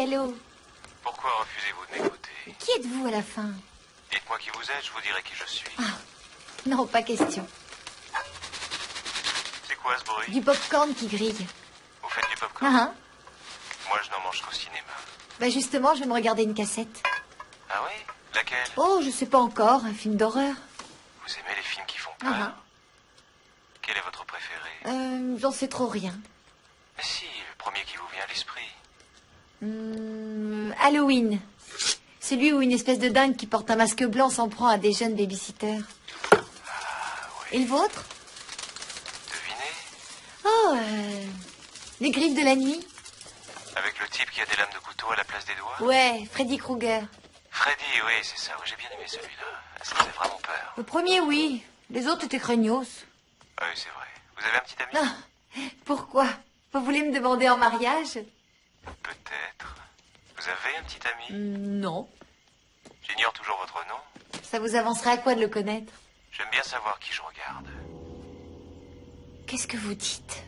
Oui, allô Pourquoi refusez-vous de m'écouter Qui êtes-vous à la fin Dites-moi qui vous êtes, je vous dirai qui je suis. Non, pas question. C'est quoi ce bruit Du popcorn qui grille. Vous faites du popcorn Ah, hein Moi, je n'en mange qu'au cinéma. Bah justement, je vais me regarder une cassette. Ah oui Laquelle Oh, je sais pas encore, un film d'horreur. Vous aimez les films qui font peur Ah, Quel est votre préféré Euh, j'en sais trop rien. Mais si, le premier qui vous vient à l'esprit. Hmm, Halloween. Celui où une espèce de dingue qui porte un masque blanc s'en prend à des jeunes babysitters. Et le vôtre? Devinez Oh, euh, Les griffes de la nuit Avec le type qui a des lames de couteau à la place des doigts? Ouais, Freddy Krueger. Freddy, oui, c'est ça. Oui, j'ai bien aimé celui-là. Ça faisait vraiment peur. Le premier, oui. Les autres étaient craignos. Ah oui, c'est vrai. Vous avez un petit ami? Ah, pourquoi? Vous voulez me demander en mariage? Peut-être. Vous avez un petit ami Non. J'ignore toujours votre nom. Ça vous avancerait à quoi de le connaître? J'aime bien savoir qui je regarde. Qu'est-ce que vous dites?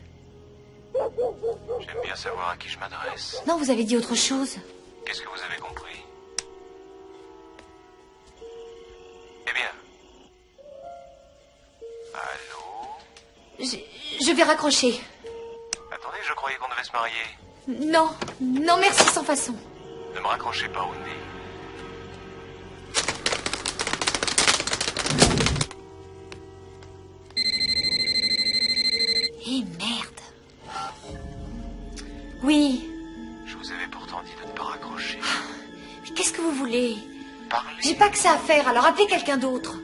J'aime bien savoir à qui je m'adresse. Non, vous avez dit autre chose. Qu'est-ce que vous avez compris? Eh bien. Allô? Je, je vais raccrocher. Attendez, je croyais qu'on devait se marier. Non, non, merci sans façon. Ne me raccrochez pas au nez. Eh merde. Oui, Je vous avais pourtant dit de ne pas raccrocher. mais qu'est-ce que vous voulez? Parlez. J'ai pas que ça à faire, alors appelez quelqu'un d'autre.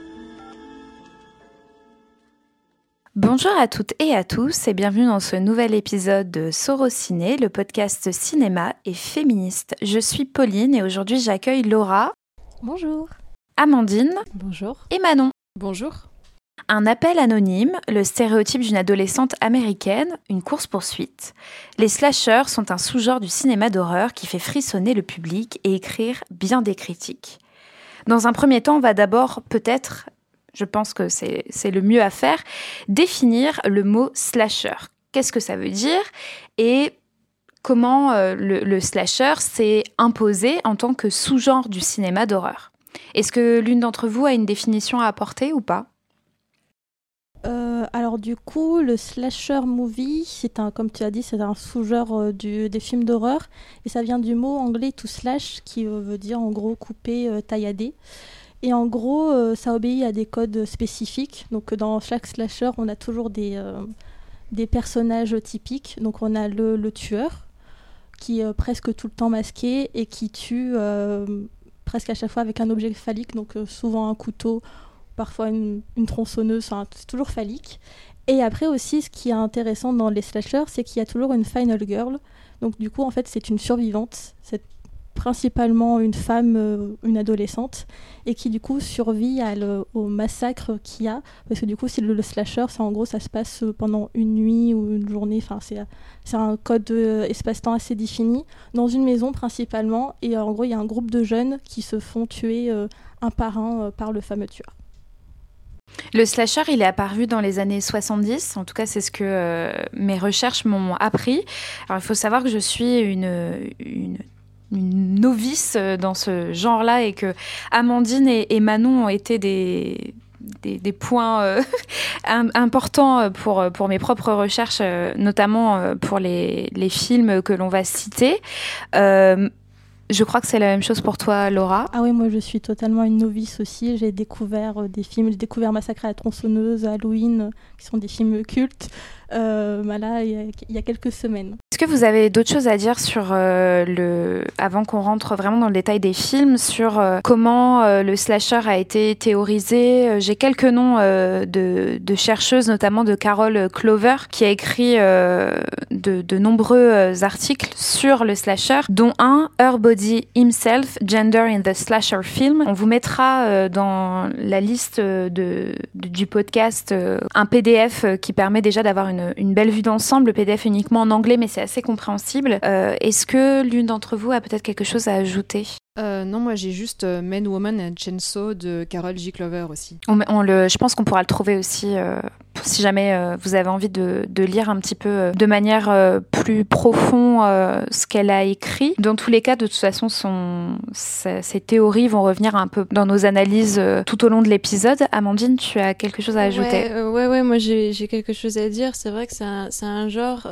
Bonjour à toutes et à tous et bienvenue dans ce nouvel épisode de Sorociné, le podcast cinéma et féministe. Je suis Pauline et aujourd'hui j'accueille Laura, Bonjour. Amandine Bonjour. et Manon. Bonjour. Un appel anonyme, le stéréotype d'une adolescente américaine, une course-poursuite. Les slashers sont un sous-genre du cinéma d'horreur qui fait frissonner le public et écrire bien des critiques. Dans un premier temps, on va d'abord peut-être, je pense que c'est le mieux à faire, définir le mot slasher. Qu'est-ce que ça veut dire et comment euh, le, slasher s'est imposé en tant que sous-genre du cinéma d'horreur? Est-ce que l'une d'entre vous a une définition à apporter ou pas? Euh, alors du coup, le slasher movie, c'est un, comme tu as dit, c'est un sous-genre euh, des films d'horreur et ça vient du mot anglais to slash qui veut dire en gros couper, taillader. Et en gros, euh, ça obéit à des codes spécifiques. Donc dans chaque slasher, on a toujours des, euh, personnages typiques. Donc on a le, tueur qui est euh, presque tout le temps masqué et qui tue presque à chaque fois avec un objet phallique, donc souvent un couteau parfois une, tronçonneuse, enfin, c'est toujours phallique. Et après aussi, ce qui est intéressant dans les slashers, c'est qu'il y a toujours une final girl. Donc du coup, en fait, c'est une survivante. Principalement une femme, euh, une adolescente, et qui du coup survit au massacre qu'il y a. Parce que du coup, si le, slasher, c'est en gros, ça se passe euh, pendant une nuit ou une journée. Enfin, c'est c'est un code euh, espace-temps assez défini, dans une maison principalement. Et en gros, il y a un groupe de jeunes qui se font tuer un par un par le fameux tueur. Le slasher, il est apparu dans les années 70. En tout cas, c'est ce que mes recherches m'ont appris. Alors, il faut savoir que je suis une, une novice euh, dans ce genre-là et que Amandine et, Manon ont été des, des, points euh, im- importants pour, pour mes propres recherches, euh, notamment euh, pour les, les films que l'on va citer. Euh, je crois que c'est la même chose pour toi, Laura. Ah oui, moi je suis totalement une novice aussi. J'ai découvert euh, des films, j'ai découvert Massacre à la tronçonneuse, Halloween, euh, qui sont des films cultes, euh, bah il y a quelques semaines. Est-ce que vous avez d'autres choses à dire sur euh, le, avant qu'on rentre vraiment dans le détail des films, sur euh, comment euh, le slasher a été théorisé? J'ai quelques noms de, chercheuses, notamment de Carol Clover, qui a écrit de, nombreux articles sur le slasher, dont un Her Body Himself, Gender in the Slasher Film. On vous mettra dans la liste de, du podcast un PDF qui permet déjà d'avoir une, une belle vue d'ensemble. Le PDF uniquement en anglais, mais c'est assez compréhensible. Euh, Est-ce que l'une d'entre vous a peut-être quelque chose à ajouter? Euh, non, moi j'ai juste euh, Men, Woman and Chainsaw de Carol J. Clover aussi. on, on le, Je pense qu'on pourra le trouver aussi si jamais euh, vous avez envie de, de, lire un petit peu euh, de manière euh, plus profonde ce qu'elle a écrit. Dans tous les cas, de toute façon, son, ces théories vont revenir un peu dans nos analyses tout au long de l'épisode. Amandine, tu as quelque chose à ajouter? Ouais, ouais, ouais, moi j'ai quelque chose à dire. C'est vrai que c'est un, un, genre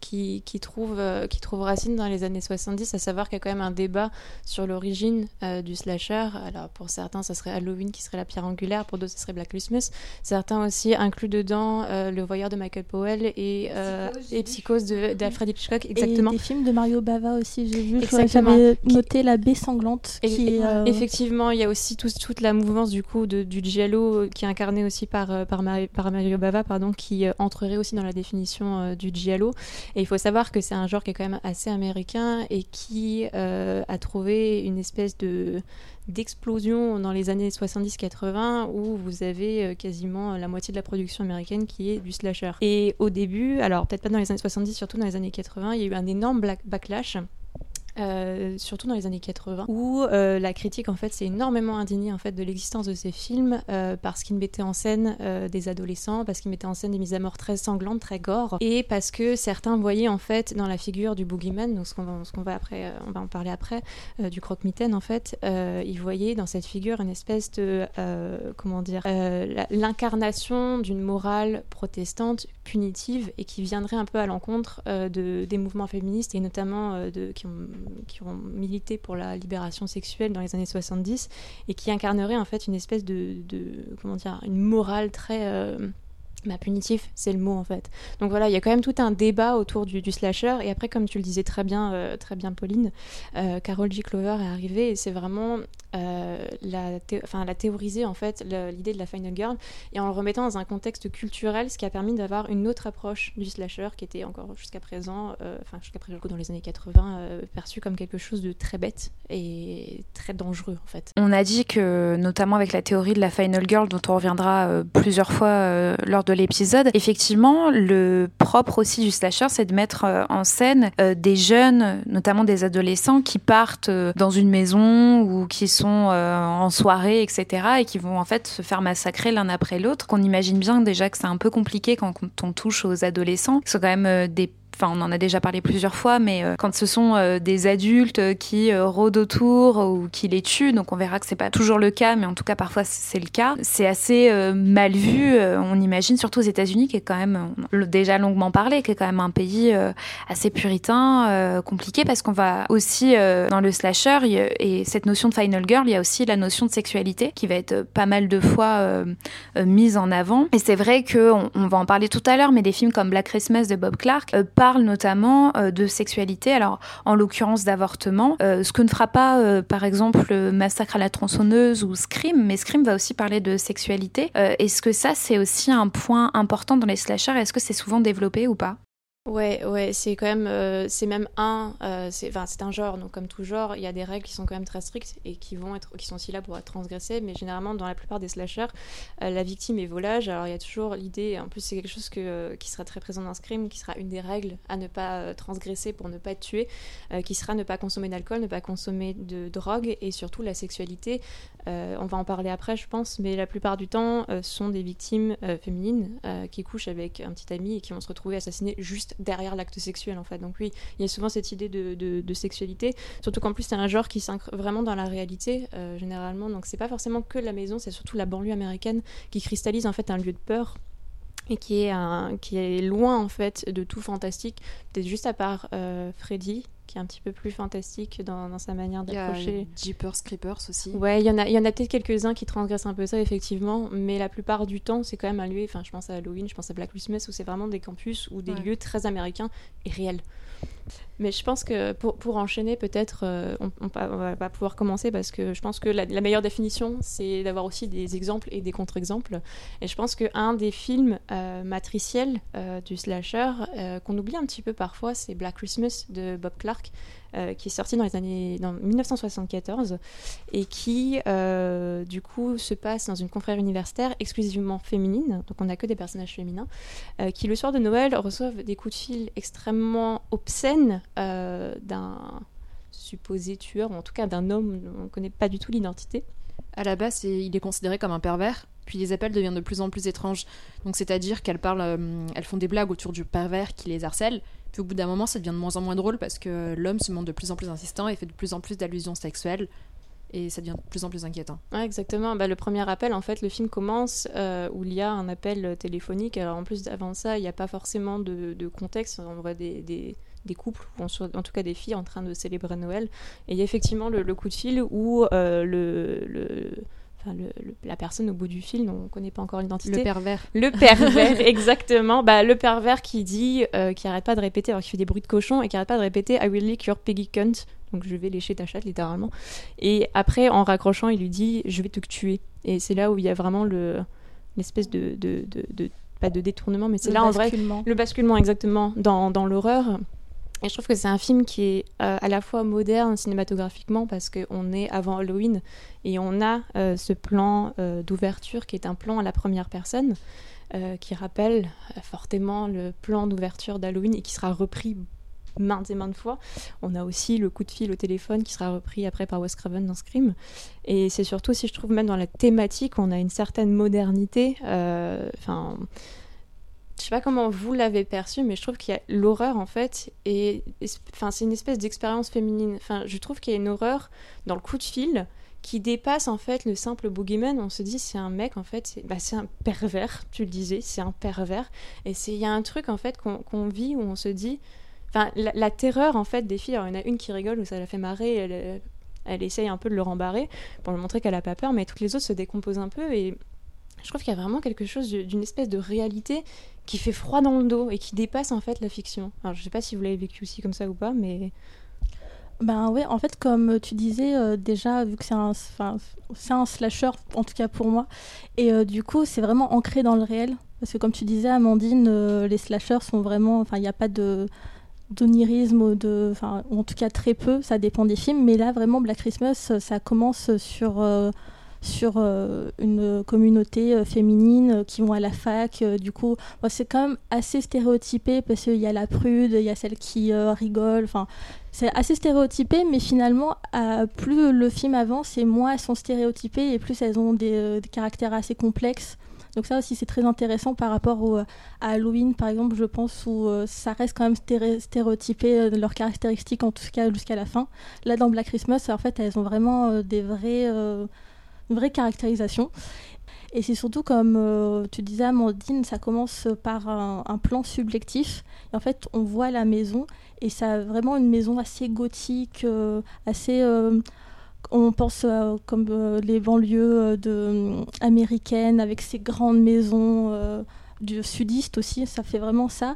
qui, qui, trouve, qui trouve racine dans les années 70, à savoir qu'il y a quand même un débat sur l'origine du slasher. Alors pour certains, ça serait Halloween qui serait la pierre angulaire, pour d'autres, ce serait Black Christmas. Certains aussi incluent dedans euh, Le Voyeur de Michael Powell et, euh, et Psychose d'Alfred Hitchcock, exactement. Et des films de Mario Bava aussi, j'ai vu. J'avais noté La baie sanglante. Qui euh, Effectivement, il y a aussi toute la mouvance du coup de, du giallo qui est incarné aussi par, par, par Mario Bava, pardon, qui entrerait aussi dans la définition du giallo. Et il faut savoir que c'est un genre qui est quand même assez américain et qui a trouvé une espèce de d'explosion dans les années 70-80 où vous avez euh, quasiment la moitié de la production américaine qui est du slasher. Et au début, alors peut-être pas dans les années 70, surtout dans les années 80, il y a eu un énorme backlash euh, surtout dans les années 80, où euh, la critique en fait s'est énormément indignée en fait de l'existence de ces films euh, parce qu'ils mettaient en scène des adolescents, parce qu'ils mettaient en scène des mises à mort très sanglantes, très gore, et parce que certains voyaient en fait dans la figure du boogeyman, donc ce qu'on va, qu'on va après, on va en parler après, du croque-mitaine en fait, ils voyaient dans cette figure une espèce de comment dire l'incarnation d'une morale protestante punitive et qui viendrait un peu à l'encontre de, des mouvements féministes et notamment de qui ont qui ont milité pour la libération sexuelle dans les années 70 et qui incarneraient en fait une espèce de, comment dire, une morale très euh, bah, punitif, c'est le mot en fait. Donc voilà, il y a quand même tout un débat autour du, slasher. Et après, comme tu le disais très bien, euh, très bien Pauline, euh, Carol G. Clover est arrivée et c'est vraiment euh, la, enfin, la théoriser en fait l'idée de la final girl et en le remettant dans un contexte culturel, ce qui a permis d'avoir une autre approche du slasher qui était encore jusqu'à présent, enfin jusqu'à présent dans les années 80, perçu comme quelque chose de très bête et très dangereux en fait. On a dit que notamment avec la théorie de la final girl dont on reviendra plusieurs fois lors de l'épisode. Effectivement, le propre aussi du slasher, c'est de mettre euh, en scène euh, des jeunes, notamment des adolescents, qui partent euh, dans une maison ou qui sont en soirée, etc., et qui vont en fait se faire massacrer l'un après l'autre. Qu'on imagine bien déjà que c'est un peu compliqué quand on touche aux adolescents, qui sont quand même des enfin on en a déjà parlé plusieurs fois, mais euh, quand ce sont euh, des adultes qui euh, rôdent autour ou qui les tuent, donc on verra que c'est pas toujours le cas, mais en tout cas parfois c'est le cas. C'est assez mal vu, on imagine, surtout aux États-Unis, qui est quand même déjà longuement parlé, qui est quand même un pays assez puritain, compliqué, parce qu'on va aussi dans le slasher et cette notion de final girl, il y a aussi la notion de sexualité qui va être pas mal de fois mise en avant. Et c'est vrai que on, va en parler tout à l'heure, mais des films comme Black Christmas de Bob Clark parle notamment euh, de sexualité, alors en l'occurrence d'avortement, euh, ce que ne fera pas euh, par exemple Massacre à la tronçonneuse ou Scream, mais Scream va aussi parler de sexualité. Est-ce que ça c'est aussi un point important dans les slashers? Est-ce que c'est souvent développé ou pas? Ouais, ouais, c'est quand même, euh, c'est même un, euh, c'est, enfin, c'est un genre, donc comme tout genre, il y a des règles qui sont quand même très strictes et qui vont être, qui sont aussi là pour être transgressées, mais généralement dans la plupart des slashers, euh, la victime est volage. Alors il y a toujours l'idée, en plus c'est quelque chose que, qui sera très présent dans Scream, qui sera une des règles à ne pas transgresser pour ne pas tué, qui sera ne pas consommer d'alcool, ne pas consommer de drogue et surtout la sexualité. On va en parler après, je pense, mais la plupart du temps, sont des victimes féminines qui couchent avec un petit ami et qui vont se retrouver assassinées juste derrière l'acte sexuel en fait. Donc oui, il y a souvent cette idée de, sexualité, surtout qu'en plus c'est un genre qui s'ancre vraiment dans la réalité euh, généralement. Donc c'est pas forcément que la maison, c'est surtout la banlieue américaine qui cristallise en fait un lieu de peur et qui est, qui est loin en fait de tout fantastique, peut-être juste à part euh, Freddy, qui est un petit peu plus fantastique dans, dans sa manière d'approcher. Jeepers Creepers aussi. Ouais, il y en a, il y en a peut-être quelques-uns qui transgressent un peu ça, effectivement, mais la plupart du temps, c'est quand même un lieu, enfin, je pense à Halloween, je pense à Black Christmas, où c'est vraiment des campus ou des lieux très américains et réels. Mais je pense que pour, enchaîner, peut-être, euh, on, va pas pouvoir commencer parce que je pense que la, meilleure définition, c'est d'avoir aussi des exemples et des contre-exemples. Et je pense qu'un des films euh, matriciels euh, du slasher qu'on oublie un petit peu parfois, c'est Black Christmas de Bob Clark, qui est sorti dans les années dans 1974 et qui euh, du coup se passe dans une confrère universitaire exclusivement féminine, donc on n'a que des personnages féminins, euh, qui le soir de Noël reçoivent des coups de fil extrêmement obscènes d'un supposé tueur, ou en tout cas d'un homme on ne connaît pas du tout l'identité. À la base, il est considéré comme un pervers Puis les appels deviennent de plus en plus étranges. Donc c'est-à-dire qu'elles parlent, euh, elles font des blagues autour du pervers qui les harcèle. Puis au bout d'un moment, ça devient de moins en moins drôle parce que l'homme se montre de plus en plus insistant et fait de plus en plus d'allusions sexuelles. Et ça devient de plus en plus inquiétant. Exactement. Bah, le premier appel, en fait, le film commence euh, où il y a un appel téléphonique. Alors en plus, avant ça, il n'y a pas forcément de, contexte. On voit des, couples, ou en, tout cas des filles, en train de célébrer Noël. Et il y a effectivement le, coup de fil où euh, le Enfin, le, le, la personne au bout du fil, on ne connaît pas encore l'identité. Le pervers. Le pervers, exactement. Bah, le pervers qui dit, euh, qui arrête pas de répéter, alors qu'il fait des bruits de cochon, et qui arrête pas de répéter I will lick your piggy cunt. Donc je vais lécher ta chatte, littéralement. Et après, en raccrochant, il lui dit Je vais te tuer. Et c'est là où il y a vraiment l'espèce de, de, de, de, Pas de détournement, mais c'est là basculement. en vrai. Le basculement, exactement, dans, dans l'horreur. Je trouve que c'est un film qui est euh, à la fois moderne cinématographiquement parce qu'on est avant Halloween et on a euh, ce plan euh, d'ouverture qui est un plan à la première personne qui rappelle fortement le plan d'ouverture d'Halloween et qui sera repris maintes et maintes fois. On a aussi le coup de fil au téléphone qui sera repris après par Wes Craven dans Scream. Et c'est surtout, si je trouve, même dans la thématique, on a une certaine modernité. Je sais pas comment vous l'avez perçu, mais je trouve qu'il y a l'horreur en fait, et enfin c'est une espèce d'expérience féminine. Enfin, je trouve qu'il y a une horreur dans le coup de fil qui dépasse en fait le simple boogeyman. On se dit c'est un mec en fait, c'est bah, un pervers. Tu le disais, c'est un pervers. Et c'est il y a un truc en fait qu'on qu vit où on se dit, enfin la, la, terreur en fait des filles. Alors il y en a une qui rigole où ça la fait marrer. Elle, elle essaye un peu de le rembarrer pour lui montrer qu'elle a pas peur, mais toutes les autres se décomposent un peu et je trouve qu'il y a vraiment quelque chose d'une espèce de réalité qui fait froid dans le dos et qui dépasse en fait la fiction. Alors je sais pas si vous l'avez vécu aussi comme ça ou pas, mais ben ouais, en fait, comme tu disais euh, déjà, vu que c'est un, un slasher, en tout cas pour moi, et euh, du coup, c'est vraiment ancré dans le réel. Parce que comme tu disais, Amandine, euh, les slashers sont vraiment. Enfin, il n'y a pas de d'onirisme, de, en tout cas très peu, ça dépend des films. Mais là, vraiment, Black Christmas, ça commence sur sur euh, une communauté euh, féminine euh, qui vont à la fac. du coup, c'est quand même assez stéréotypé parce qu'il y a la prude, il y a celle qui rigole. Enfin, c'est assez stéréotypé, mais finalement, plus le film avance et moins elles sont stéréotypées et plus elles ont des, caractères assez complexes. Donc ça aussi c'est très intéressant par rapport à Halloween par exemple je pense où ça reste quand même stéré stéréotypé leurs caractéristiques en tout cas jusqu'à la fin. Là dans Black Christmas en fait elles ont vraiment des vrais une vraie caractérisation. Et c'est surtout, comme euh, tu disais, Amandine, ça commence par un, plan subjectif. Et en fait, on voit la maison, et ça vraiment une maison assez gothique, euh, assez. Euh, on pense comme les banlieues américaines, avec ces grandes maisons du sudiste aussi, ça fait vraiment ça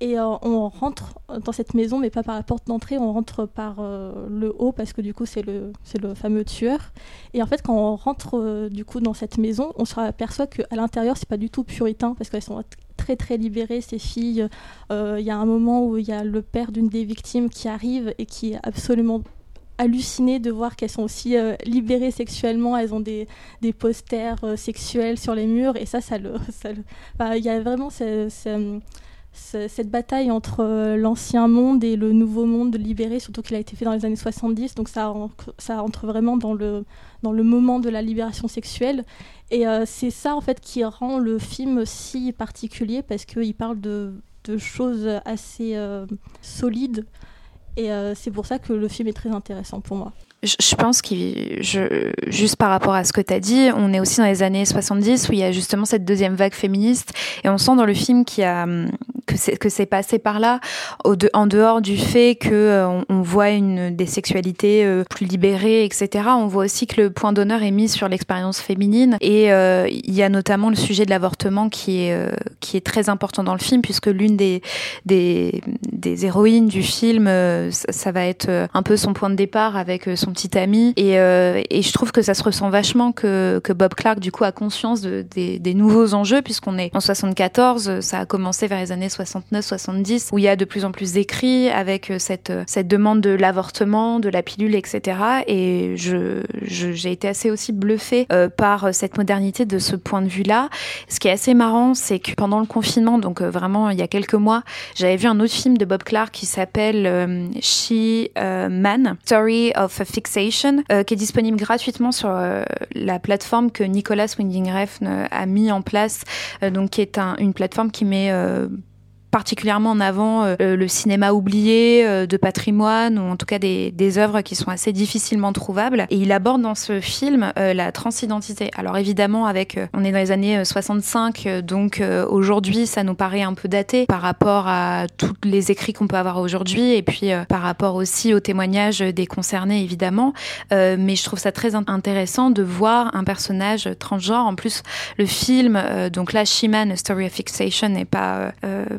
et euh, on rentre dans cette maison, mais pas par la porte d'entrée, on rentre par euh, le haut parce que du coup c'est le, le fameux tueur. Et en fait, quand on rentre euh, du coup dans cette maison, on se aperçoit qu'à l'intérieur c'est pas du tout puritain parce qu'elles sont très très libérées ces filles. Il y a un moment où il y a le père d'une des victimes qui arrive et qui est absolument halluciné de voir qu'elles sont aussi libérées sexuellement, elles ont des, des posters sexuels sur les murs, et ça, ça le. Il enfin, y a vraiment ce, ce, cette bataille entre euh, l'ancien monde et le nouveau monde libéré, surtout qu'il a été fait dans les années 70, donc ça, entre vraiment dans le, dans le moment de la libération sexuelle. Et euh, c'est ça en fait qui rend le film si particulier parce qu'il parle de, de, choses assez euh, solides. Et c'est pour ça que le film est très intéressant pour moi. Je pense que juste par rapport à ce que tu as dit, on est aussi dans les années 70 où il y a justement cette deuxième vague féministe et on sent dans le film qu'il a que c'est que c'est passé par là en dehors du fait que euh, on, voit une des sexualités euh, plus libérées etc on voit aussi que le point d'honneur est mis sur l'expérience féminine et euh, il y a notamment le sujet de l'avortement qui est euh, qui est très important dans le film puisque l'une des, des des héroïnes du film ça, ça, va être un peu son point de départ avec son petit ami et et je trouve que ça se ressent vachement que Bob Clark du coup a conscience de, des, nouveaux enjeux puisqu'on est en 74 ça a commencé vers les années 69-70, où il y a de plus en plus d'écrits avec cette, cette demande de l'avortement, de la pilule, etc. Et j'ai été assez aussi bluffée par cette modernité de ce point de vue-là. Ce qui est assez marrant, c'est que pendant le confinement, donc vraiment il y a quelques mois, j'avais vu un autre film de Bob Clark qui s'appelle She Man, Story of a Fixation, qui est disponible gratuitement sur la plateforme que Nicolas Winding Refn a mis en place, donc qui est un, une plateforme qui met particulièrement en avant euh, le cinéma oublié euh, de patrimoine ou en tout cas des, des œuvres qui sont assez difficilement trouvables. Et il aborde dans ce film euh, la transidentité. Alors évidemment avec on est dans les années 65 donc aujourd'hui ça nous paraît un peu daté par rapport à tous les écrits qu'on peut avoir aujourd'hui et puis par rapport aussi aux témoignages des concernés évidemment. Mais je trouve ça très intéressant de voir un personnage transgenre. En plus le film donc là Shiman Story of Fixation n'est pas,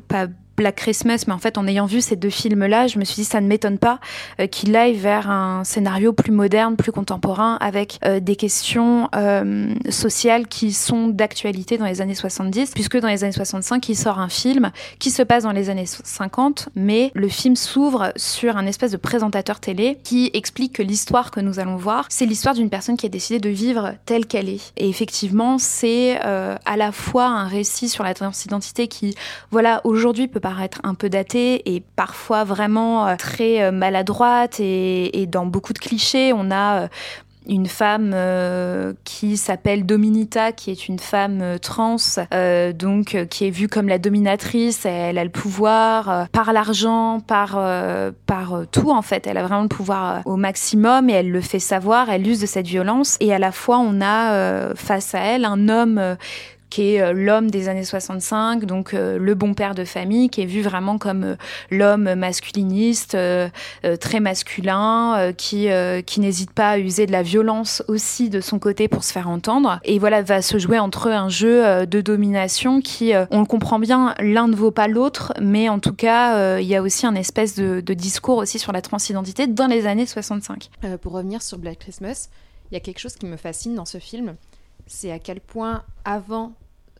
pas Black Christmas, mais en fait, en ayant vu ces deux films-là, je me suis dit, ça ne m'étonne pas euh, qu'il aille vers un scénario plus moderne, plus contemporain, avec euh, des questions euh, sociales qui sont d'actualité dans les années 70, puisque dans les années 65, il sort un film qui se passe dans les années 50, mais le film s'ouvre sur un espèce de présentateur télé qui explique que l'histoire que nous allons voir, c'est l'histoire d'une personne qui a décidé de vivre telle qu'elle est. Et effectivement, c'est à la fois un récit sur la transidentité qui, voilà, aujourd'hui peut paraître un peu datée et parfois vraiment euh, très euh, maladroite et, dans beaucoup de clichés. On a euh, une femme qui s'appelle Dominita, qui est une femme trans, donc qui est vue comme la dominatrice. Elle a le pouvoir par l'argent, par par tout en fait. Elle a vraiment le pouvoir au maximum et elle le fait savoir. Elle use de cette violence et à la fois on a face à elle un homme qui est euh, l'homme des années 65, donc euh, le bon père de famille, qui est vu vraiment comme euh, l'homme masculiniste, très masculin, qui, qui n'hésite pas à user de la violence aussi de son côté pour se faire entendre. Et voilà, va se jouer entre eux un jeu de domination qui, on le comprend bien, l'un ne vaut pas l'autre, mais en tout cas, il y a aussi un espèce de, discours aussi sur la transidentité dans les années 65. pour revenir sur Black Christmas, il y a quelque chose qui me fascine dans ce film, c'est à quel point avant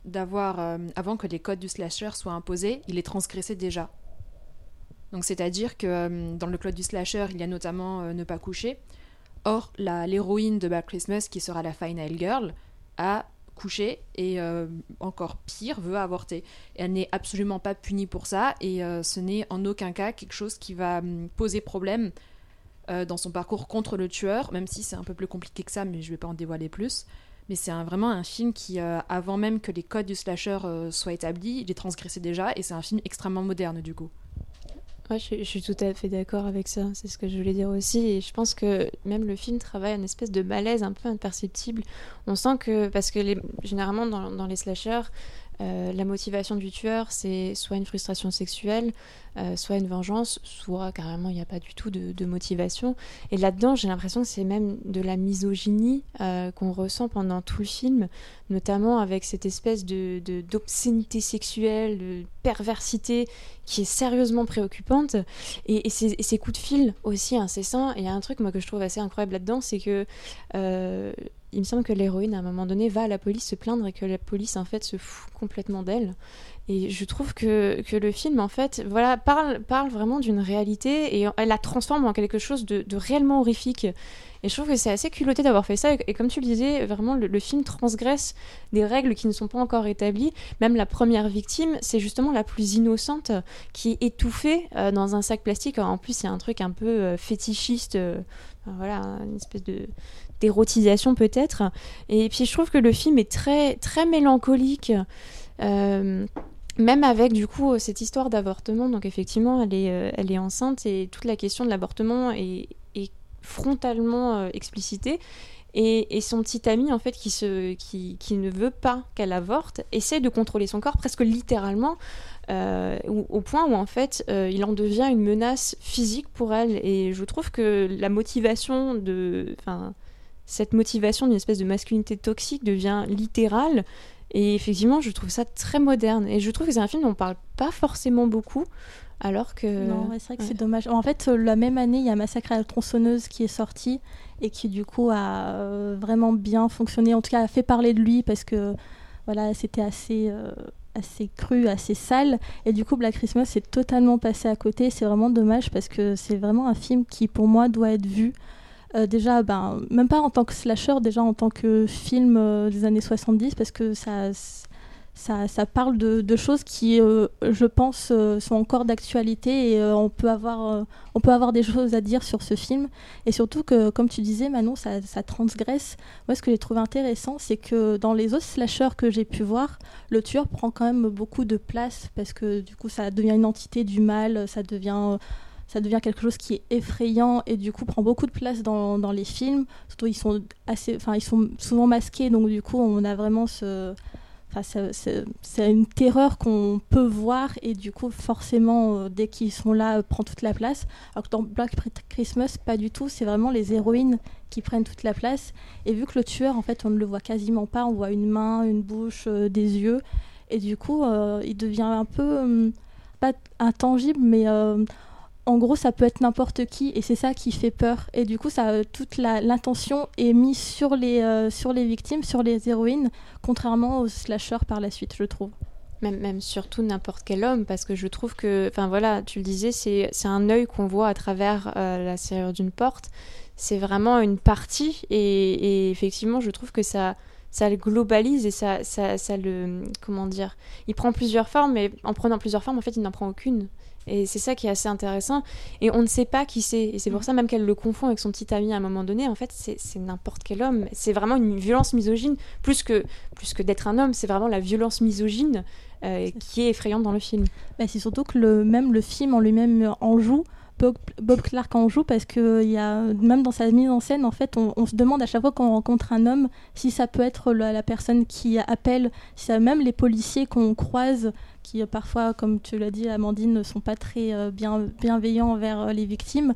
d'avoir euh, avant que les codes du slasher soient imposés, il est transgressé déjà. Donc c'est-à-dire que euh, dans le code du slasher, il y a notamment euh, ne pas coucher. Or, l'héroïne de Bad Christmas, qui sera la Final Girl, a couché et encore pire, veut avorter. elle n'est absolument pas punie pour ça et ce n'est en aucun cas quelque chose qui va hum, poser problème dans son parcours contre le tueur, même si c'est un peu plus compliqué que ça, mais je ne vais pas en dévoiler plus. Mais c'est vraiment un film qui, euh, avant même que les codes du slasher euh, soient établis, il est transgressé déjà et c'est un film extrêmement moderne du coup. Ouais, je, suis tout à fait d'accord avec ça, c'est ce que je voulais dire aussi. Et je pense que même le film travaille une espèce de malaise un peu imperceptible. On sent que, parce que généralement dans, dans les slashers, euh, la motivation du tueur, c'est soit une frustration sexuelle, euh, soit une vengeance, soit carrément il n'y a pas du tout de, motivation. Et là-dedans, j'ai l'impression que c'est même de la misogynie euh, qu'on ressent pendant tout le film, notamment avec cette espèce de d'obscénité sexuelle, de perversité qui est sérieusement préoccupante. Et, et, ces, coups de fil aussi incessants. Et il y a un truc moi que je trouve assez incroyable là-dedans, c'est que il me semble que l'héroïne, à un moment donné, va à la police se plaindre et que la police, en fait, se fout complètement d'elle. Et je trouve que, que, le film, en fait, voilà, parle, parle vraiment d'une réalité et elle la transforme en quelque chose de, réellement horrifique. Et je trouve que c'est assez culotté d'avoir fait ça. Et, comme tu le disais, vraiment, le, film transgresse des règles qui ne sont pas encore établies. Même la première victime, c'est justement la plus innocente qui est étouffée euh, dans un sac plastique. en plus, a un truc un peu euh, fétichiste. Euh, voilà, une espèce de d'érotisation peut-être. Et puis je trouve que le film est très, très mélancolique. Euh, même avec du coup cette histoire d'avortement, donc effectivement elle est, euh, enceinte et toute la question de l'avortement est, frontalement euh, explicitée. Et, son petit ami en fait qui, ne veut pas qu'elle avorte essaie de contrôler son corps presque littéralement au, point où en fait il en devient une menace physique pour elle et je trouve que la motivation de cette motivation d'une espèce de masculinité toxique devient littérale. Et effectivement, je trouve ça très moderne. Et je trouve que c'est un film dont on parle pas forcément beaucoup. Alors que. Non, c'est vrai que c'est dommage. En fait, la même année, il y a Massacre à la tronçonneuse qui est sorti et qui, du coup, a euh, vraiment bien fonctionné. En tout cas, a fait parler de lui parce que, voilà, c'était assez. Euh, assez cru, assez sale. Et du coup, Black Christmas est totalement passé à côté. C'est vraiment dommage parce que c'est vraiment un film qui, pour moi, doit être vu. Euh, déjà, ben, même pas en tant que slasher, déjà en tant que film euh, des années 70, parce que ça, ça, parle de, choses qui, euh, je pense, sont encore d'actualité et on, peut avoir, on peut avoir des choses à dire sur ce film. Et surtout que, comme tu disais, Manon, ça, ça transgresse. Moi, ce que j'ai trouvé intéressant, c'est que dans les autres slashers que j'ai pu voir, le tueur prend quand même beaucoup de place parce que du coup, ça devient une entité du mal, ça devient ça devient quelque chose qui est effrayant et du coup prend beaucoup de place dans, dans les films. Surtout ils sont assez, ils sont souvent masqués, donc du coup on a vraiment ce, c'est une terreur qu'on peut voir et du coup forcément euh, dès qu'ils sont là euh, prend toute la place. Alors que dans Black Christmas pas du tout, c'est vraiment les héroïnes qui prennent toute la place. Et vu que le tueur en fait on ne le voit quasiment pas, on voit une main, une bouche, euh, des yeux et du coup il devient un peu hum, pas intangible mais en gros, ça peut être n'importe qui et c'est ça qui fait peur. Et du coup, ça, toute l'intention est mise sur les, euh, sur les victimes, sur les héroïnes, contrairement aux slashers par la suite, je trouve. Même, surtout n'importe quel homme, parce que je trouve que, enfin voilà, tu le disais, c'est un œil qu'on voit à travers euh, la serrure d'une porte. C'est vraiment une partie et, effectivement, je trouve que ça, ça le globalise et ça, ça le. Comment dire Il prend plusieurs formes, mais en prenant plusieurs formes, en fait, il n'en prend aucune. Et c'est ça qui est assez intéressant. Et on ne sait pas qui c'est. Et c'est pour mm. ça même qu'elle le confond avec son petit ami à un moment donné. En fait, c'est n'importe quel homme. C'est vraiment une violence misogyne. Plus que, plus que d'être un homme, c'est vraiment la violence misogyne euh, qui est effrayante dans le film. Bah, c'est surtout que le, même le film en lui-même en joue. Bob, Clark en joue parce que y a, même dans sa mise en scène, en fait, on, se demande à chaque fois qu'on rencontre un homme si ça peut être la, personne qui appelle, ça, même les policiers qu'on croise qui euh, parfois, comme tu l'as dit, Amandine, ne sont pas très euh, bien, bienveillants envers euh, les victimes.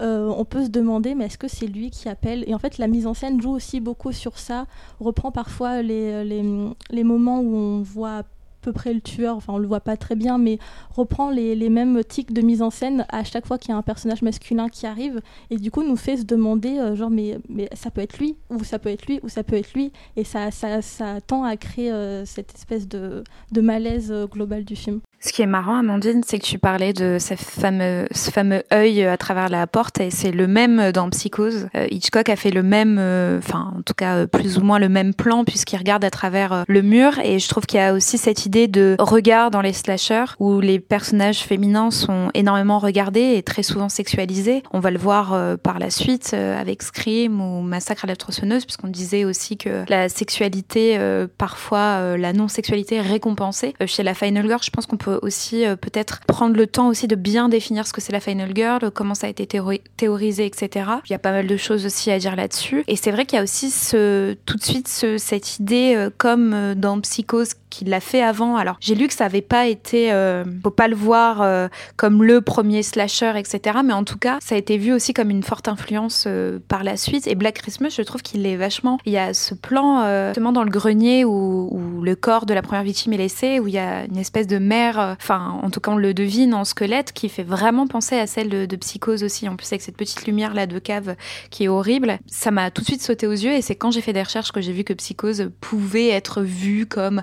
on peut se demander, mais est-ce que c'est lui qui appelle? Et en fait, la mise en scène joue aussi beaucoup sur ça. Reprend parfois les moments où on voit peu près le tueur, enfin on le voit pas très bien, mais reprend les, les mêmes tics de mise en scène à chaque fois qu'il y a un personnage masculin qui arrive, et du coup nous fait se demander, euh, genre, mais, mais ça peut être lui, ou ça peut être lui, ou ça peut être lui, et ça, ça, tend à créer euh, cette espèce de, de malaise euh, global du film. Ce qui est marrant, Amandine, c'est que tu parlais de ce fameux, ce fameux œil à travers la porte, et c'est le même dans Psychose. Hitchcock a fait le même, enfin, en tout cas, plus ou moins le même plan, puisqu'il regarde à travers le mur, et je trouve qu'il y a aussi cette idée de regard dans les slashers où les personnages féminins sont énormément regardés et très souvent sexualisés. On va le voir euh, par la suite euh, avec Scream ou Massacre à la tronçonneuse puisqu'on disait aussi que la sexualité, euh, parfois la non-sexualité est récompensée. chez la Final Girl, je pense qu'on peut aussi peut-être prendre le temps aussi de bien définir ce que c'est la Final Girl, comment ça a été théorisé, etc. Il y a pas mal de choses aussi à dire là-dessus. Et c'est vrai qu'il y a aussi tout de suite ce, cette idée, comme dans Psychose, qu'il l'a fait avant alors, j'ai lu que ça n'avait pas été, euh, faut pas le voir euh, comme le premier slasher, etc. Mais en tout cas, ça a été vu aussi comme une forte influence euh, par la suite. Et Black Christmas, je trouve qu'il est vachement. Il y a ce plan justement dans le grenier où, où, le corps de la première victime est laissé, où il y a une espèce de mère, enfin, en tout cas, on le devine en squelette, qui fait vraiment penser à celle de, de Psychose aussi. En plus, avec cette petite lumière là de cave qui est horrible. Ça m'a tout de suite sauté aux yeux. Et c'est quand j'ai fait des recherches que j'ai vu que Psychose pouvait être vu comme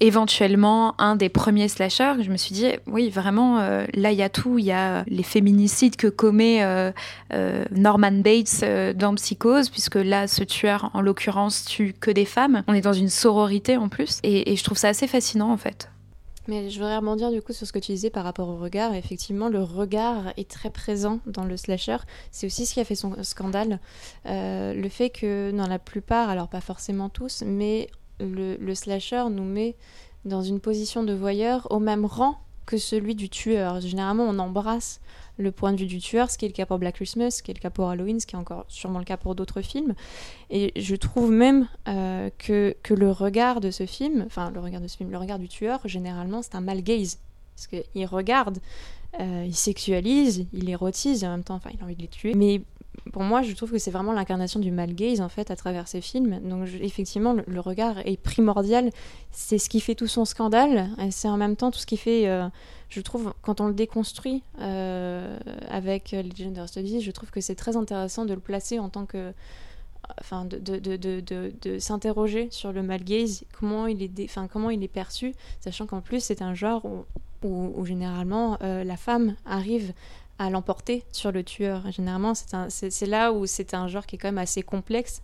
éventuellement un des premiers slashers. Je me suis dit, oui, vraiment, euh, là, il y a tout. Il y a les féminicides que commet euh, euh, Norman Bates dans Psychose, puisque là, ce tueur, en l'occurrence, tue que des femmes. On est dans une sororité en plus. Et, je trouve ça assez fascinant, en fait. Mais je voudrais rebondir du coup sur ce que tu disais par rapport au regard. Effectivement, le regard est très présent dans le slasher. C'est aussi ce qui a fait son scandale. le fait que dans la plupart, alors pas forcément tous, mais le, slasher nous met dans une position de voyeur au même rang que celui du tueur. Généralement, on embrasse le point de vue du tueur, ce qui est le cas pour Black Christmas, ce qui est le cas pour Halloween, ce qui est encore sûrement le cas pour d'autres films. Et je trouve même euh, que, que le regard de ce film, enfin le regard de ce film, le regard du tueur, généralement, c'est un mal gaze. Parce qu'il regarde, euh, il sexualise, il érotise, et en même temps, enfin, il a envie de les tuer. Mais pour moi, je trouve que c'est vraiment l'incarnation du mal gaze en fait à travers ces films. Donc effectivement, le, regard est primordial. C'est ce qui fait tout son scandale. C'est en même temps tout ce qui fait, euh, je trouve, quand on le déconstruit euh, avec les Gender Studies, je trouve que c'est très intéressant de le placer en tant que enfin, de, de, de, de, s'interroger sur le male gaze, comment il est, enfin, comment il est perçu, sachant qu'en plus c'est un genre où généralement euh, la femme arrive à l'emporter sur le tueur. Généralement, c'est là où c'est un genre qui est quand même assez complexe,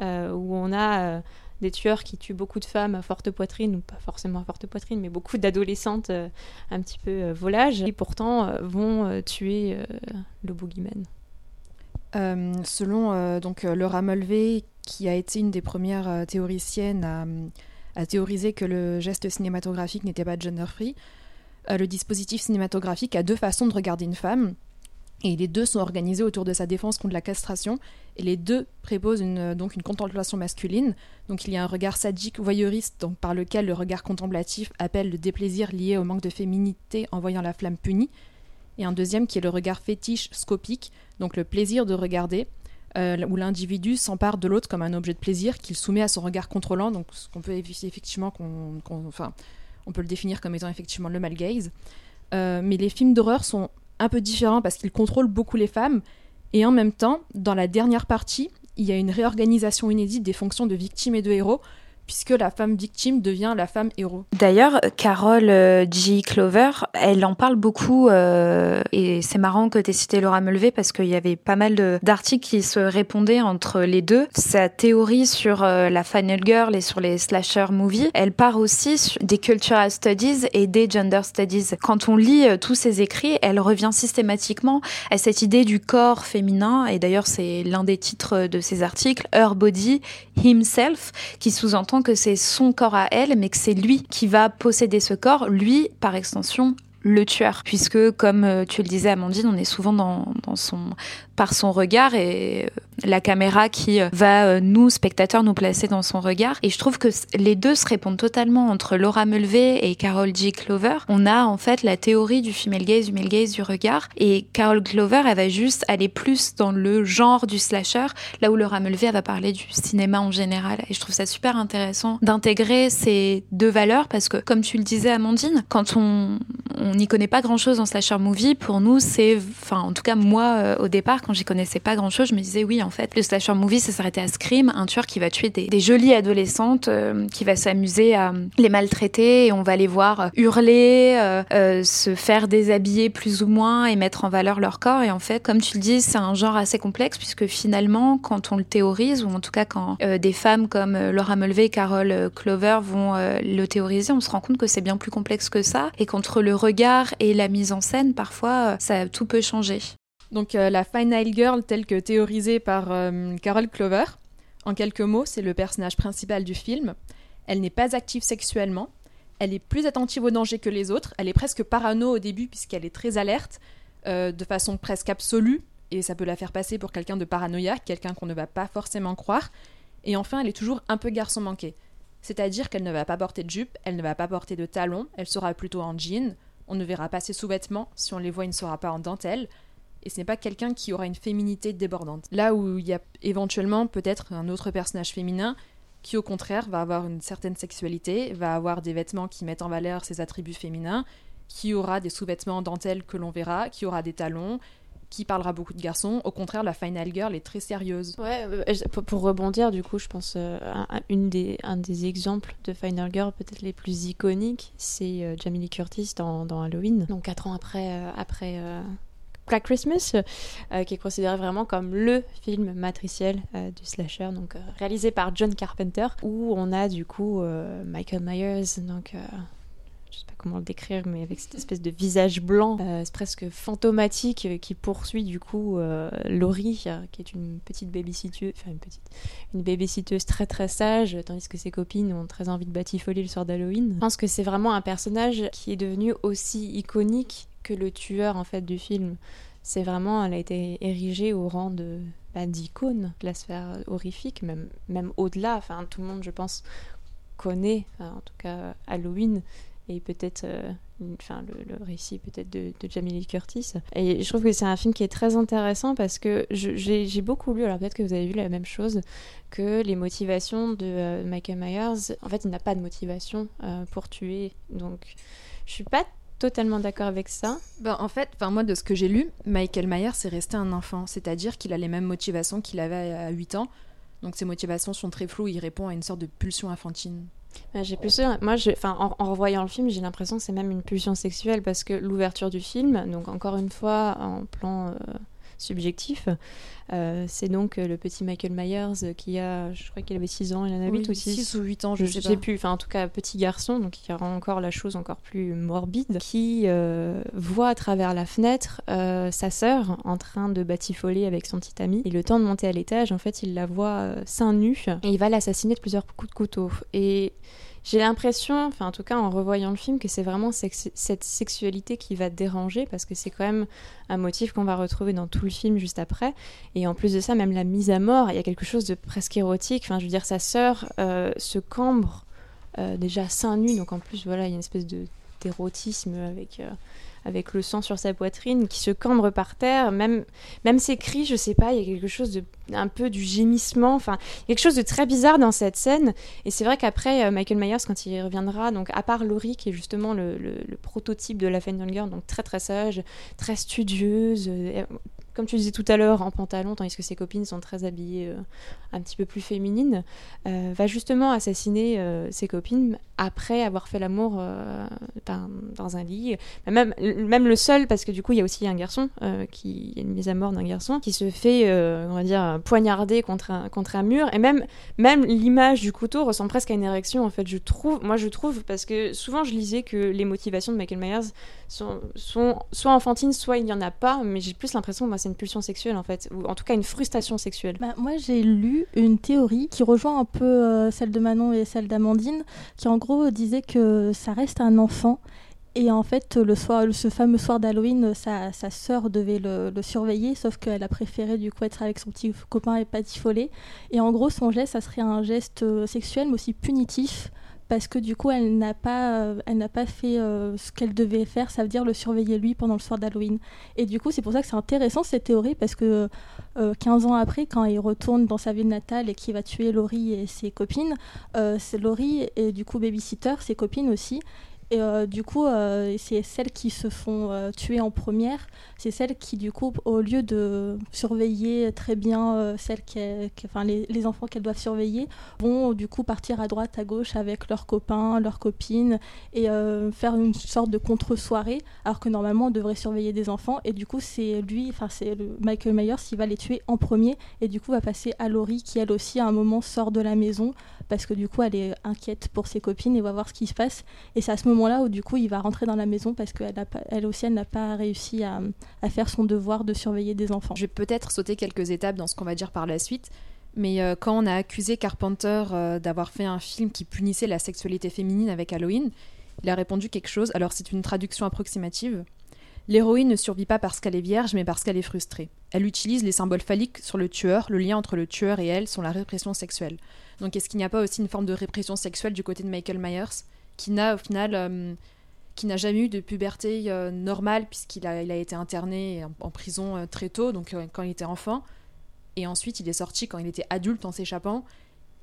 euh, où on a euh, des tueurs qui tuent beaucoup de femmes à forte poitrine, ou pas forcément à forte poitrine, mais beaucoup d'adolescentes euh, un petit peu volages, et pourtant vont tuer le boogeyman. Selon donc Laura Mulvey, qui a été une des premières théoriciennes à, à théoriser que le geste cinématographique n'était pas gender-free, le dispositif cinématographique a deux façons de regarder une femme, et les deux sont organisés autour de sa défense contre la castration, et les deux préposent une, euh, donc une contemplation masculine. Donc il y a un regard sadique voyeuriste donc, par lequel le regard contemplatif appelle le déplaisir lié au manque de féminité en voyant la flamme punie, et un deuxième qui est le regard fétiche scopique, donc le plaisir de regarder, euh, où l'individu s'empare de l'autre comme un objet de plaisir qu'il soumet à son regard contrôlant, donc ce qu'on peut effectivement, qu'on, qu'on- enfin, on peut le définir comme étant effectivement le male gaze. Euh, mais les films d'horreur sont un peu différents parce qu'ils contrôlent beaucoup les femmes, et en même temps, dans la dernière partie, il y a une réorganisation inédite des fonctions de victime et de héros, puisque la femme victime devient la femme héros. D'ailleurs, Carole euh, G. Clover, elle en parle beaucoup euh, et c'est marrant que tu aies cité Laura Mulvey parce qu'il y avait pas mal d'articles qui se répondaient entre les deux. Sa théorie sur euh, la Final Girl et sur les slasher movies, elle part aussi des cultural studies et des gender studies. Quand on lit tous ses écrits, elle revient systématiquement à cette idée du corps féminin et d'ailleurs c'est l'un des titres de ses articles, Her Body, Himself, qui sous-entend que c'est son corps à elle, mais que c'est lui qui va posséder ce corps, lui, par extension, le tueur. Puisque, comme euh, tu le disais, Amandine, on est souvent dans, son, par son regard et euh, la caméra qui euh, va, nous, spectateurs, nous placer dans son regard. Et je trouve que les deux se répondent totalement entre Laura Mulvey et Carol G. Clover. On a, en fait, la théorie du female gaze, du male gaze, du regard. Et Carol Clover, elle va juste aller plus dans le genre du slasher, là où Laura Mulvey, elle va parler du cinéma en général. Et je trouve ça super intéressant d'intégrer ces deux valeurs parce que, comme tu le disais, Amandine, quand on on n'y connaît pas grand chose en slasher movie, pour nous, c'est, enfin, en tout cas, moi, euh, au départ, quand j'y connaissais pas grand chose, je me disais, oui, en fait, le slasher movie, ça s'arrêtait à Scream, un tueur qui va tuer des, jolies adolescentes, euh, qui va s'amuser à les maltraiter et on va les voir euh, hurler, se faire déshabiller plus ou moins et mettre en valeur leur corps. Et en fait, comme tu le dis, c'est un genre assez complexe puisque finalement, quand on le théorise, ou en tout cas quand des femmes comme Laura Mulvey et Carol euh, Clover vont le théoriser, on se rend compte que c'est bien plus complexe que ça et qu'entre le regard et la mise en scène, parfois, euh, ça tout peut changer. Donc euh, la Final Girl telle que théorisée par euh, Carol Clover, en quelques mots, c'est le personnage principal du film. Elle n'est pas active sexuellement, elle est plus attentive aux dangers que les autres, elle est presque parano au début puisqu'elle est très alerte, euh, de façon presque absolue, et ça peut la faire passer pour quelqu'un de paranoïaque, quelqu'un qu'on ne va pas forcément croire. Et enfin, elle est toujours un peu garçon manqué. C'est-à-dire qu'elle ne va pas porter de jupe, elle ne va pas porter de talons, elle sera plutôt en jean, on ne verra pas ses sous-vêtements, si on les voit, il ne sera pas en dentelle, et ce n'est pas quelqu'un qui aura une féminité débordante. Là où il y a éventuellement peut-être un autre personnage féminin qui au contraire va avoir une certaine sexualité, va avoir des vêtements qui mettent en valeur ses attributs féminins, qui aura des sous-vêtements en dentelle que l'on verra, qui aura des talons, qui parlera beaucoup de garçons. Au contraire, la Final Girl est très sérieuse. Ouais, euh, pour, rebondir, du coup, je pense euh, un, un- une des, un des exemples de Final Girl peut-être les plus iconiques, c'est euh, Jamie Lee Curtis dans, dans Halloween, donc quatre ans après, après Black Christmas, qui est considéré vraiment comme le film matriciel du slasher, donc réalisé par John Carpenter, où on a du coup Michael Myers, donc euh, je sais pas comment le décrire, mais avec cette espèce de visage blanc, euh, presque fantomatique, euh, qui poursuit du coup euh, Laurie, qui est une petite babysitteuse, enfin une petite, une babysitteuse très très sage, tandis que ses copines ont très envie de batifoler le soir d'Halloween. Je pense que c'est vraiment un personnage qui est devenu aussi iconique que le tueur en fait du film. C'est vraiment, elle a été érigée au rang de bah, d'icône de la sphère horrifique, même même au-delà. Enfin, tout le monde, je pense, connaît, en tout cas Halloween et peut-être euh, enfin le, récit peut-être de, de Jamie Lee Curtis. Et je trouve que c'est un film qui est très intéressant parce que j'ai beaucoup lu alors peut-être que vous avez vu la même chose que les motivations de euh, Michael Myers en fait il n'a pas de motivation euh, pour tuer. Donc je suis pas totalement d'accord avec ça. Ben, en fait, moi de ce que j'ai lu, Michael Myers est resté un enfant, c'est-à-dire qu'il a les mêmes motivations qu'il avait à 8 ans. Donc ses motivations sont très floues, il répond à une sorte de pulsion infantile. Bah, j'ai plus, moi, enfin, en, en, revoyant le film, j'ai l'impression que c'est même une pulsion sexuelle parce que l'ouverture du film, donc encore une fois en plan euh, subjectif, euh, c'est donc euh, le petit Michael Myers qui a, je crois qu'il avait 6 ans, il en a 8 ou 6. 6 ou 8 ans, je, je sais, plus. Enfin, en tout cas, petit garçon, donc qui rend encore la chose encore plus morbide, qui euh, voit à travers la fenêtre euh, sa sœur en train de batifoler avec son petit ami. Et le temps de monter à l'étage, en fait, il la voit euh, seins nus et il va l'assassiner de plusieurs coups de couteau. Et j'ai l'impression, enfin en tout cas en revoyant le film, que c'est vraiment cette sexualité qui va déranger parce que c'est quand même un motif qu'on va retrouver dans tout le film juste après. Et en plus de ça, même la mise à mort, il y a quelque chose de presque érotique. Enfin, je veux dire, sa sœur euh, se cambre euh, déjà seins nus, donc en plus voilà, il y a une espèce de d'érotisme avec euh, avec le sang sur sa poitrine, qui se cambre par terre, même, même ses cris, je sais pas, il y a quelque chose de un peu du gémissement, enfin, quelque chose de très bizarre dans cette scène. Et c'est vrai qu'après, euh, Michael Myers, quand il reviendra, donc à part Laurie, qui est justement le, le, prototype de la Fender Girl, donc très très sage, très studieuse, euh, comme tu disais tout à l'heure, en pantalon, tandis que ses copines sont très habillées euh, un petit peu plus féminines, euh, va justement assassiner euh, ses copines après avoir fait l'amour dans, un lit. Même, même le seul, parce que du coup, il y a aussi un garçon, qui, il y a une mise à mort d'un garçon, qui se fait, on va dire, poignarder contre un, contre un mur. Et même, même l'image du couteau ressemble presque à une érection, en fait, je trouve. Moi, je trouve, parce que souvent, je lisais que les motivations de Michael Myers sont, sont soit enfantines, soit il n'y en a pas, mais j'ai plus l'impression, moi, c'est une pulsion sexuelle, en fait, ou en tout cas une frustration sexuelle. Bah, moi, j'ai lu une théorie qui rejoint un peu euh, celle de Manon et celle d'Amandine, qui en gros disait que ça reste un enfant. Et en fait, le soir, ce fameux soir d'Halloween, sa, sa sœur devait le, le surveiller, sauf qu'elle a préféré du coup être avec son petit copain et patifoler. Et en gros, son geste, ça serait un geste euh, sexuel, mais aussi punitif, parce que du coup, elle n'a pas, euh, elle n'a pas fait euh, ce qu'elle devait faire, ça veut dire le surveiller lui pendant le soir d'Halloween. Et du coup, c'est pour ça que c'est intéressant cette théorie, parce que euh, 15 ans après, quand il retourne dans sa ville natale et qu'il va tuer Laurie et ses copines, euh, c'est Laurie et du coup babysitter, ses copines aussi. Et euh, du coup, euh, c'est celles qui se font euh, tuer en première. C'est celles qui, du coup, au lieu de surveiller très bien celles qui, enfin, les, enfants qu'elles doivent surveiller, vont du coup partir à droite, à gauche avec leurs copains, leurs copines et faire une sorte de contre-soirée, alors que normalement on devrait surveiller des enfants. Et du coup, c'est lui, enfin, c'est Michael Myers qui va les tuer en premier et du coup va passer à Laurie qui, elle aussi, à un moment sort de la maison parce que du coup, elle est inquiète pour ses copines et va voir ce qui se passe. Et c'est à ce moment-là où du coup, il va rentrer dans la maison parce qu'elle elle aussi, elle n'a pas réussi à, à, faire son devoir de surveiller des enfants. Je vais peut-être sauter quelques étapes dans ce qu'on va dire par la suite. Mais euh, quand on a accusé Carpenter euh, d'avoir fait un film qui punissait la sexualité féminine avec Halloween, il a répondu quelque chose. Alors c'est une traduction approximative. L'héroïne ne survit pas parce qu'elle est vierge, mais parce qu'elle est frustrée. Elle utilise les symboles phalliques sur le tueur. Le lien entre le tueur et elle sont la répression sexuelle. Donc est-ce qu'il n'y a pas aussi une forme de répression sexuelle du côté de Michael Myers, qui n'a au final, euh, qui n'a jamais eu de puberté euh, normale puisqu'il a, il a été interné en, prison euh, très tôt, donc quand il était enfant, et ensuite il est sorti quand il était adulte en s'échappant.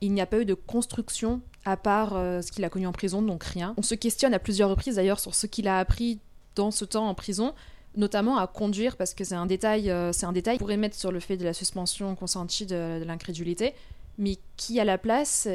Il n'y a pas eu de construction à part ce qu'il a connu en prison, donc rien. On se questionne à plusieurs reprises d'ailleurs sur ce qu'il a appris dans ce temps en prison, notamment à conduire, parce que c'est un détail, c'est un détail qu'on pourrait mettre sur le fait de la suspension consentie de, de l'incrédulité, mais qui à la place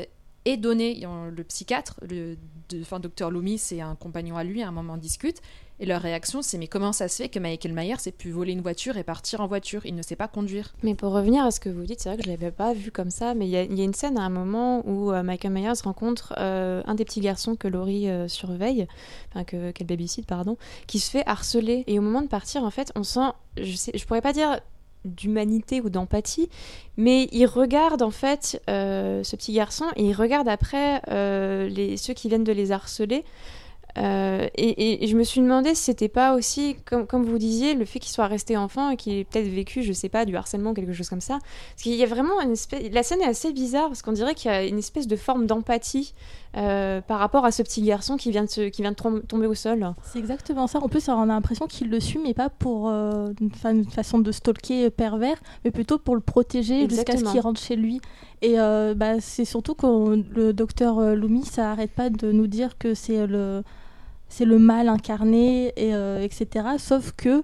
est donné. Le psychiatre, le docteur Loomis et un compagnon à lui, à un moment discutent, et leur réaction, c'est mais comment ça se fait que Michael Myers ait pu voler une voiture et partir en voiture? Il ne sait pas conduire. Mais pour revenir à ce que vous dites, c'est vrai que je l'avais pas vu comme ça, mais il y, a une scène à un moment où euh, Michael Myers rencontre euh, un des petits garçons que Laurie euh, surveille, enfin que qu'elle babysit, pardon, qui se fait harceler. Et au moment de partir, en fait, on sent, je sais, je pourrais pas dire d'humanité ou d'empathie, mais il regarde en fait euh, ce petit garçon et il regarde après euh, les, ceux qui viennent de les harceler. Euh, et, je me suis demandé si c'était pas aussi, comme, comme vous disiez, le fait qu'il soit resté enfant et qu'il ait peut-être vécu, je sais pas, du harcèlement, quelque chose comme ça. Parce qu'il y a vraiment une espèce. La scène est assez bizarre parce qu'on dirait qu'il y a une espèce de forme d'empathie euh, par rapport à ce petit garçon qui vient de, se, qui vient de tomber au sol. C'est exactement ça. En plus, on a l'impression qu'il le suit, mais pas pour euh, une, fa une, façon de stalker pervers, mais plutôt pour le protéger jusqu'à ce qu'il rentre chez lui. Et euh, bah, c'est surtout que le docteur Loomis, ça arrête pas de nous dire que c'est le c'est le mal incarné, et, etc. Sauf que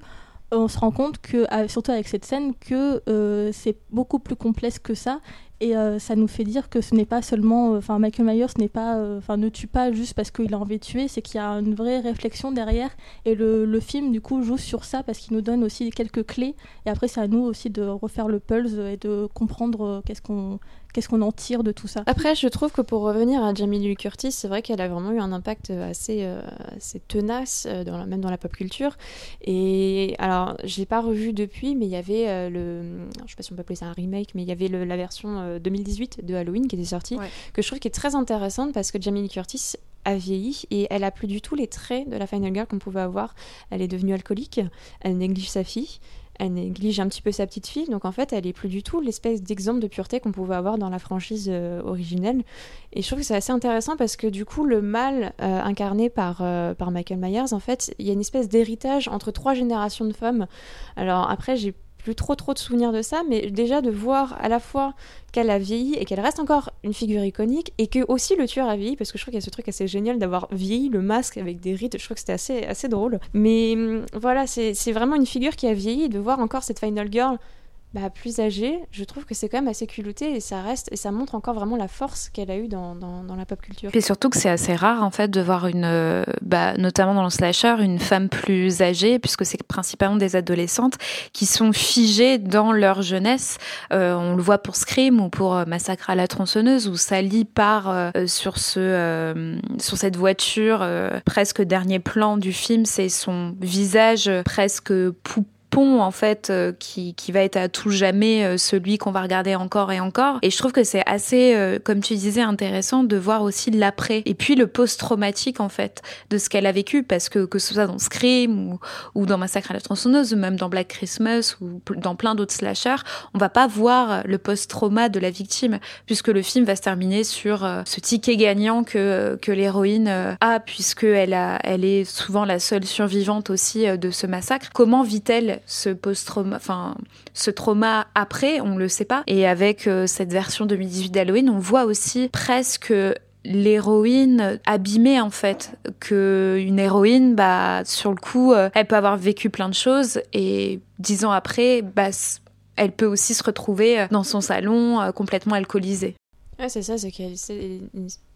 on se rend compte que, surtout avec cette scène, que euh, c'est beaucoup plus complexe que ça Et euh, ça nous fait dire que ce n'est pas seulement, enfin Michael Myers n'est pas, enfin ne tue pas juste parce qu'il a envie de tuer, c'est qu'il y a une vraie réflexion derrière. Et le, le film du coup joue sur ça parce qu'il nous donne aussi quelques clés. Et après c'est à nous aussi de refaire le pulse et de comprendre qu'est-ce qu'on qu'est-ce qu'on en tire de tout ça? Après, je trouve que pour revenir à Jamie Lee Curtis, c'est vrai qu'elle a vraiment eu un impact assez, euh, assez tenace, euh, même dans la pop culture. Et alors, je l'ai pas revu depuis, mais il y avait euh, le. je sais pas si on peut appeler ça un remake, mais il y avait la version 2018 de Halloween qui était sortie, que je trouve qui est très intéressante parce que Jamie Lee Curtis a vieilli et elle a plus du tout les traits de la Final Girl qu'on pouvait avoir. Elle est devenue alcoolique, elle néglige sa fille elle néglige un petit peu sa petite fille, donc en fait, elle est plus du tout l'espèce d'exemple de pureté qu'on pouvait avoir dans la franchise euh, originelle. Et je trouve que c'est assez intéressant parce que du coup, le mal euh, incarné par, euh, par Michael Myers, en fait, il y a une espèce d'héritage entre trois générations de femmes. Alors après, j'ai plus trop trop de souvenirs de ça, mais déjà de voir à la fois qu'elle a vieilli et qu'elle reste encore une figure iconique et que aussi le tueur a vieilli parce que je trouve qu'il y a ce truc assez génial d'avoir vieilli le masque avec des rites, je trouve que c'était assez, assez drôle. Mais hum, voilà, c'est vraiment une figure qui a vieilli de voir encore cette Final Girl bah, plus âgée, je trouve que c'est quand même assez culotté et ça reste et ça montre encore vraiment la force qu'elle a eue dans, dans, la pop culture. Et surtout que c'est assez rare en fait de voir une, euh, bah, notamment dans le slasher, une femme plus âgée puisque c'est principalement des adolescentes qui sont figées dans leur jeunesse. Euh, on le voit pour Scream ou pour euh, Massacre à la tronçonneuse où Sally part sur ce sur cette voiture presque dernier plan du film, c'est son visage presque poupée pont en fait euh, qui, qui va être à tout jamais euh, celui qu'on va regarder encore et encore. Et je trouve que c'est assez, euh, comme tu disais, intéressant de voir aussi l'après et puis le post-traumatique en fait de ce qu'elle a vécu parce que que ce soit dans Scream ou, ou dans Massacre à la tronçonneuse, même dans Black Christmas ou dans plein d'autres slashers, on va pas voir le post-trauma de la victime puisque le film va se terminer sur ce ticket gagnant que que l'héroïne a puisque elle a elle est souvent la seule survivante aussi de ce massacre. Comment vit-elle ce post-trauma, enfin ce trauma après, on le sait pas. Et avec euh, cette version 2018 d'Halloween, on voit aussi presque l'héroïne abîmée en fait que une héroïne bah sur le coup euh, elle peut avoir vécu plein de choses et dix ans après bah elle peut aussi se retrouver euh, dans son salon complètement alcoolisée Ouais, c'est ça, c'est qu'il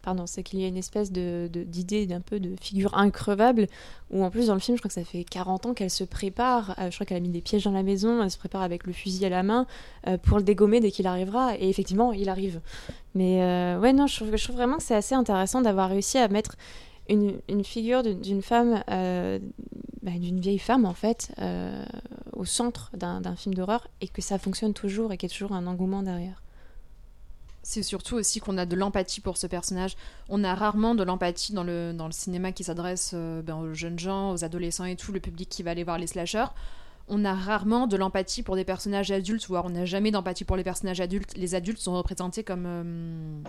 pardon, c'est qu'il y a une espèce de, d'idée d'un peu de figure increvable, où en plus dans le film, je crois que ça fait 40 ans qu'elle se prépare, euh, je crois qu'elle a mis des pièges dans la maison, elle se prépare avec le fusil à la main euh, pour le dégommer dès qu'il arrivera, et effectivement, il arrive. Mais euh, ouais, non, je trouve, vraiment que c'est assez intéressant d'avoir réussi à mettre une, une figure d'une femme, bah, d'une vieille femme en fait, au centre d'un film d'horreur, et que ça fonctionne toujours, et qu'il y a toujours un engouement derrière c'est surtout aussi qu'on a de l'empathie pour ce personnage. On a rarement de l'empathie dans le, dans le cinéma qui s'adresse euh, ben, aux jeunes gens, aux adolescents et tout, le public qui va aller voir les slashers. On a rarement de l'empathie pour des personnages adultes, voire on n'a jamais d'empathie pour les personnages adultes. Les adultes sont représentés comme euh,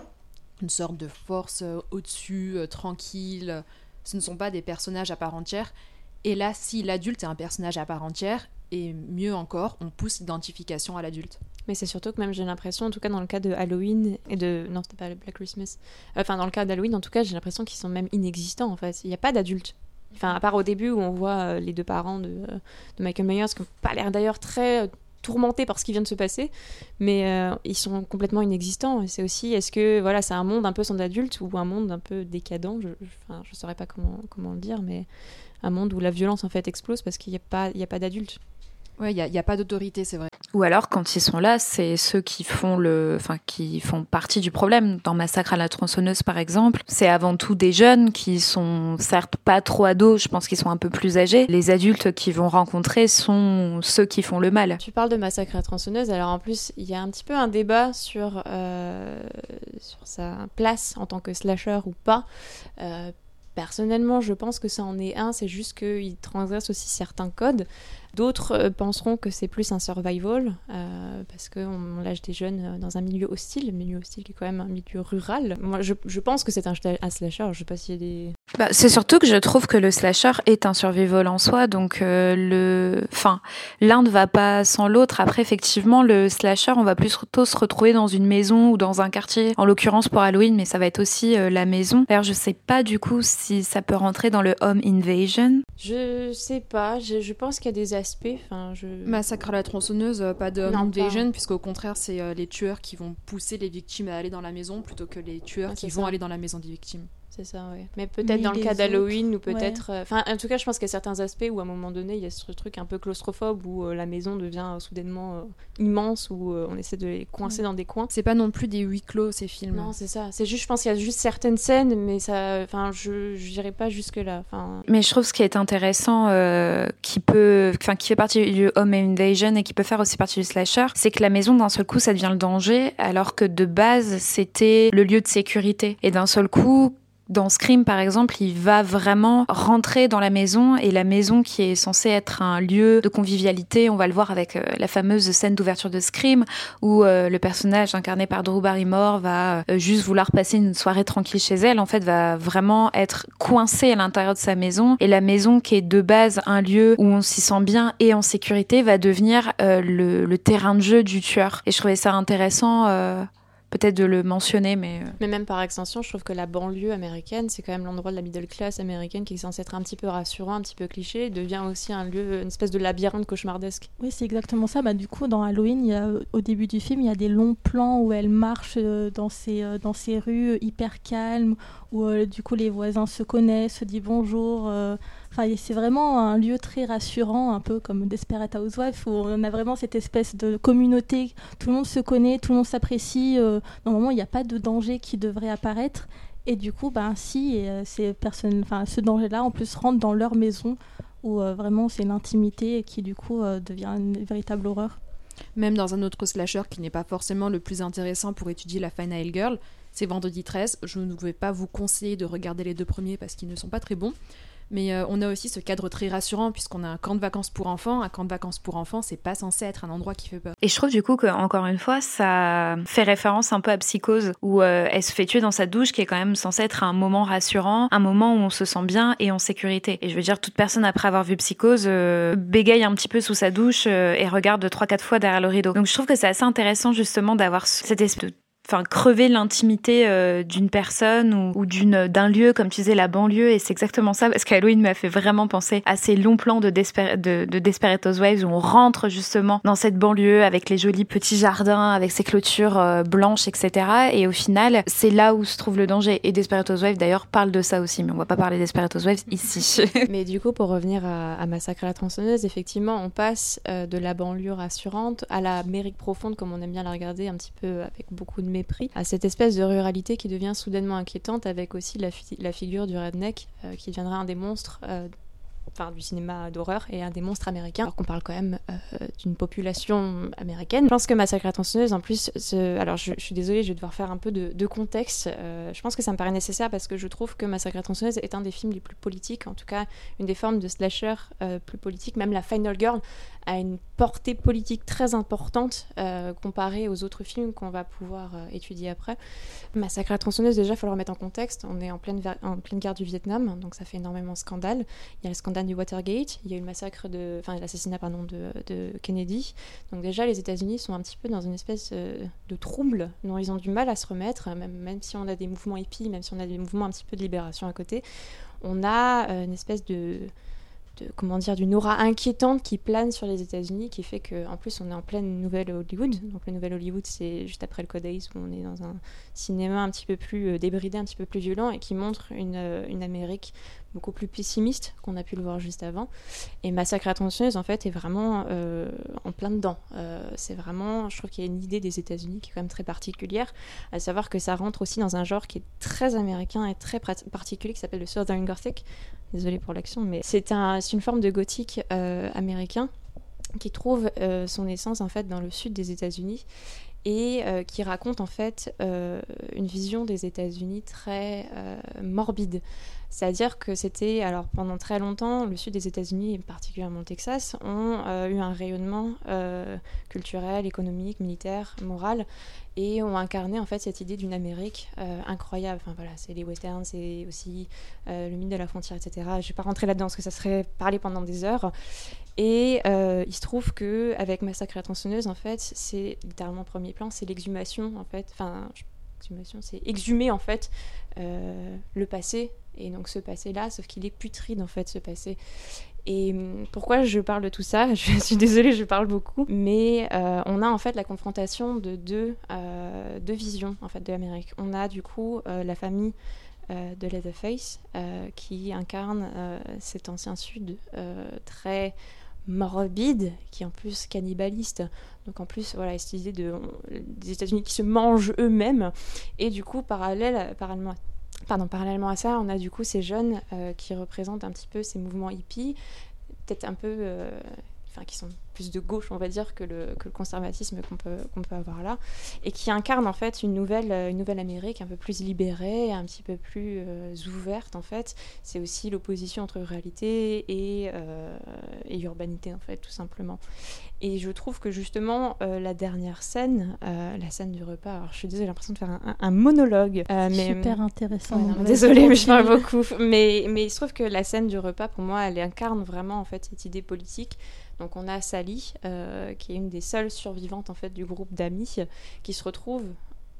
une sorte de force euh, au-dessus, tranquille. Ce ne sont pas des personnages à part entière. Et là, si l'adulte est un personnage à part entière, et mieux encore, on pousse l'identification à l'adulte. Mais c'est surtout que même j'ai l'impression, en tout cas dans le cas de Halloween et de... Non, c'était pas Black Christmas. Enfin, dans le cas d'Halloween, en tout cas, j'ai l'impression qu'ils sont même inexistants, en fait. Il n'y a pas d'adultes. Enfin, à part au début où on voit euh, les deux parents de, euh, Michael Myers, qui n'ont pas l'air d'ailleurs très euh, tourmentés par ce qui vient de se passer, mais ils sont complètement inexistants. C'est aussi, est-ce que voilà, c'est un monde un peu sans adultes ou un monde un peu décadent? Je ne saurais pas comment, comment le dire, mais un monde où la violence en fait explose parce qu'il n'y a pas, il a pas d'adultes. Ouais, il n'y a, a, pas d'autorité, c'est vrai. Ou alors, quand ils sont là, c'est ceux qui font le, enfin, qui font partie du problème. Dans Massacre à la tronçonneuse, par exemple, c'est avant tout des jeunes qui sont certes pas trop ados, je pense qu'ils sont un peu plus âgés. Les adultes qui vont rencontrer sont ceux qui font le mal. Tu parles de Massacre à la tronçonneuse, alors en plus, il y a un petit peu un débat sur, euh, sur sa place en tant que slasher ou pas. Euh, personnellement, je pense que ça en est un, c'est juste qu'il transgresse aussi certains codes. D'autres euh, penseront que c'est plus un survival, euh, parce qu'on lâche des jeunes euh, dans un milieu hostile, un milieu hostile qui est quand même un milieu rural. Moi, je, je pense que c'est un, un, slasher, je sais pas s'il y a des... Bah, c'est surtout que je trouve que le slasher est un survival en soi, donc euh, le... Enfin, l'un ne va pas sans l'autre. Après, effectivement, le slasher, on va plutôt se retrouver dans une maison ou dans un quartier, en l'occurrence pour Halloween, mais ça va être aussi la maison. D'ailleurs, je sais pas du coup si ça peut rentrer dans le home invasion. Je sais pas, je, je pense qu'il y a des aspect. Enfin, je... Massacre à la tronçonneuse, euh, pas de Non, invasion, puisqu'au contraire, c'est euh, les tueurs qui vont pousser les victimes à aller dans la maison plutôt que les tueurs Ah, qui vont aller dans la maison des victimes. C'est ça, ouais. Mais peut-être dans le cas d'Halloween ou ouais. peut-être. euh, Enfin, en tout cas, je pense qu'il y a certains aspects où à un moment donné, il y a ce truc un peu claustrophobe où euh, la maison devient euh, soudainement euh, immense, où euh, on essaie de les coincer dans des coins. C'est pas non plus des huis clos ces films. Non, c'est ça. C'est juste, je pense qu'il y a juste certaines scènes, mais ça. Enfin, je je dirais pas jusque-là. Enfin, Mais je trouve ce qui est intéressant, euh, qui peut, enfin, qui fait partie du home invasion et qui peut faire aussi partie du slasher, c'est que la maison d'un seul coup ça devient le danger, alors que de base c'était le lieu de sécurité. Et d'un seul coup, dans Scream par exemple, il va vraiment rentrer dans la maison et la maison qui est censée être un lieu de convivialité, on va le voir avec euh, la fameuse scène d'ouverture de Scream où euh, le personnage incarné par Drew Barrymore va euh, juste vouloir passer une soirée tranquille chez elle, en fait va vraiment être coincé à l'intérieur de sa maison et la maison qui est de base un lieu où on s'y sent bien et en sécurité va devenir le, terrain de jeu du tueur. Et je trouvais ça intéressant peut-être de le mentionner, mais euh, Mais même par extension, je trouve que la banlieue américaine, c'est quand même l'endroit de la middle class américaine qui est censé être un petit peu rassurant, un petit peu cliché, devient aussi un lieu, une espèce de labyrinthe cauchemardesque. Oui, c'est exactement ça. Bah, du coup, dans Halloween, il y a, au début du film, il y a des longs plans où elle marche euh, dans ces, euh, dans ces rues hyper calmes, où du coup les voisins se connaissent, se disent bonjour. euh. C'est vraiment un lieu très rassurant, un peu comme Desperate Housewives, où on a vraiment cette espèce de communauté. Tout le monde se connaît, tout le monde s'apprécie. euh, normalement, il n'y a pas de danger qui devrait apparaître. Et du coup, ben, si et, euh, ces personnes, ce danger-là, en plus, rentre dans leur maison, où euh, vraiment c'est l'intimité qui, du coup, devient une véritable horreur. Même dans un autre slasher qui n'est pas forcément le plus intéressant pour étudier la Final Girl, c'est Vendredi 13. Je ne vais pas vous conseiller de regarder les deux premiers parce qu'ils ne sont pas très bons. Mais euh, on a aussi ce cadre très rassurant puisqu'on a un camp de vacances pour enfants. Un camp de vacances pour enfants, c'est pas censé être un endroit qui fait peur. Et je trouve du coup que encore une fois, ça fait référence un peu à Psychose, où euh, elle se fait tuer dans sa douche, qui est quand même censé être un moment rassurant, un moment où on se sent bien et en sécurité. Et je veux dire, toute personne après avoir vu Psychose euh, bégaye un petit peu sous sa douche euh, et regarde trois quatre fois derrière le rideau. Donc je trouve que c'est assez intéressant justement d'avoir cette espèce enfin crever l'intimité euh, d'une personne ou, d'une d'un lieu comme tu disais la banlieue. Et c'est exactement ça parce qu'Halloween m'a fait vraiment penser à ces longs plans de, Desper de, de Desperate Housewives où on rentre justement dans cette banlieue avec les jolis petits jardins avec ses clôtures euh, blanches etc et au final c'est là où se trouve le danger. Et Desperate Housewives d'ailleurs parle de ça aussi mais on va pas parler des Desperate Housewives ici. Mais du coup, pour revenir à, à Massacre à la tronçonneuse, effectivement, on passe euh, de la banlieue rassurante à l'Amérique profonde, comme on aime bien la regarder, un petit peu avec beaucoup de à cette espèce de ruralité qui devient soudainement inquiétante, avec aussi la, fi- la figure du redneck, euh, qui deviendra un des monstres. euh, du cinéma d'horreur et un des monstres américains, alors qu'on parle quand même euh, d'une population américaine. Je pense que Massacre à tronçonneuse, en plus, alors je, suis désolée, je vais devoir faire un peu de, contexte. Je pense que ça me paraît nécessaire parce que je trouve que Massacre à est un des films les plus politiques, en tout cas une des formes de slasher plus politique. Même la Final Girl a une portée politique très importante euh, comparée aux autres films qu'on va pouvoir euh, étudier après. Massacre à la tronçonneuse, déjà, il faut le remettre en contexte. On est en pleine, en pleine guerre du Vietnam, donc ça fait énormément de scandale. Il y a le scandale du Watergate, il y a eu le massacre de, enfin l'assassinat pardon de, de Kennedy. Donc déjà, les États-Unis sont un petit peu dans une espèce euh, de trouble dont ils ont du mal à se remettre, même, même si on a des mouvements hippies, même si on a des mouvements un petit peu de libération à côté, on a une espèce de de, comment dire d'une aura inquiétante qui plane sur les États-Unis qui fait que en plus on est en pleine nouvelle Hollywood. Donc le nouvel Hollywood c'est juste après le Code où on est dans un cinéma un petit peu plus euh, débridé un petit peu plus violent et qui montre une, euh, une Amérique beaucoup plus pessimiste qu'on a pu le voir juste avant. Et Massacre à tronçonneuse en fait est vraiment euh, en plein dedans. Euh, c'est vraiment je trouve qu'il y a une idée des États-Unis qui est quand même très particulière à savoir que ça rentre aussi dans un genre qui est très américain et très particulier qui s'appelle le Southern Gothic Désolée pour l'action, mais c'est un, une forme de gothique euh, américain qui trouve son essence en fait dans le sud des États-Unis et euh, qui raconte en fait euh, une vision des États-Unis très euh, morbide. C'est-à-dire que c'était, alors pendant très longtemps, le sud des États-Unis, et particulièrement le Texas, ont eu un rayonnement culturel, économique, militaire, moral, et ont incarné en fait cette idée d'une Amérique incroyable. Enfin voilà, c'est les westerns, c'est aussi le mythe de la frontière, etc. Je ne vais pas rentrer là-dedans parce que ça serait parler pendant des heures. Et euh, il se trouve que avec Massacre à tronçonneuse, en fait, c'est littéralement premier plan, c'est l'exhumation en fait. Enfin, exhumation, c'est exhumer en fait euh, le passé. Et donc ce passé-là, sauf qu'il est putride en fait, ce passé. Et hum, pourquoi je parle de tout ça? Je suis désolée, je parle beaucoup. Mais euh, on a en fait la confrontation de deux, euh, visions en fait, de l'Amérique. On a du coup euh, la famille de Leatherface qui incarne cet ancien Sud très morbide, qui est en plus cannibaliste. Donc en plus, voilà, cette idée de, des États-Unis qui se mangent eux-mêmes. Et du coup, parallèle, parallèlement, pardon, parallèlement à ça, on a du coup ces jeunes euh, qui représentent un petit peu ces mouvements hippies, peut-être un peu, euh, enfin qui sont plus de gauche, on va dire, que le, que le conservatisme qu'on peut, qu'on peut avoir là, et qui incarne en fait une nouvelle, euh, une nouvelle Amérique un peu plus libérée, un petit peu plus euh, ouverte en fait. C'est aussi l'opposition entre réalité et, euh, et, urbanité en fait, tout simplement. Et je trouve que justement la dernière scène, la scène du repas, alors je suis désolée, j'ai l'impression de faire un, un monologue. mais, Super intéressant. Ouais, désolée, mais je parle beaucoup. Mais, mais il se trouve que la scène du repas, pour moi, elle incarne vraiment en fait cette idée politique donc on a Sally, euh, qui est une des seules survivantes en fait du groupe d'amis, qui se retrouve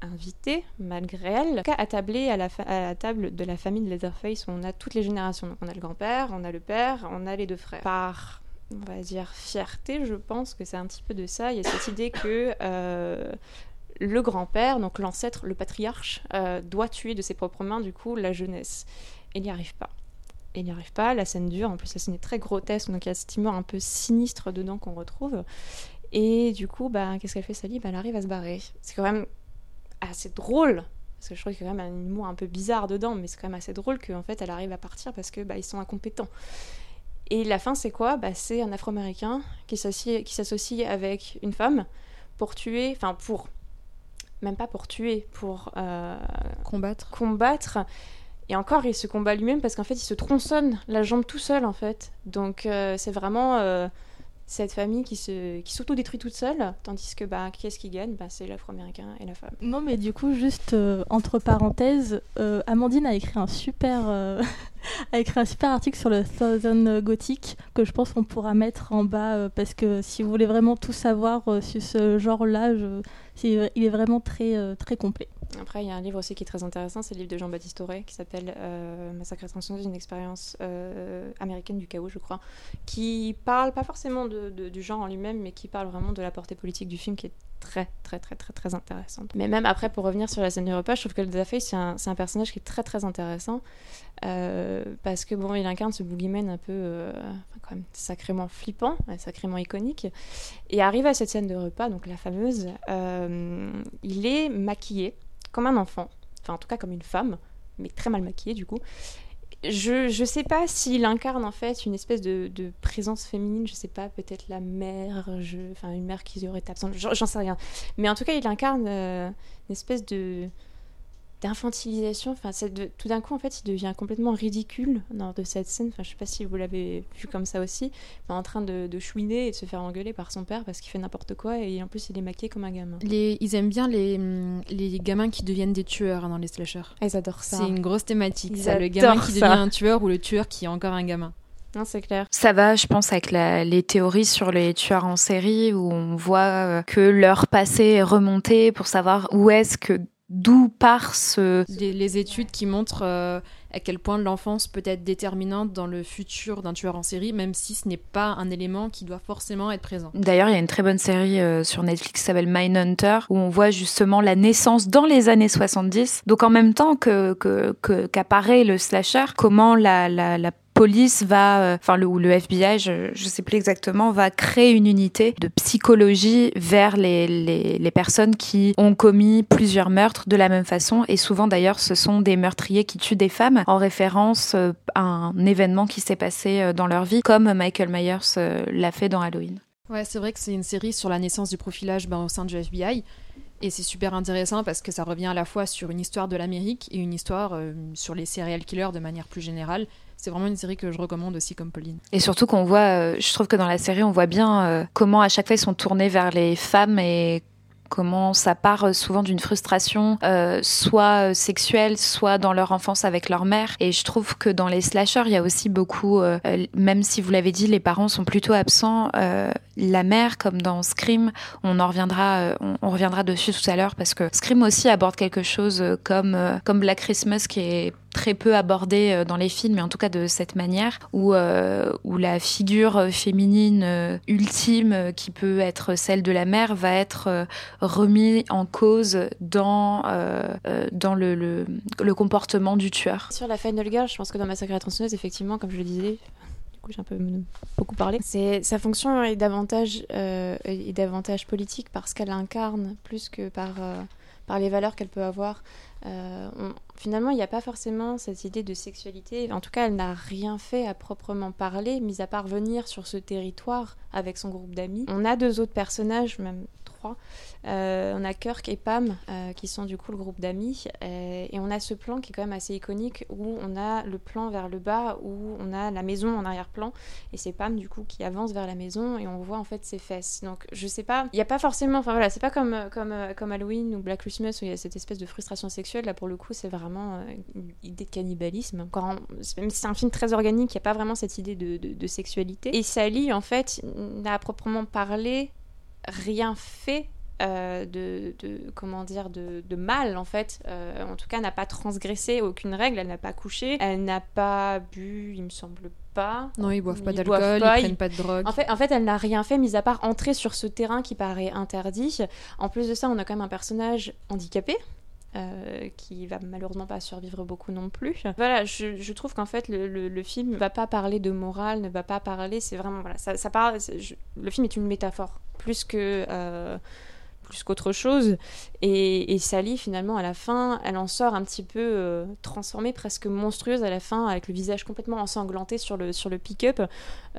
invitée, malgré elle, attablée à la, à la table de la famille de Leatherface où on a toutes les générations. Donc on a le grand-père, on a le père, on a les deux frères. Par, on va dire, fierté, je pense que c'est un petit peu de ça. Il y a cette idée que... Euh, le grand-père, donc l'ancêtre, le patriarche, euh, doit tuer de ses propres mains, du coup, la jeunesse. Et il n'y arrive pas il n'y arrive pas. La scène dure, en plus la scène est très grotesque, donc il y a cette humour un peu sinistre dedans qu'on retrouve. Et du coup, bah, qu'est-ce qu'elle fait Sally? Bah, Elle arrive à se barrer. C'est quand même assez drôle, parce que je trouve qu'il y a quand même un humour un peu bizarre dedans, mais c'est quand même assez drôle qu'en fait elle arrive à partir parce que bah, ils sont incompétents. Et la fin, c'est quoi? Bah, C'est un Afro-Américain qui s'associe avec une femme pour tuer, enfin pour, même pas pour tuer, pour euh, combattre. combattre et encore, il se combat lui-même parce qu'en fait, il se tronçonne la jambe tout seul, en fait. Donc, euh, c'est vraiment euh, cette famille qui se qui s'auto-détruit toute seule, tandis que bah, qui est-ce qui gagne? Bah, C'est l'afro-américain et la femme. Non, mais du coup, juste euh, entre parenthèses, Amandine a écrit un super a écrit un super article sur le Southern Gothic que je pense qu'on pourra mettre en bas parce que si vous voulez vraiment tout savoir sur ce genre-là, il est vraiment très très complet. Après, il y a un livre aussi qui est très intéressant, c'est le livre de Jean-Baptiste Auré qui s'appelle euh, Massacre et Tronçonneuse, une expérience euh, américaine du chaos, je crois, qui parle pas forcément du genre en lui-même, mais qui parle vraiment de la portée politique du film qui est très, très, très, très, très intéressante. Mais même après, pour revenir sur la scène du repas, je trouve que le Daffy, c'est un, personnage qui est très, très intéressant euh, parce que bon, il incarne ce boogeyman un peu, quand même sacrément flippant, sacrément iconique, et arrive à cette scène de repas, donc la fameuse, il est maquillé comme un enfant, enfin en tout cas comme une femme, mais très mal maquillée du coup. Je, je sais pas s'il incarne en fait une espèce de, de, présence féminine, je sais pas, peut-être la mère, je, enfin une mère qui aurait été absente, j'en sais rien. Mais en tout cas, il incarne euh, une espèce de, d'infantilisation. Enfin, de, tout d'un coup, en fait, il devient complètement ridicule lors de cette scène. Enfin, je sais pas si vous l'avez vu comme ça aussi, mais en train de, de, chouiner et de se faire engueuler par son père parce qu'il fait n'importe quoi et en plus, il est maquillé comme un gamin. Les, ils aiment bien les, les gamins qui deviennent des tueurs dans les slashers. Ah, ils adorent ça. C'est une grosse thématique, ça, le gamin qui ça. devient un tueur ou le tueur qui est encore un gamin. Non, c'est clair. Ça va, je pense, avec la, les théories sur les tueurs en série où on voit euh, que leur passé est remonté pour savoir où est-ce que d'où part ce... Les, les, études qui montrent euh, à quel point l'enfance peut être déterminante dans le futur d'un tueur en série, même si ce n'est pas un élément qui doit forcément être présent. D'ailleurs, il y a une très bonne série euh, sur Netflix qui s'appelle Mindhunter, où on voit justement la naissance dans les années 70. Donc en même temps que qu'apparaît que, le slasher, comment la, la, la police va, enfin le ou le FBI, je, je sais plus exactement, va créer une unité de psychologie vers les, les, personnes qui ont commis plusieurs meurtres de la même façon. Et souvent d'ailleurs, ce sont des meurtriers qui tuent des femmes en référence à un événement qui s'est passé dans leur vie, comme Michael Myers l'a fait dans Halloween. Ouais, c'est vrai que c'est une série sur la naissance du profilage ben, au sein du FBI. Et c'est super intéressant parce que ça revient à la fois sur une histoire de l'Amérique et une histoire euh, sur les serial killers de manière plus générale c'est vraiment une série que je recommande aussi comme Pauline. Et surtout qu'on voit, euh, je trouve que dans la série, on voit bien euh, comment à chaque fois ils sont tournés vers les femmes et comment ça part souvent d'une frustration, euh, soit sexuelle, soit dans leur enfance avec leur mère. Et je trouve que dans les slashers, il y a aussi beaucoup, euh, même si vous l'avez dit, les parents sont plutôt absents. Euh, la mère, comme dans Scream, on en reviendra dessus tout à l'heure parce que Scream aussi aborde quelque chose comme comme Black Christmas qui est très peu abordées dans les films, mais en tout cas de cette manière, où, où la figure féminine ultime, qui peut être celle de la mère, va être remise en cause dans, dans le, le, comportement du tueur. Sur la Final Girl, je pense que dans Massacre à la tronçonneuse, effectivement, comme je le disais, j'ai un peu beaucoup parlé. Sa fonction est davantage euh, est davantage politique parce qu'elle incarne plus que par euh, par les valeurs qu'elle peut avoir. Euh, finalement, il n'y a pas forcément cette idée de sexualité. En tout cas, elle n'a rien fait à proprement parler, mis à part venir sur ce territoire avec son groupe d'amis. On a deux autres personnages, même euh, on a Kirk et Pam euh, qui sont du coup le groupe d'amis. Euh, et on a ce plan qui est quand même assez iconique où on a le plan vers le bas, où on a la maison en arrière-plan. Et c'est Pam du coup qui avance vers la maison et on voit en fait ses fesses. Donc je sais pas, il n'y a pas forcément, enfin voilà, c'est pas comme, comme, comme Halloween ou Black Christmas où il y a cette espèce de frustration sexuelle. Là pour le coup, c'est vraiment une idée de cannibalisme. Même si c'est un film très organique, il n'y a pas vraiment cette idée de, de sexualité. Et Sally en fait n'a proprement parlé rien fait euh, de, comment dire de, mal en fait. Euh, en tout cas n'a pas transgressé aucune règle elle n'a pas couché elle n'a pas bu il me semble pas. Non ils boivent pas d'alcool ils, prennent pas de drogue. En fait en fait elle n'a rien fait mis à part entrer sur ce terrain qui paraît interdit. En plus de ça on a quand même un personnage handicapé euh, qui va malheureusement pas survivre beaucoup non plus. Voilà, je, trouve qu'en fait le, le, film ne va pas parler de morale, ne va pas parler, c'est vraiment voilà, ça, ça parle, le film est une métaphore. Plus que euh, plus qu'autre chose. Et, Sally, finalement, à la fin, elle en sort un petit peu euh, transformée, presque monstrueuse à la fin, avec le visage complètement ensanglanté sur le, sur le pick-up,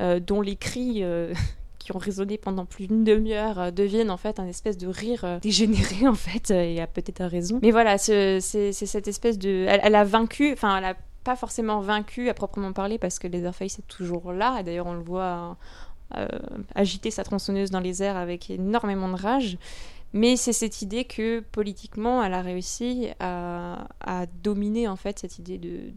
euh, dont les cris qui ont résonné pendant plus d'une demi-heure deviennent en fait un espèce de rire dégénéré, en fait, et a peut-être raison. Mais voilà, c'est cette espèce de... Elle, a vaincu, enfin, elle a pas forcément vaincu à proprement parler, parce que Leatherface est toujours là, et d'ailleurs on le voit euh, agiter sa tronçonneuse dans les airs avec énormément de rage. Mais c'est cette idée que politiquement, elle a réussi à, dominer en fait cette idée de,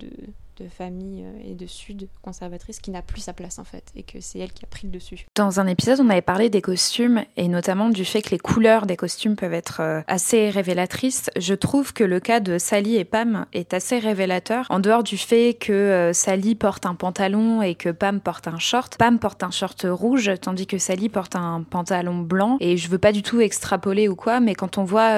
famille euh, et de sud conservatrice qui n'a plus sa place en fait et que c'est elle qui a pris le dessus. Dans un épisode, on avait parlé des costumes et notamment du fait que les couleurs des costumes peuvent être euh, assez révélatrices. Je trouve que le cas de Sally et Pam est assez révélateur. En dehors du fait que euh, Sally porte un pantalon et que Pam porte un short, Pam porte un short rouge tandis que Sally porte un pantalon blanc et je veux pas du tout extrapoler ou quoi, mais quand on voit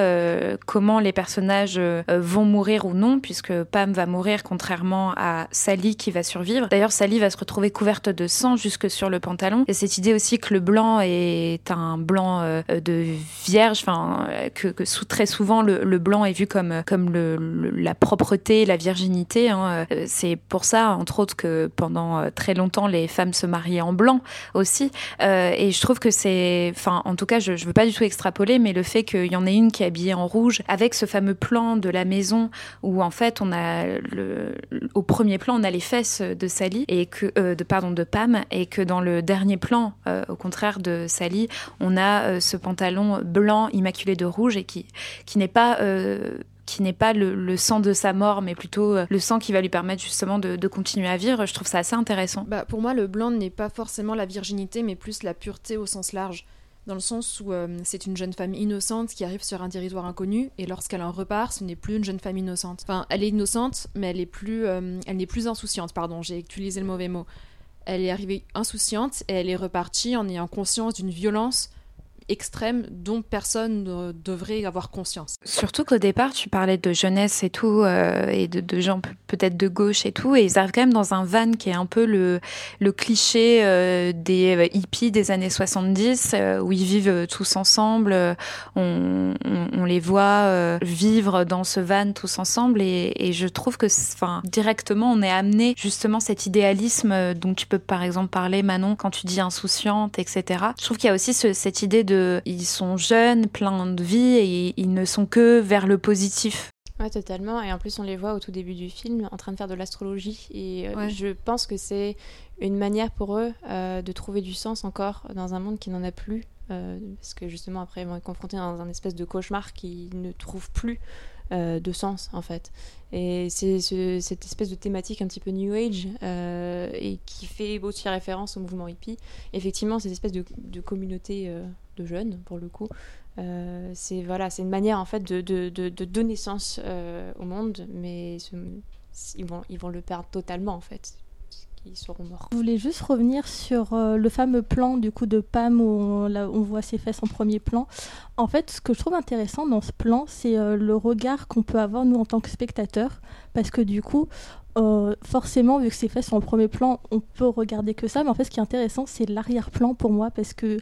comment les personnages vont mourir ou non, puisque Pam va mourir contrairement à Sally qui va survivre. D'ailleurs, Sally va se retrouver couverte de sang jusque sur le pantalon. Et cette idée aussi que le blanc est un blanc euh, de vierge, enfin que, sous, très souvent le, blanc est vu comme comme le, la propreté, la virginité. Hein. Euh, c'est pour ça, entre autres, que pendant euh, très longtemps les femmes se mariaient en blanc aussi. et je trouve que c'est, enfin, en tout cas, je, je veux pas du tout extrapoler, mais le fait qu'il y en ait une qui est habillée en rouge avec ce fameux plan de la maison où en fait on a le, au premier premier plan, on a les fesses de Sally et que euh, de pardon de Pam et que dans le dernier plan, euh, au contraire de Sally, on a euh, ce pantalon blanc immaculé de rouge et qui qui n'est pas qui n'est pas le, sang de sa mort, mais plutôt le sang qui va lui permettre justement de, de continuer à vivre. Je trouve ça assez intéressant. Bah, pour moi, le blanc n'est pas forcément la virginité, mais plus la pureté au sens large dans le sens où euh, c'est une jeune femme innocente qui arrive sur un territoire inconnu et lorsqu'elle en repart, ce n'est plus une jeune femme innocente. Enfin, elle est innocente, mais elle est plus, euh, elle n'est plus insouciante. Pardon, j'ai utilisé le mauvais mot. Elle est arrivée insouciante et elle est repartie en ayant conscience d'une violence extrême dont personne ne devrait avoir conscience. Surtout qu'au départ, tu parlais de jeunesse et tout, euh, et de, gens peut-être de gauche et tout, et ils arrivent quand même dans un van qui est un peu le, cliché euh, des euh, hippies des années 70, où ils vivent tous ensemble, on, les voit vivre dans ce van tous ensemble, et, je trouve que enfin, directement, on est amené justement cet idéalisme dont tu peux par exemple parler, Manon, quand tu dis insouciante, etc. Je trouve qu'il y a aussi ce, cette idée de ils sont jeunes, pleins de vie et ils ne sont que vers le positif. Ouais, totalement. Et en plus, on les voit au tout début du film en train de faire de l'astrologie. Et euh, je pense que c'est une manière pour eux euh, de trouver du sens encore dans un monde qui n'en a plus. Euh, parce que justement, après, ils vont être confrontés dans un espèce de cauchemar qui ne trouve plus de sens, en fait. Et c'est cette espèce de thématique un petit peu New Age et qui fait aussi référence au mouvement hippie. Effectivement, cette espèce de, communauté de jeunes, pour le coup. Euh, c'est voilà, c'est une manière en fait de, donner sens euh, au monde, mais ils vont, ils vont le perdre totalement en fait. Seront morts. Je voulais juste revenir sur euh, le fameux plan du coup de Pam où on, voit ses fesses en premier plan. En fait, ce que je trouve intéressant dans ce plan, c'est euh, le regard qu'on peut avoir nous en tant que spectateurs, parce que du coup, euh, forcément, vu que ses fesses sont en premier plan, on peut regarder que ça. Mais en fait, ce qui est intéressant, c'est l'arrière-plan pour moi, parce que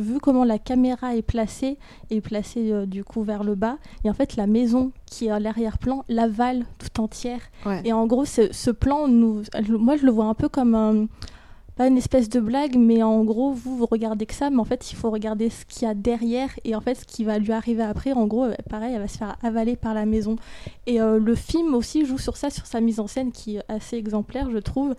vu comment la caméra est placée, est placée euh, du coup vers le bas, et en fait la maison qui est à l'arrière-plan l'avale tout entière. Ouais. Et en gros, ce, ce plan, nous, moi je le vois un peu comme un, pas une espèce de blague, mais en gros, vous, vous regardez que ça, mais en fait, il faut regarder ce qu'il y a derrière, et en fait, ce qui va lui arriver après, en gros, euh, pareil, elle va se faire avaler par la maison. Et euh, le film aussi joue sur ça, sur sa mise en scène, qui est assez exemplaire, je trouve.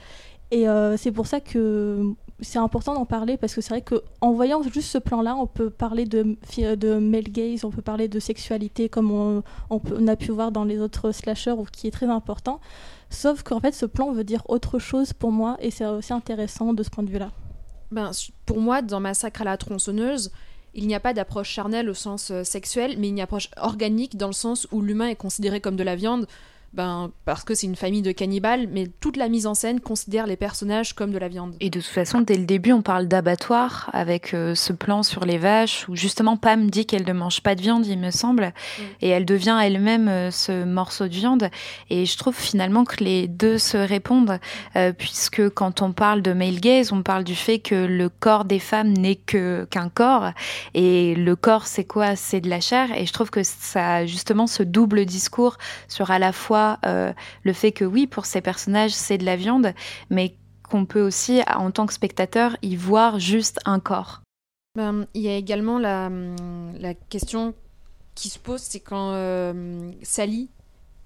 Et euh, c'est pour ça que c'est important d'en parler parce que c'est vrai qu'en voyant juste ce plan-là, on peut parler de, de male gaze, on peut parler de sexualité comme on, on, a pu voir dans les autres slashers, qui est très important. Sauf qu'en fait, ce plan veut dire autre chose pour moi et c'est aussi intéressant de ce point de vue-là. Ben, pour moi, dans Massacre à la tronçonneuse, il n'y a pas d'approche charnelle au sens euh, sexuel, mais une approche organique dans le sens où l'humain est considéré comme de la viande ben, parce que c'est une famille de cannibales, mais toute la mise en scène considère les personnages comme de la viande. Et de toute façon, dès le début, on parle d'abattoir avec euh, ce plan sur les vaches où justement Pam dit qu'elle ne mange pas de viande, il me semble, mm. et elle devient elle-même euh, ce morceau de viande. Et je trouve finalement que les deux se répondent, euh, puisque quand on parle de male gaze, on parle du fait que le corps des femmes n'est que qu'un corps, et le corps, c'est quoi? C'est de la chair. Et je trouve que ça a justement ce double discours sur à la fois euh, le fait que oui, pour ces personnages, c'est de la viande, mais qu'on peut aussi, en tant que spectateur, y voir juste un corps. Ben, il y a également la, la, question qui se pose, c'est quand euh, Sally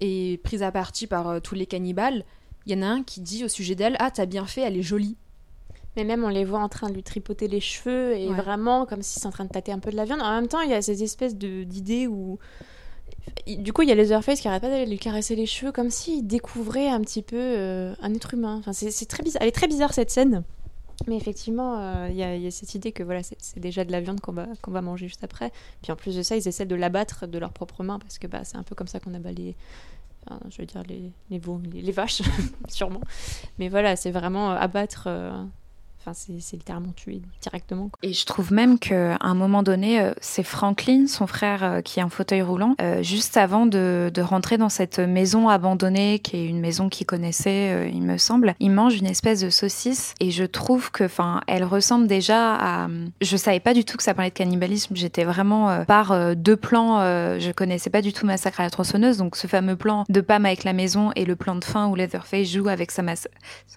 est prise à partie par euh, tous les cannibales, il y en a un qui dit au sujet d'elle Ah, t'as bien fait, elle est jolie. Mais même on les voit en train de lui tripoter les cheveux et ouais. vraiment comme si c'est en train de tâter un peu de la viande. En même temps, il y a cette espèce d'idée où du coup, il y a Leatherface qui arrête pas d'aller lui caresser les cheveux comme s'il découvrait un petit peu euh, un être humain. Enfin, c'est très bizarre. Elle est très bizarre cette scène. Mais effectivement, il euh, y, y, a cette idée que voilà, c'est déjà de la viande qu'on va, manger juste après. Puis en plus de ça, ils essaient de l'abattre de leurs propres mains parce que bah, c'est un peu comme ça qu'on abat les, je veux dire les, veaux, les, vaches, sûrement. Mais voilà, c'est vraiment abattre euh, Enfin, c'est littéralement tué directement. Et je trouve même qu'à un moment donné, euh, c'est Franklin, son frère, euh, qui est en fauteuil roulant, euh, juste avant de, rentrer dans cette maison abandonnée, qui est une maison qu'il connaissait, il me semble, il mange une espèce de saucisse. Et je trouve que, enfin, elle ressemble déjà à. Je savais pas du tout que ça parlait de cannibalisme. J'étais vraiment par deux plans. je connaissais pas du tout Massacre à la tronçonneuse. Donc ce fameux plan de Pam avec la maison et le plan de fin où Leatherface joue avec sa, sa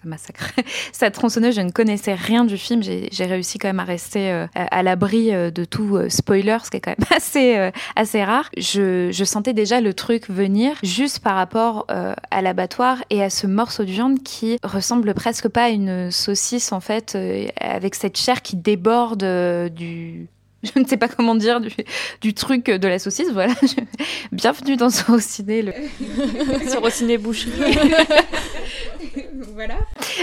massacre, sa tronçonneuse, je ne connaissais rien du film. J'ai réussi quand même à rester euh, à l'abri euh, de tout euh, spoiler, ce qui est quand même assez, euh, assez rare. Je, je, sentais déjà le truc venir juste par rapport euh, à l'abattoir et à ce morceau de viande qui ressemble presque pas à une saucisse en fait, avec cette chair qui déborde du, je ne sais pas comment dire, du, du truc de la saucisse. Voilà. Bienvenue dans Sorociné. Le... Sorociné boucherie. Voilà.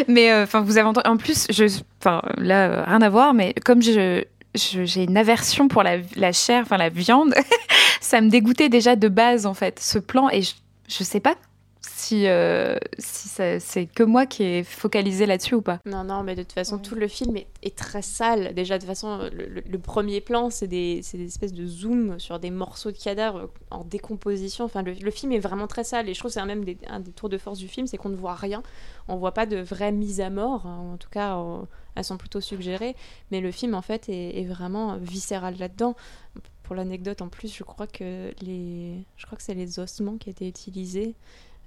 Mais enfin, euh, vous avez. En plus, je, enfin, là, euh, rien à voir, mais comme je, j'ai une aversion pour la, la chair, enfin la viande, ça me dégoûtait déjà de base en fait. Ce plan et je, je sais pas si, euh, si c'est que moi qui ai focalisé là-dessus ou pas. Non, non, mais de toute façon, ouais. tout le film est, est, très sale. Déjà, de toute façon, le, le, le premier plan, c'est des, des, espèces de zoom sur des morceaux de cadavres en décomposition. Enfin, le, le film est vraiment très sale. Et je trouve que c'est même des, un des tours de force du film, c'est qu'on ne voit rien. On voit pas de vraie mise à mort. Hein. En tout cas, on, elles sont plutôt suggérées. Mais le film, en fait, est, est vraiment viscéral là-dedans pour l'anecdote en plus je crois que les je crois que c'est les ossements qui étaient utilisés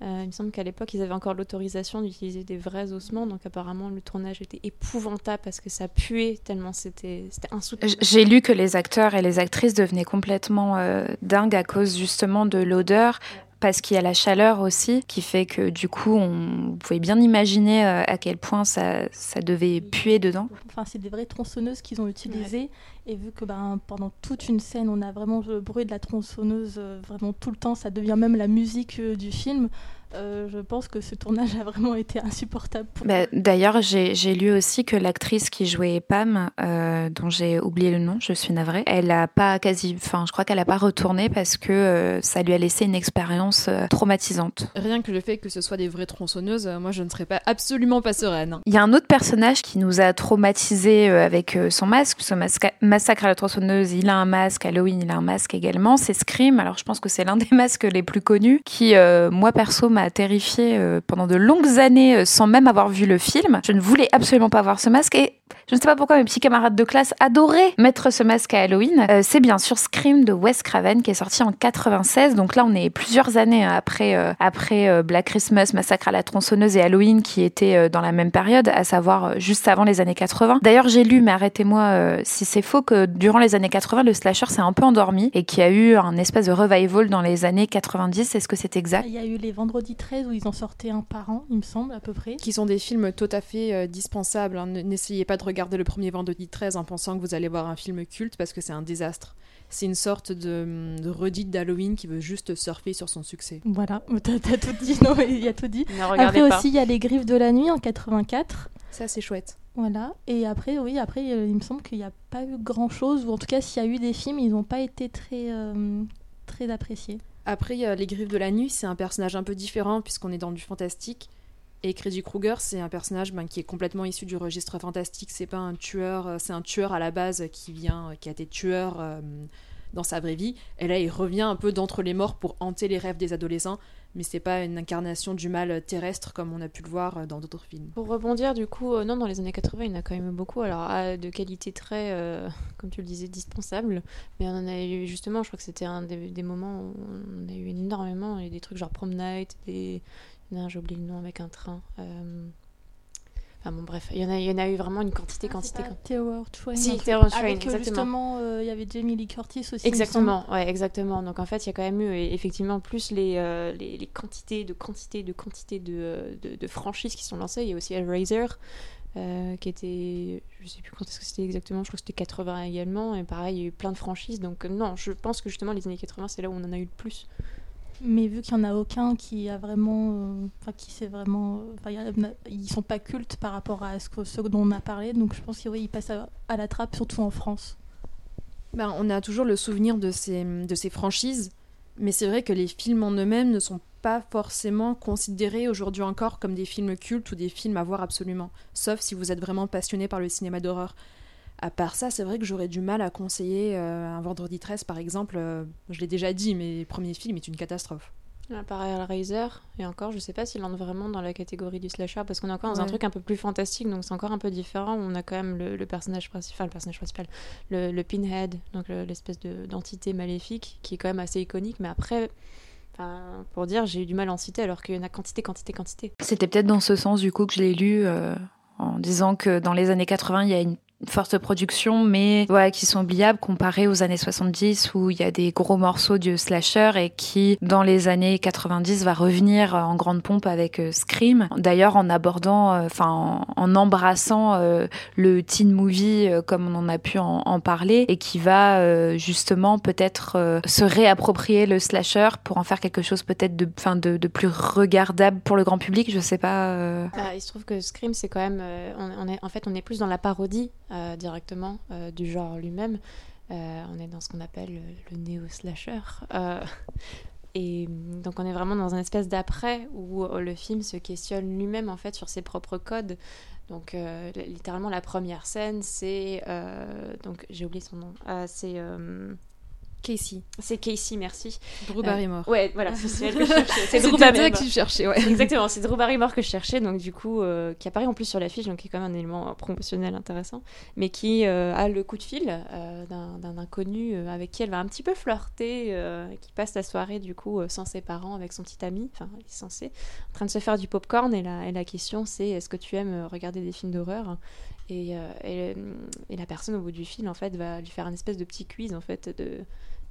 euh, il me semble qu'à l'époque, ils avaient encore l'autorisation d'utiliser des vrais ossements, donc apparemment le tournage était épouvantable parce que ça puait tellement c'était insoutenable. J'ai lu que les acteurs et les actrices devenaient complètement euh, dingues à cause justement de l'odeur. Parce qu'il y a la chaleur aussi qui fait que du coup on vous pouvez bien imaginer euh, à quel point ça, ça devait puer dedans. Enfin c'est des vraies tronçonneuses qu'ils ont utilisées Et vu que ben, pendant toute une scène, on a vraiment le bruit de la tronçonneuse euh, vraiment tout le temps, ça devient même la musique euh, du film. Euh, je pense que ce tournage a vraiment été insupportable. Pour... Bah, D'ailleurs, j'ai lu aussi que l'actrice qui jouait Pam, euh, dont j'ai oublié le nom, je suis navrée, elle a pas quasi, enfin, je crois qu'elle a pas retourné parce que euh, ça lui a laissé une expérience euh, traumatisante. Rien que le fait que ce soit des vraies tronçonneuses, euh, moi je ne serais pas absolument pas sereine. Il y a un autre personnage qui nous a traumatisé avec euh, son masque, ce masca- massacre à la tronçonneuse. Il a un masque, Halloween, il a un masque également. C'est Scream. Alors je pense que c'est l'un des masques les plus connus qui, euh, moi perso, m'a terrifié euh, pendant de longues années euh, sans même avoir vu le film. Je ne voulais absolument pas voir ce masque et je ne sais pas pourquoi mes petits camarades de classe adoraient mettre ce masque à Halloween. Euh, c'est bien sûr Scream de Wes Craven qui est sorti en 96. Donc là, on est plusieurs années après après Black Christmas, Massacre à la tronçonneuse et Halloween qui étaient dans la même période, à savoir juste avant les années 80. D'ailleurs, j'ai lu, mais arrêtez-moi si c'est faux, que durant les années 80, le slasher s'est un peu endormi et qu'il y a eu un espèce de revival dans les années 90. Est-ce que c'est exact? Il y a eu les vendredis 13 où ils en sortaient un par an, il me semble, à peu près. Qui sont des films tout à fait euh, dispensables. hein. N'essayez pas de regarder le premier vendredi 13 en pensant que vous allez voir un film culte parce que c'est un désastre. C'est une sorte de, de redite d'Halloween qui veut juste surfer sur son succès. Voilà, t'as tout dit, non, il y a tout dit. Après pas. aussi, il y a les griffes de la nuit en 84. Ça, c'est chouette. Voilà. Et après, oui, après, euh, il me semble qu'il n'y a pas eu grand chose, ou en tout cas, s'il y a eu des films, ils n'ont pas été très, euh, très appréciés. Après, euh, Les Griffes de la Nuit, c'est un personnage un peu différent puisqu'on est dans du fantastique. Et Freddy Krueger, c'est un personnage ben, qui est complètement issu du registre fantastique. C'est pas un tueur, euh, c'est un tueur à la base qui vient, qui a été tueur euh, dans sa vraie vie. Et là, il revient un peu d'entre les morts pour hanter les rêves des adolescents. Mais c'est pas une incarnation du mal terrestre comme on a pu le voir euh, dans d'autres films. Pour rebondir, du coup, euh, non, dans les années 80, il y en a quand même beaucoup. Alors, ah, de qualité très, euh, comme tu le disais, dispensable. Mais on en a eu, justement, je crois que c'était un des, moments où on a eu énormément. Et des trucs genre Prom Night, des... j'ai oublié le nom, avec un train. Enfin bon, bref, il y en a, il y en a eu vraiment une quantité, quantité. Ah, Terror Train. Si, Terror Train, Avec euh, exactement. justement, euh, il y avait Jamie Lee Curtis aussi. Exactement, ouais, exactement. Donc en fait, il y a quand même eu et effectivement plus les, euh, les, les quantités de quantités de quantités de, euh, de, de franchises qui sont lancées. Il y a aussi Hellraiser euh, qui était, je sais plus quand est-ce que c'était exactement, je crois que c'était 80 également. Et pareil, il y a eu plein de franchises. Donc euh, non, je pense que justement les années 80, c'est là où on en a eu le plus. Mais vu qu'il n'y en a aucun qui a vraiment. euh, qui s'est vraiment. euh, ils sont pas cultes par rapport à ce, que, ce dont on a parlé. Donc je pense qu'ils passent à, à la trappe, surtout en France. Ben, on a toujours le souvenir de ces, de ces franchises, mais c'est vrai que les films en eux-mêmes ne sont pas forcément considérés aujourd'hui encore comme des films cultes ou des films à voir absolument, sauf si vous êtes vraiment passionné par le cinéma d'horreur. À part ça, c'est vrai que j'aurais du mal à conseiller euh, un Vendredi 13 par exemple. euh, je l'ai déjà dit, mais le premier film est une catastrophe. Là, pareil Hellraiser, et encore, je sais pas s'il entre vraiment dans la catégorie du slasher, parce qu'on est encore dans un truc un peu plus fantastique, donc c'est encore un peu différent. On a quand même le, le personnage principal, le personnage principal, le, le Pinhead, donc le- l'espèce de- d'entité maléfique, qui est quand même assez iconique, mais après, enfin, pour dire, j'ai eu du mal à en citer, alors qu'il y en a quantité, quantité, quantité. C'était peut-être dans ce sens du coup que je l'ai lu euh, en disant que dans les années 80, il y a une forte production, mais qui sont oubliables comparé aux années 70 où il y a des gros morceaux du slasher et qui, dans les années 90, va revenir en grande pompe avec euh, Scream. D'ailleurs, en abordant, euh, enfin, en, embrassant euh, le teen movie euh, comme on en a pu en, parler et qui va euh, justement peut-être euh, se réapproprier le slasher pour en faire quelque chose peut-être de, de, de plus regardable pour le grand public. Je sais pas. euh. Bah, il se trouve que Scream, c'est quand même. euh, en fait, on est plus dans la parodie euh, directement euh, du genre lui-même. Euh, on est dans ce qu'on appelle le, le néo-slasher. Et donc, on est vraiment dans un espèce d'après où le film se questionne lui-même en fait sur ses propres codes. Donc, li- littéralement, la première scène, c'est. donc, j'ai oublié son nom. C'est. Casey, c'est Casey, merci. Drew Euh, Barrymore. Ouais, voilà, c'est celle que je cherchais. C'est Drew Barrymore. que je cherchais, ouais. Exactement, c'est Drew Barrymore que je cherchais, donc du coup, euh, qui apparaît en plus sur l'affiche, donc qui est quand même un élément euh, promotionnel intéressant, mais qui euh, a le coup de fil d'un inconnu avec qui elle va un petit peu flirter, qui passe la soirée du coup sans ses parents avec son petit ami, enfin il est censé, en train de se faire du popcorn, et la, et la question c'est est-ce que tu aimes regarder des films d'horreur? Et, et, et la personne au bout du fil en fait va lui faire un espèce de petit quiz en fait de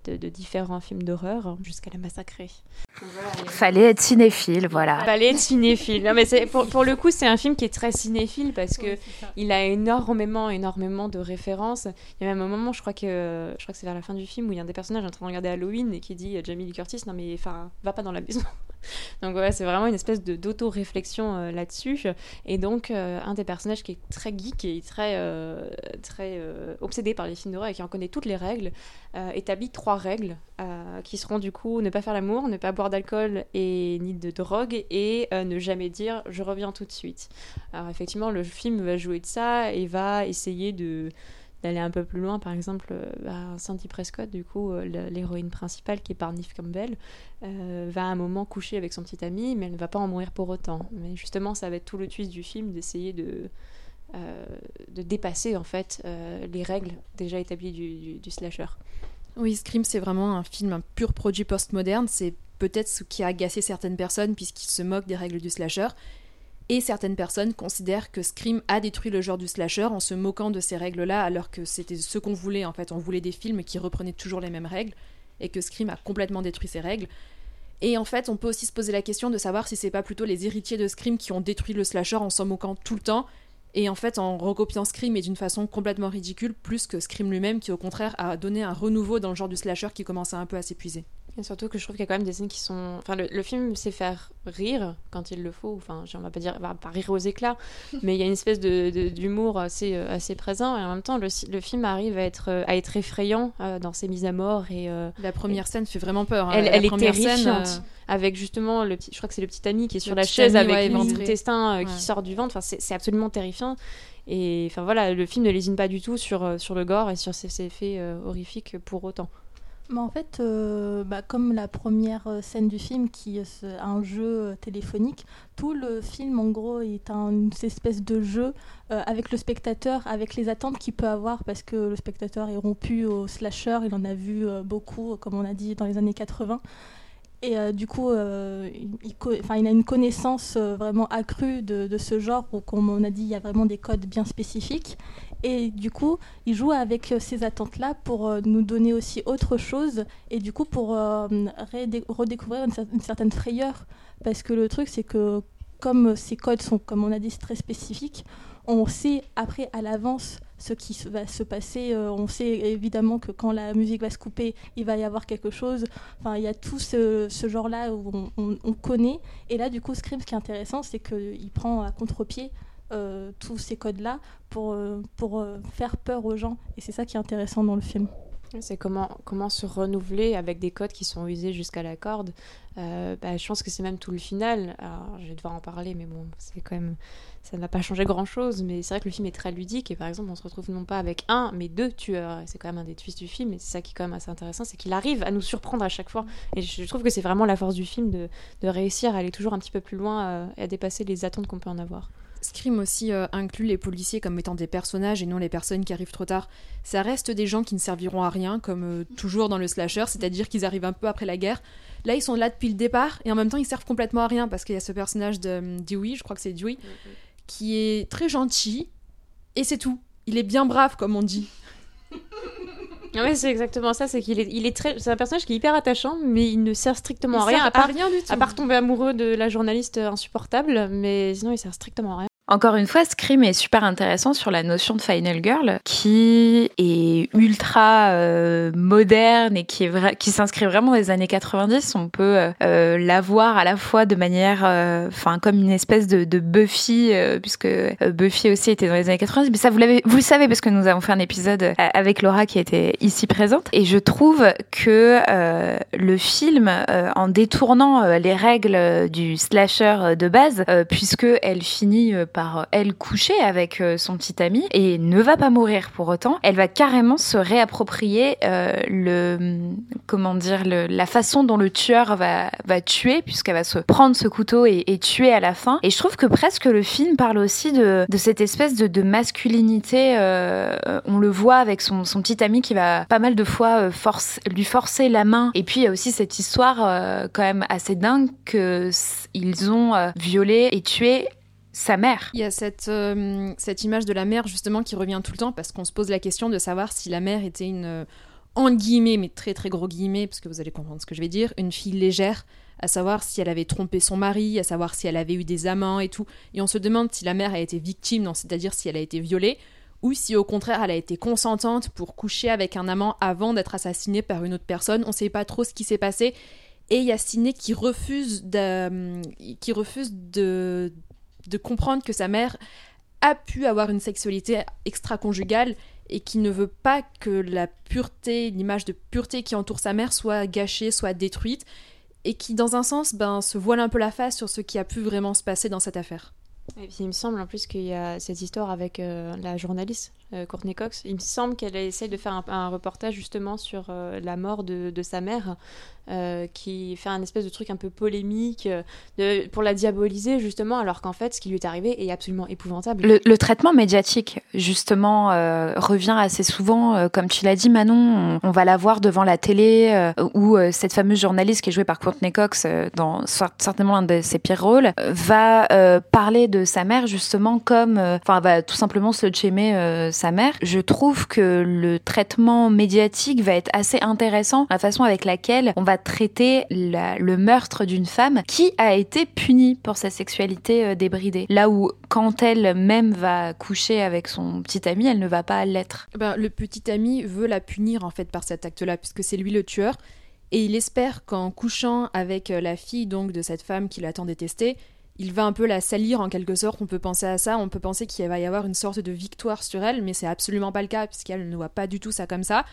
de, de différents films d'horreur jusqu'à la massacrer. Fallait être cinéphile, voilà. Fallait être cinéphile. Non, mais c'est- pour, pour le coup, c'est un film qui est très cinéphile parce que il a énormément, énormément de références. Il y a même un moment, je crois que, je crois que c'est vers la fin du film où il y a un des personnages en train de regarder Halloween et qui dit à Jamie Lee Curtis, non mais enfin, va pas dans la maison. Donc voilà, c'est vraiment une espèce de d'auto-réflexion euh, là-dessus. Et donc, euh, un des personnages qui est très geek et très, euh, très euh, obsédé par les films d'horreur et qui en connaît toutes les règles, établit trois règles euh, qui seront du coup ne pas faire l'amour, ne pas boire d'alcool et ni de drogue et euh, ne jamais dire je reviens tout de suite. Alors effectivement, le film va jouer de ça et va essayer de d'aller un peu plus loin. Par exemple, euh, bah, Sandy Prescott, du coup, euh, l'héroïne principale qui est par Neve Campbell, euh, va à un moment coucher avec son petit ami, mais elle ne va pas en mourir pour autant. Mais justement, ça va être tout le twist du film d'essayer de euh, de dépasser en fait euh, les règles déjà établies du, slasher. Oui, Scream, c'est vraiment un film, un pur produit postmoderne. C'est peut-être ce qui a agacé certaines personnes puisqu'il se moque des règles du slasher. Et certaines personnes considèrent que Scream a détruit le genre du slasher en se moquant de ces règles-là, alors que c'était ce qu'on voulait. En fait, on voulait des films qui reprenaient toujours les mêmes règles, et que Scream a complètement détruit ces règles. Et en fait, on peut aussi se poser la question de savoir si c'est pas plutôt les héritiers de Scream qui ont détruit le slasher en s'en moquant tout le temps, et en fait en recopiant Scream et d'une façon complètement ridicule, plus que Scream lui-même qui au contraire a donné un renouveau dans le genre du slasher qui commençait un peu à s'épuiser. Et surtout que je trouve qu'il y a quand même des scènes qui sont. Enfin, le, le film sait faire rire quand il le faut. Enfin, on va pas dire, va pas rire aux éclats, mais il y a une espèce de, de- d'humour assez, euh, assez présent. Et en même temps, le, le film arrive à être, euh, à être effrayant euh, dans ses mises à mort et. euh, La première scène fait vraiment peur. hein. elle, est scène, terrifiante. euh, Avec justement le petit, je crois que c'est le petit ami qui est sur Le la chaise ami, avec ouais, l'intestin Ouais. qui sort du ventre. Enfin, c'est, absolument terrifiant. Et enfin voilà, le film ne lésine pas du tout sur, sur le gore et sur ses, effets horrifiques pour autant. En fait, euh, bah, comme la première euh, scène du film qui est ce- un jeu euh, téléphonique, tout le film en gros est un- une espèce de jeu euh, avec le spectateur, avec les attentes qu'il peut avoir parce que le spectateur est rompu au slasher, il en a vu euh, beaucoup, comme on a dit dans les années 80. Et euh, du coup, euh, il, enfin, il a une connaissance euh, vraiment accrue de, ce genre où, comme on a dit, il y a vraiment des codes bien spécifiques. Et du coup, il joue avec ces attentes-là pour nous donner aussi autre chose et du coup pour redé- redécouvrir une certaine frayeur. Parce que le truc, c'est que comme ces codes sont, comme on a dit, très spécifiques, on sait après à l'avance ce qui va se passer. Euh, on sait évidemment que quand la musique va se couper, il va y avoir quelque chose. Enfin, il y a tout ce, genre-là où on, on- on connaît. Et là, du coup, Scream, ce qui est intéressant, c'est qu'il prend à contre-pied euh, tous ces codes-là pour, euh, pour euh, faire peur aux gens. Et c'est ça qui est intéressant dans le film. C'est comment, se renouveler avec des codes qui sont usés jusqu'à la corde. Euh, bah, je pense que c'est même tout le final. Je vais devoir en parler, mais bon, c'est quand même. Ça ne va pas changer grand chose, mais c'est vrai que le film est très ludique. Et par exemple, on se retrouve non pas avec un, mais deux tueurs. C'est quand même un des twists du film. Et c'est ça qui est quand même assez intéressant c'est qu'il arrive à nous surprendre à chaque fois. Et je trouve que c'est vraiment la force du film de, de réussir à aller toujours un petit peu plus loin euh, et à dépasser les attentes qu'on peut en avoir. Scream aussi euh, inclut les policiers comme étant des personnages et non les personnes qui arrivent trop tard. Ça reste des gens qui ne serviront à rien, comme euh, toujours dans le slasher, c'est-à-dire qu'ils arrivent un peu après la guerre. Là, ils sont là depuis le départ et en même temps, ils servent complètement à rien parce qu'il y a ce personnage de euh, Dewey, je crois que c'est Dewey, qui est très gentil et c'est tout. Il est bien brave, comme on dit. Ouais, c'est exactement ça. C'est qu'il est, il est très, c'est un personnage qui est hyper attachant, mais il ne sert strictement à rien, sert à part, rien du tout. à part tomber amoureux de la journaliste insupportable, mais sinon il sert strictement à rien. Encore une fois, Scream est super intéressant sur la notion de Final Girl, qui est ultra euh, moderne et qui s'inscrit vraiment dans les années 90. On peut euh, euh, la voir à la fois de manière, enfin comme une espèce de, Buffy, puisque Buffy aussi était dans les années 90. Mais ça, vous le savez parce que nous avons fait un épisode avec Laura qui était ici présente. Et je trouve que le film, en détournant les règles du slasher de base, puisque elle finit par euh, elle coucher avec euh, son petit ami et ne va pas mourir pour autant, elle va carrément se réapproprier euh, le comment dire la façon dont le tueur va tuer puisqu'elle va se prendre ce couteau et, tuer à la fin. Et je trouve que presque le film parle aussi de, cette espèce de, masculinité. on le voit avec son, petit ami qui va pas mal de fois lui forcer la main. Et puis il y a aussi cette histoire quand même assez dingue que s- ils ont violé et tué sa mère. Il y a cette, euh, cette image de la mère justement qui revient tout le temps parce qu'on se pose la question de savoir si la mère était une euh, en guillemets, mais très très gros guillemets, parce que vous allez comprendre ce que je vais dire, une fille légère, à savoir si elle avait trompé son mari, à savoir si elle avait eu des amants et tout. Et on se demande si la mère a été victime, c'est-à-dire si elle a été violée, ou si au contraire elle a été consentante pour coucher avec un amant avant d'être assassinée par une autre personne. On ne sait pas trop ce qui s'est passé. Et il y a qui refuse de, qui refuse de, de comprendre que sa mère a pu avoir une sexualité extra-conjugale et qui ne veut pas que la pureté, l'image de pureté qui entoure sa mère soit gâchée, soit détruite, et qui dans un sens ben, se voile un peu la face sur ce qui a pu vraiment se passer dans cette affaire. Et puis il me semble en plus qu'il y a cette histoire avec euh, la journaliste Courtney Cox. Il me semble qu'elle essaie de faire un, reportage justement sur euh, la mort de, sa mère, qui fait un espèce de truc un peu polémique pour la diaboliser justement, alors qu'en fait ce qui lui est arrivé est absolument épouvantable. Le, traitement médiatique justement revient assez souvent, comme tu l'as dit Manon, on, va la voir devant la télé où cette fameuse journaliste qui est jouée par Courtney Cox dans certainement un de ses pires rôles va parler de sa mère justement comme, euh, enfin, va tout simplement se aimer euh, mère. Je trouve que le traitement médiatique va être assez intéressant, la façon avec laquelle on va traiter le meurtre d'une femme qui a été punie pour sa sexualité euh, débridée. Là où quand elle même va coucher avec son petit ami, elle ne va pas l'être. Ben, le petit ami veut la punir en fait par cet acte-là, puisque c'est lui le tueur. Et il espère qu'en couchant avec la fille donc de cette femme qu'il a tant détestée, il va un peu la salir en quelque sorte. On peut penser à ça, on peut penser qu'il va y avoir une sorte de victoire sur elle, mais c'est absolument pas le cas puisqu'elle ne voit pas du tout ça comme ça.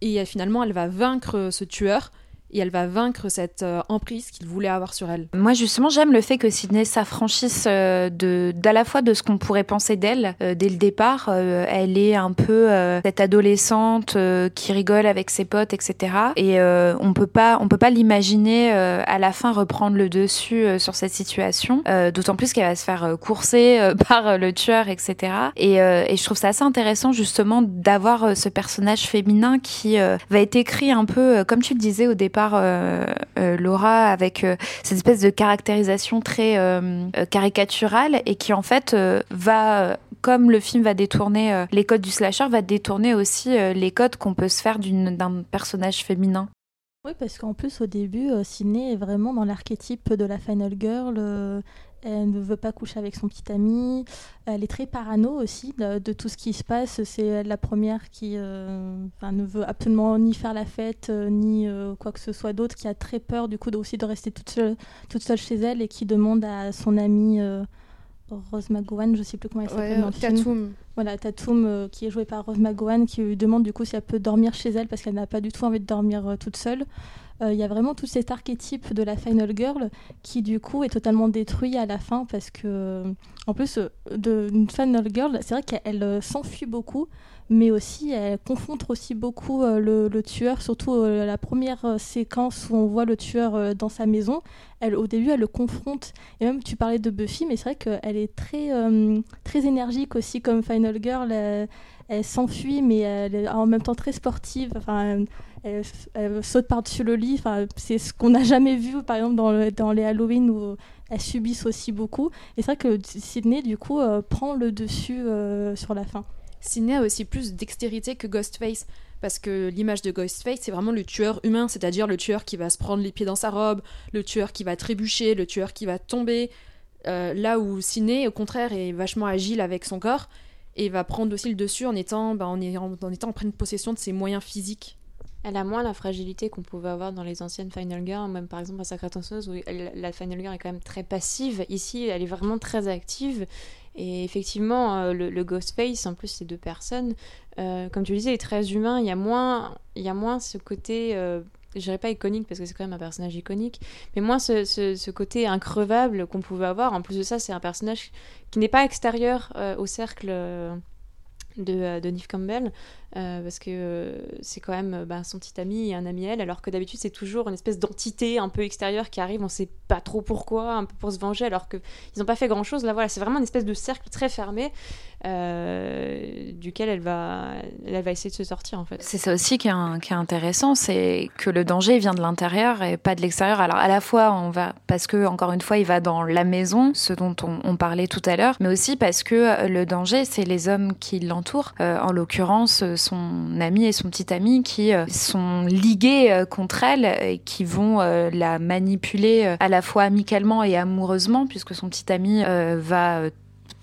Et finalement, elle va vaincre ce tueur et elle va vaincre cette euh, emprise qu'il voulait avoir sur elle. Moi justement j'aime le fait que Sydney s'affranchisse euh, de d'à la fois de ce qu'on pourrait penser d'elle euh, dès le départ. elle est un peu cette adolescente qui rigole avec ses potes, etc. Et on peut pas on peut pas l'imaginer à la fin reprendre le dessus sur cette situation. D'autant plus qu'elle va se faire courser par le tueur, etc. Et, et, je trouve ça assez intéressant justement d'avoir ce personnage féminin qui va être écrit un peu comme tu le disais au départ euh, euh, Laura avec euh, cette espèce de caractérisation très caricaturale et qui en fait va comme le film va détourner les codes du slasher, va détourner aussi les codes qu'on peut se faire d'un personnage féminin. Oui, parce qu'en plus, au début, Sydney est vraiment dans l'archétype de la Final Girl elle ne veut pas coucher avec son petit ami. Elle est très parano aussi de, tout ce qui se passe. C'est la première qui euh, ne veut absolument ni faire la fête, euh, ni euh, quoi que ce soit d'autre, qui a très peur du coup de, aussi de rester toute seule, toute seule chez elle et qui demande à son amie Rose McGowan, je ne sais plus comment elle s'appelle le Tatum. Voilà, Tatum, qui est jouée par Rose McGowan, qui lui demande du coup si elle peut dormir chez elle parce qu'elle n'a pas du tout envie de dormir toute seule. Euh, il y a vraiment tout cet archétype de la Final Girl qui du coup est totalement détruit à la fin parce que en plus euh, d'une Final Girl, c'est vrai qu'elle euh, s'enfuit beaucoup, mais aussi elle confronte aussi beaucoup le, tueur, surtout la première séquence où on voit le tueur dans sa maison. Au début, elle le confronte. Et même, tu parlais de Buffy, mais c'est vrai qu'elle est très, très énergique aussi comme Final Girl. Elle, s'enfuit, mais elle est en même temps très sportive. Enfin, elle, saute par-dessus le lit. Enfin, c'est ce qu'on n'a jamais vu, par exemple, dans, les Halloween où elles subissent aussi beaucoup. Et c'est vrai que Sydney, du coup, euh, prend le dessus euh, sur la fin. Sydney a aussi plus dextérité que Ghostface. Parce que l'image de Ghostface, c'est vraiment le tueur humain, c'est-à-dire le tueur qui va se prendre les pieds dans sa robe, le tueur qui va trébucher, le tueur qui va tomber. Euh, là où Sydney, au contraire, est vachement agile avec son corps et va prendre aussi le dessus en étant, bah, en, en étant en pleine possession de ses moyens physiques. Elle a moins la fragilité qu'on pouvait avoir dans les anciennes Final Girl, même par exemple à Sacred Danseuse, où la Final Girl est quand même très passive. Ici, elle est vraiment très active. Et effectivement, euh, le, Ghostface, en plus, ces deux personnes, euh, comme tu le disais, est très humain. Il y a moins, il y a moins ce côté, euh, je dirais pas iconique, parce que c'est quand même un personnage iconique, mais moins ce, ce côté increvable qu'on pouvait avoir. En plus de ça, c'est un personnage qui n'est pas extérieur au cercle de, de Neve Campbell. Euh, parce que euh, c'est quand même bah, son petit ami et un ami elle, alors que d'habitude c'est toujours une espèce d'entité un peu extérieure qui arrive, on sait pas trop pourquoi, un peu pour se venger, alors qu'ils n'ont pas fait grand chose. Là voilà, c'est vraiment une espèce de cercle très fermé euh, duquel elle va, elle va essayer de se sortir en fait. C'est ça aussi qui est, intéressant, c'est que le danger vient de l'intérieur et pas de l'extérieur. Alors à la fois on va, parce que encore une fois il va dans la maison, ce dont on, on parlait tout à l'heure, mais aussi parce que le danger c'est les hommes qui l'entourent, en l'occurrence son ami et son petit ami qui sont ligués contre elle et qui vont la manipuler à la fois amicalement et amoureusement puisque son petit ami va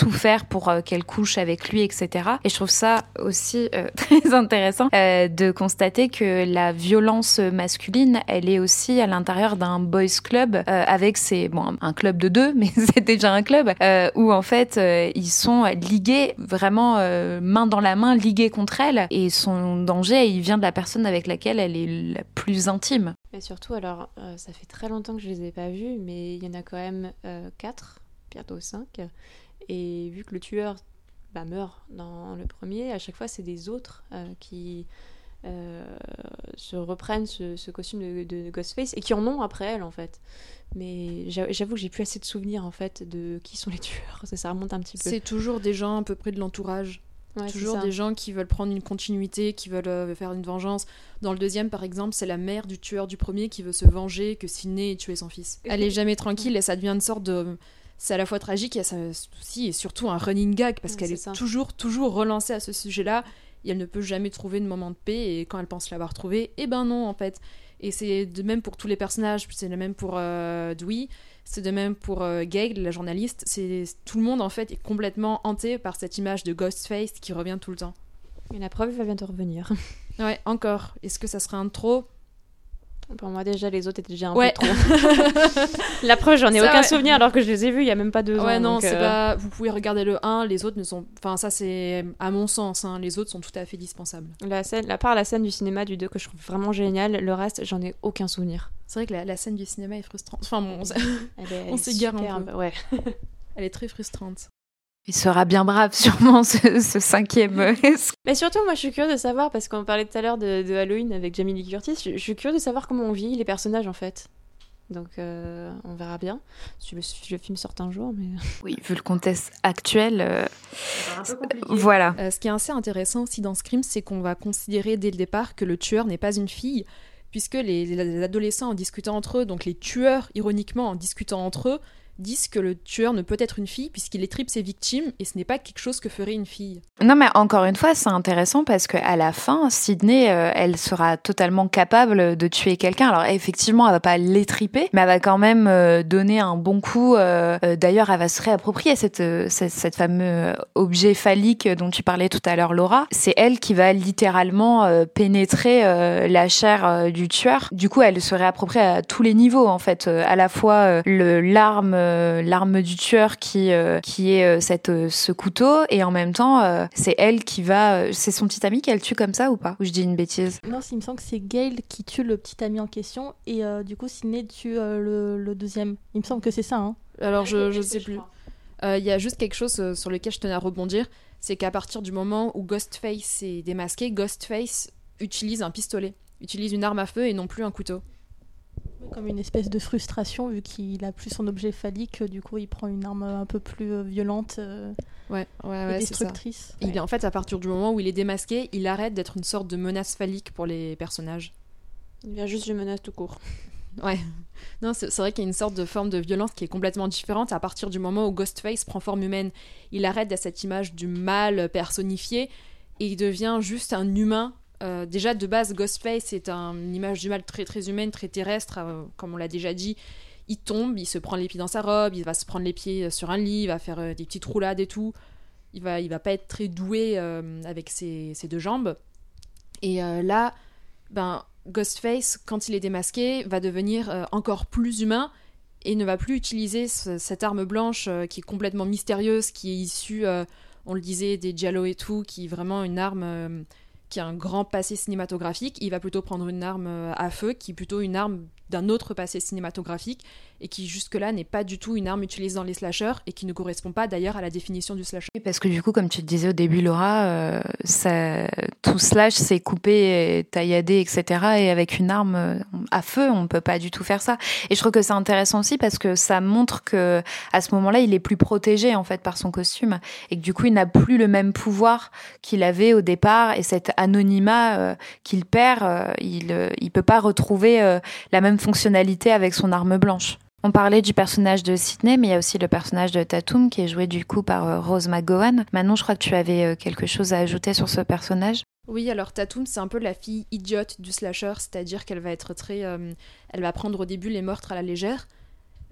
tout faire pour euh, qu'elle couche avec lui, etc. Et je trouve ça aussi euh, très intéressant euh, de constater que la violence masculine, elle est aussi à l'intérieur d'un boys club avec ses bon un club de deux, mais c'est déjà un club où en fait ils sont ligués vraiment main dans la main, ligués contre elle et son danger il vient de la personne avec laquelle elle est la plus intime. Et surtout, alors, ça fait très longtemps que je les ai pas vus, mais il y en a quand même quatre, bientôt cinq. Et vu que le tueur bah, meurt dans le premier, à chaque fois c'est des autres euh, qui euh, se reprennent ce, costume de, Ghostface et qui en ont après elle en fait. Mais j'avoue que j'ai plus assez de souvenirs en fait de qui sont les tueurs. Ça, ça remonte un petit peu. C'est toujours des gens à peu près de l'entourage. toujours des gens qui veulent prendre une continuité, qui veulent euh, faire une vengeance. Dans le deuxième, par exemple, c'est la mère du tueur du premier qui veut se venger que Sidney ait tué son fils. Elle est jamais tranquille et ça devient une sorte de c'est à la fois tragique et aussi et surtout un running gag parce qu'elle est, toujours toujours relancée à ce sujet-là et elle ne peut jamais trouver de moment de paix et quand elle pense l'avoir trouvé, eh ben non en fait. Et c'est de même pour tous les personnages, c'est de même pour euh, Dewey, c'est de même pour euh, la journaliste, c'est tout le monde en fait est complètement hanté par cette image de Ghostface qui revient tout le temps. Et la preuve va bientôt revenir. ouais, encore. Est-ce que ça serait un trop? Pour moi, déjà, les autres étaient déjà un peu trop. la preuve, j'en ai aucun souvenir alors que je les ai vus il y a même pas deux ans. Ouais, non, c'est euh, pas. Vous pouvez regarder le 1, les autres ne sont. Enfin, ça, c'est à mon sens, hein, les autres sont tout à fait dispensables. La scène, à part la scène du cinéma du 2 que je trouve vraiment génial, le reste, j'en ai aucun souvenir. C'est vrai que la, scène du cinéma est frustrante. Enfin, bon, on, s'égare un peu. Ouais. elle est très frustrante. Il sera bien brave, sûrement, ce, cinquième. Mais surtout, moi, je suis curieuse de savoir, parce qu'on parlait tout à l'heure de, Halloween avec Jamie Lee Curtis, je, suis curieuse de savoir comment on vit les personnages, en fait. Donc, euh, on verra bien. Si le, film sort un jour, mais... Oui, vu le contexte actuel... Euh, voilà. Euh, ce qui est assez intéressant aussi dans Scream, c'est qu'on va considérer dès le départ que le tueur n'est pas une fille, puisque les, les adolescents, en discutant entre eux, donc les tueurs, ironiquement, en discutant entre eux, disent que le tueur ne peut être une fille puisqu'il étripe ses victimes et ce n'est pas quelque chose que ferait une fille. Non mais encore une fois, c'est intéressant parce qu'à la fin, Sydney, euh, elle sera totalement capable de tuer quelqu'un. Alors effectivement, elle va pas l'étriper, mais elle va quand même euh, donner un bon coup. Euh, d'ailleurs, elle va se réapproprier cette, cette, fameux objet phallique dont tu parlais tout à l'heure, Laura. C'est elle qui va littéralement pénétrer la chair du tueur. Du coup, elle se réapproprie à tous les niveaux en fait, à la fois l'arme l'arme du tueur qui euh, qui est euh, cette ce couteau. Et en même temps c'est elle qui va c'est son petit ami qu'elle tue comme ça ou pas? Ou je dis une bêtise? Non il me semble que c'est Gail qui tue le petit ami en question. Et du coup Sidney tue le, deuxième. Il me semble que c'est ça hein. alors je je sais plus. il y a juste quelque chose sur lequel je tenais à rebondir. C'est qu'à partir du moment où Ghostface est démasqué Ghostface utilise un pistolet utilise une arme à feu et non plus un couteau comme une espèce de frustration, vu qu'il a plus son objet phallique, du coup il prend une arme un peu plus euh, violente euh, ouais, ouais, et destructrice. Il est, en fait, à partir du moment où il est démasqué, il arrête d'être une sorte de menace phallique pour les personnages. Il vient juste d'une menace tout court. Ouais. Non, c'est vrai qu'il y a une sorte de forme de violence qui est complètement différente à partir du moment où Ghostface prend forme humaine. Il arrête à cette image du mal personnifié et il devient juste un humain euh, déjà, de base, Ghostface est une image du mal très très humaine, très terrestre, euh, comme on l'a déjà dit. Il tombe, il se prend les pieds dans sa robe, il va se prendre les pieds euh, sur un lit, il va faire des petites roulades et tout. Il va, il va pas être très doué avec ses, deux jambes. Et là, ben, Ghostface, quand il est démasqué, va devenir encore plus humain et ne va plus utiliser cette arme blanche qui est complètement mystérieuse, qui est issue, on le disait, des Giallo et tout, qui est vraiment une arme qui a un grand passé cinématographique, il va plutôt prendre une arme euh, à feu, qui est plutôt une arme d'un autre passé cinématographique et qui jusque-là n'est pas du tout une arme utilisée dans les slashers et qui ne correspond pas d'ailleurs à la définition du slasher. Parce que du coup, comme tu te disais au début, Laura, euh, tout slash c'est coupé, tailladé, etc. Et avec une arme euh, à feu, on peut pas du tout faire ça. Et je trouve que c'est intéressant aussi parce que ça montre que à ce moment-là, il est plus protégé en fait par son costume et que du coup, il n'a plus le même pouvoir qu'il avait au départ et cet anonymat euh, qu'il perd, il il peut pas retrouver la même fonctionnalité avec son arme blanche. On parlait du personnage de Sydney, mais il y a aussi le personnage de Tatum qui est joué du coup par euh, Rose McGowan. Manon, je crois que tu avais euh, quelque chose à ajouter sur ce personnage? Oui, alors Tatum, c'est un peu la fille idiote du slasher, c'est-à-dire qu'elle va être très. euh, elle va prendre au début les meurtres à la légère,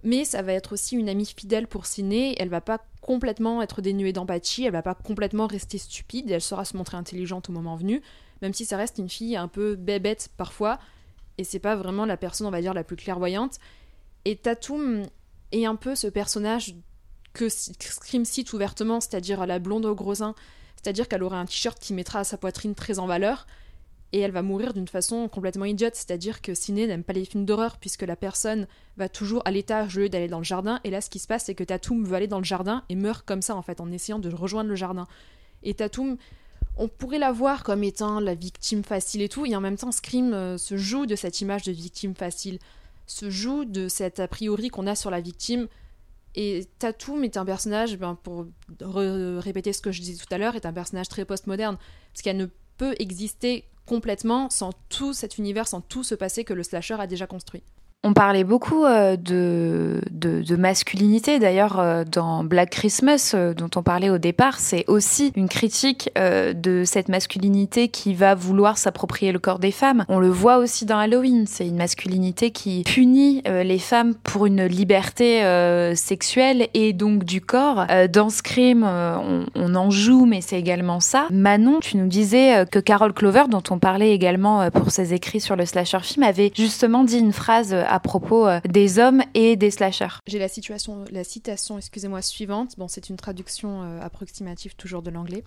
mais ça va être aussi une amie fidèle pour Ciné. Elle va pas complètement être dénuée d'empathie, elle va pas complètement rester stupide, elle saura se montrer intelligente au moment venu, même si ça reste une fille un peu bébête parfois, et c'est pas vraiment la personne, on va dire, la plus clairvoyante. Et Tatum est un peu ce personnage que Scream cite ouvertement, c'est-à-dire la blonde au gros c'est-à-dire qu'elle aurait un t-shirt qui mettra sa poitrine très en valeur, et elle va mourir d'une façon complètement idiote, c'est-à-dire que Ciné n'aime pas les films d'horreur, puisque la personne va toujours à l'étage au lieu d'aller dans le jardin, et là ce qui se passe c'est que Tatum veut aller dans le jardin et meurt comme ça en fait, en essayant de rejoindre le jardin. Et Tatum, on pourrait la voir comme étant la victime facile et tout, et en même temps Scream euh, se joue de cette image de victime facile, se joue de cet a priori qu'on a sur la victime, et Tatum est un personnage, ben, pour répéter ce que je disais tout à l'heure, est un personnage très postmoderne. Parce qu'elle ne peut exister complètement sans tout cet univers, sans tout ce passé que le slasher a déjà construit. On parlait beaucoup euh, de, de, masculinité. D'ailleurs, euh, dans Black Christmas, euh, dont on parlait au départ, c'est aussi une critique de cette masculinité qui va vouloir s'approprier le corps des femmes. On le voit aussi dans Halloween. C'est une masculinité qui punit les femmes pour une liberté sexuelle et donc du corps. Dans Scream, on, on en joue, mais c'est également ça. Manon, tu nous disais que Carol Clover, dont on parlait également pour ses écrits sur le slasher film, avait justement dit une phrase à propos euh, des hommes et des slashers. J'ai la, la citation excusez-moi, suivante. Bon, c'est une traduction euh, approximative toujours de l'anglais.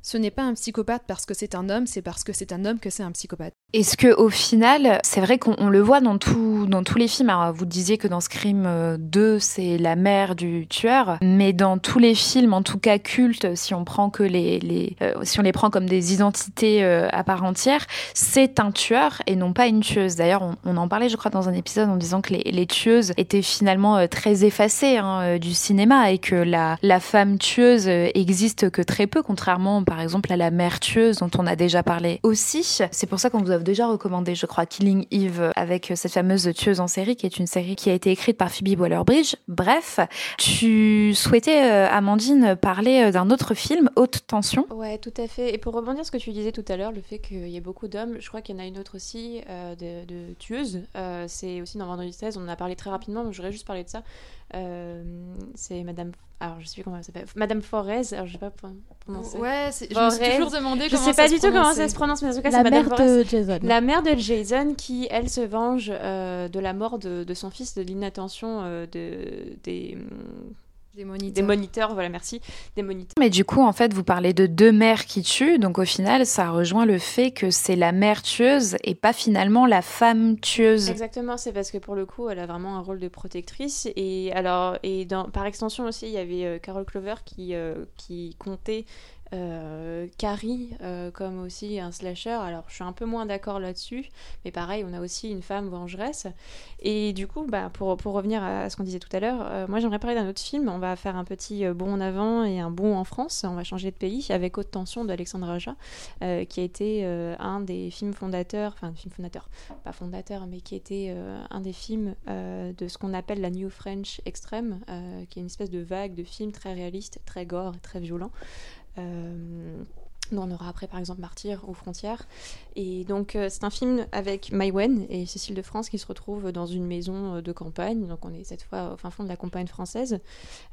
Ce n'est pas un psychopathe parce que c'est un homme, c'est parce que c'est un homme que c'est un psychopathe. Est-ce que au final, c'est vrai qu'on on le voit dans, tout, dans tous les films. Alors, vous disiez que dans Scream euh, 2, c'est la mère du tueur, mais dans tous les films, en tout cas cultes, si on prend que les, les euh, si on les prend comme des identités euh, à part entière, c'est un tueur et non pas une tueuse. D'ailleurs, on, on en parlait, je crois, dans un épisode en disant que les, les tueuses étaient finalement euh, très effacées hein, euh, du cinéma et que la, la femme tueuse euh, existe que très peu, contrairement, par exemple, à la mère tueuse dont on a déjà parlé aussi. C'est pour ça qu'on vous a déjà recommandé, je crois, Killing Eve avec cette fameuse tueuse en série, qui est une série qui a été écrite par Phoebe Waller-Bridge. Bref, tu souhaitais, euh, Amandine, parler euh, d'un autre film, Haute Tension. Ouais, tout à fait. Et pour rebondir sur ce que tu disais tout à l'heure, le fait qu'il y ait beaucoup d'hommes, je crois qu'il y en a une autre aussi, euh, de, de tueuses. Euh, c'est aussi dans Vendredi 16, on en a parlé très rapidement, mais je voudrais juste parler de ça. Euh, c'est Madame. Alors, je sais plus comment elle s'appelle. Madame Forez, alors je sais pas pro- prononcer. Ouais, c'est- je me suis toujours demandé Je comment sais ça pas se du tout comment ça se prononce, mais en tout cas, La c'est Madame mère Forez. de Jason. La mère de Jason qui, elle, se venge euh, de la mort de, de son fils, de l'inattention euh, de, des, Des moniteurs. des moniteurs, voilà, merci, des moniteurs. Mais du coup, en fait, vous parlez de deux mères qui tuent, donc au final, ça rejoint le fait que c'est la mère tueuse et pas finalement la femme tueuse. Exactement, c'est parce que pour le coup, elle a vraiment un rôle de protectrice. Et alors, et dans, par extension aussi, il y avait euh, Carol Clover qui, euh, qui comptait euh, Carrie euh, comme aussi un slasher. Alors, je suis un peu moins d'accord là-dessus, mais pareil, on a aussi une femme vengeresse. Et du coup, bah, pour, pour revenir à ce qu'on disait tout à l'heure, euh, moi j'aimerais parler d'un autre film. On va faire un petit bond en avant et un bond en France. On va changer de pays avec Haute Tension d'Alexandre Aja, euh, qui a été un des films fondateurs, enfin, film fondateur, pas fondateur, mais qui était un des films de ce qu'on appelle la New French Extreme, qui est une espèce de vague de films très réalistes, très gore et très violents. Euh, dont on aura après par exemple Martyr ou Frontières. Et donc euh, c'est un film avec Maïwen et Cécile de France qui se retrouvent dans une maison euh, de campagne, donc on est cette fois au fin fond de la campagne française,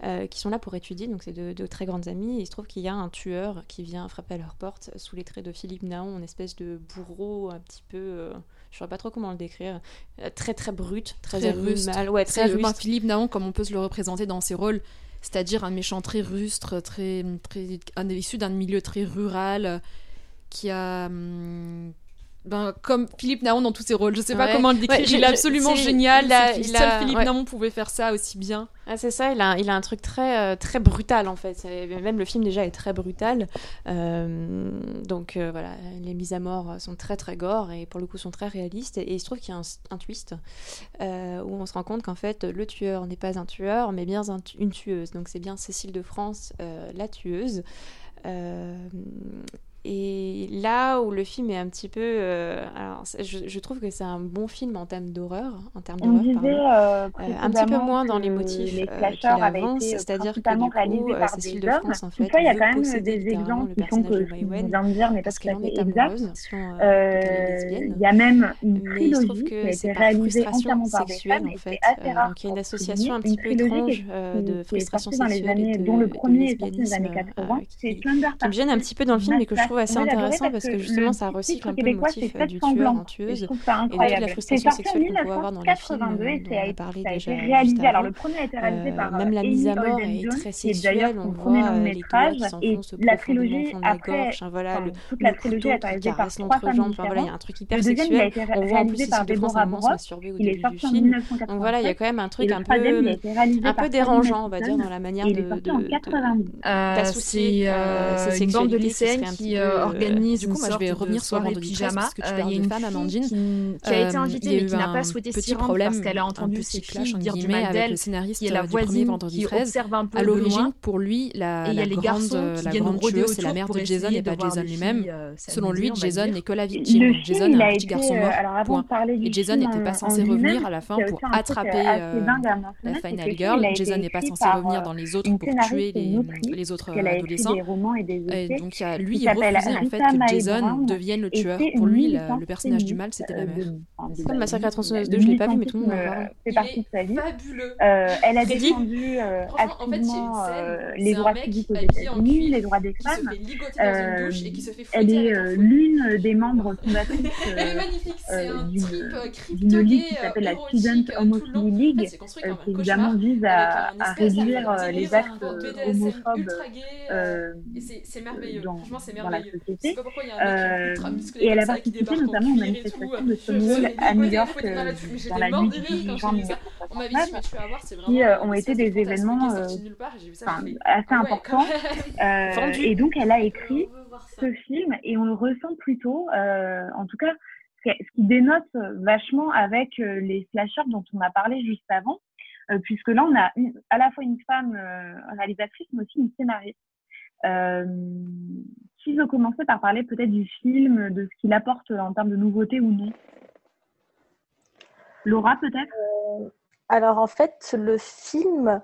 euh, qui sont là pour étudier, donc c'est de, de très grandes amies. Et il se trouve qu'il y a un tueur qui vient frapper à leur porte sous les traits de Philippe Naon, une espèce de bourreau un petit peu... euh, je ne saurais pas trop comment le décrire. euh, très très brut, très, Très animal. Ouais, très rustre. Philippe Naon, comme on peut se le représenter dans ses rôles, c'est-à-dire un méchant très rustre, très, un, issu d'un milieu très rural, euh, qui a. ben, comme Philippe Naon dans tous ses rôles, je sais pas Ouais. comment le décrire, Ouais, je- il est absolument génial. il a- seul Philippe ouais. Naon pouvait faire ça aussi bien. Ah, c'est ça, il a, il a un truc très, euh, très brutal en fait. Même le film déjà est très brutal. Euh, donc euh, voilà, les mises à mort sont très très gore et pour le coup sont très réalistes. Et, il se trouve qu'il y a un, un twist où on se rend compte qu'en fait le tueur n'est pas un tueur mais bien un une tueuse. Donc c'est bien Cécile de France, la tueuse. Et là où le film est un petit peu. euh, alors, je, je trouve que c'est un bon film en termes d'horreur. En termes On d'horreur, euh, Euh, un petit peu moins dans les motifs les qu'il avance, c'est-à-dire que du coup, Cécile de. France, en fait, il y a quand même des littéralement exemples le qui font que vient de dire pas parce qu'elle en est amoureuse. Il y a même une Mais trilogie qui a que été réalisée frustration entièrement par des sexuelle, femmes en fait. donc il y a une association un petit peu étrange de frustration sortie dans les sexuelle et années, de, dont le de premier est sorti dans les lesbianisme années 80, c'est qui, Slender qui me gêne un petit peu dans le film, mais que je trouve assez j'ai adoré intéressant parce que justement ça recycle un peu le motif euh, du tueur, en tueuse trouve et de la frustration sexuelle qu'on peut avoir dans les films 1982 et dont a, on a parlé déjà réalisé. Alors, le premier a été réalisé Euh, par même la mise à mort est très sexuelle, on voit euh, les doigts qui s'enfoncent la profondément de la gorge, voilà, le, couteau qui caresse l'entrejambe, enfin voilà, il y a un truc hyper sexuel. On voit en plus Cécile par de France se Brock. masturber au début du film. 1987. Donc voilà, il y a quand même un truc un peu, un peu dérangeant, on va dire, dans la manière de, est sorti de, en de- 90. Euh, d'associer c'est euh, euh, ces sexualités qui qui euh, euh, organise du une coup, moi, je vais revenir sur 13, pyjama. parce que tu Euh, Il y a une femme, Amandine. qui, qui a été invitée mais qui n'a un pas souhaité petit s'y rendre problème, parce qu'elle a entendu ses clash, filles entre dire du guillemets, mal avec le d'elle. y a la voisine Vendredi qui 13. observe un peu À l'origine, pour lui, la, Et il y a la les grande, garçons qui la grande tueuse, c'est la mère de Jason et pas Jason lui-même. Selon lui, Jason n'est que la victime. Le Jason est a un petit garçon mort. Point. Et Jason n'était pas en censé revenir à la fin pour attraper la Final le Girl. Jason n'est pas censé revenir dans les autres pour tuer les, autres adolescents. donc il y a- qui lui, il refusait en fait que Jason devienne le tueur. Pour lui, la- le personnage du mal, c'était euh, la mère. de C'est comme la Massacre à la tronçonneuse le 2, je l'ai pas vu, mais tout le monde en parle. euh, fait partie de sa vie. fabuleux. Euh, elle a défendu euh, activement euh, les droits civiques aux États-Unis, les droits des femmes. Euh, elle est euh, l'une des membres fondatrices Elle est euh, magnifique, c'est euh, un d'une- trip euh, ligue qui s'appelle la Student euh, le. Homophilie League, c'est construit euh, comme un qui évidemment vise à, réduire euh, les actes euh, homophobes euh, euh, c'est c'est merveilleux. dans, Franchement, c'est dans la merveilleux. Société. Euh, et elle a participé notamment aux manifestations de Stonewall à New York dans la nuit du rire 18 quand juin j'ai vu ça. On m'avait dit, 1969 mais tu vas voir, c'est vraiment qui euh, ont été des événements euh, assez ah importants. et donc elle a écrit ce film et on le ressent plutôt, en tout cas, ce qui dénote vachement avec les slashers dont on a parlé juste avant, euh, puisque là on a une- à la fois une femme euh, réalisatrice mais aussi une scénariste. Euh, qui veut commencer par parler peut-être du film, de ce qu'il apporte en termes de nouveautés ou non? Laura peut-être? Alors en fait, le film,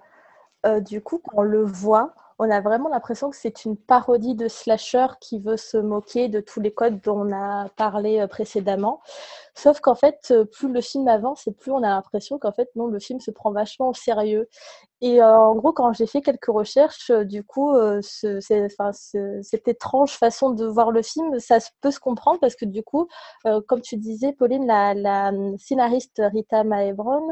euh, du coup, quand on le voit, on a vraiment l'impression que c'est une parodie de slasher qui veut se moquer de tous les codes dont on a parlé euh, précédemment. Sauf qu'en fait, euh, plus le film avance et plus on a l'impression qu'en fait, non, le film se prend vachement au sérieux. Et euh, en gros, quand j'ai fait quelques recherches, du coup, cette étrange façon de voir le film, ça peut se comprendre parce que du coup, comme tu disais, Pauline, la, la hum, scénariste Rita Mae Brown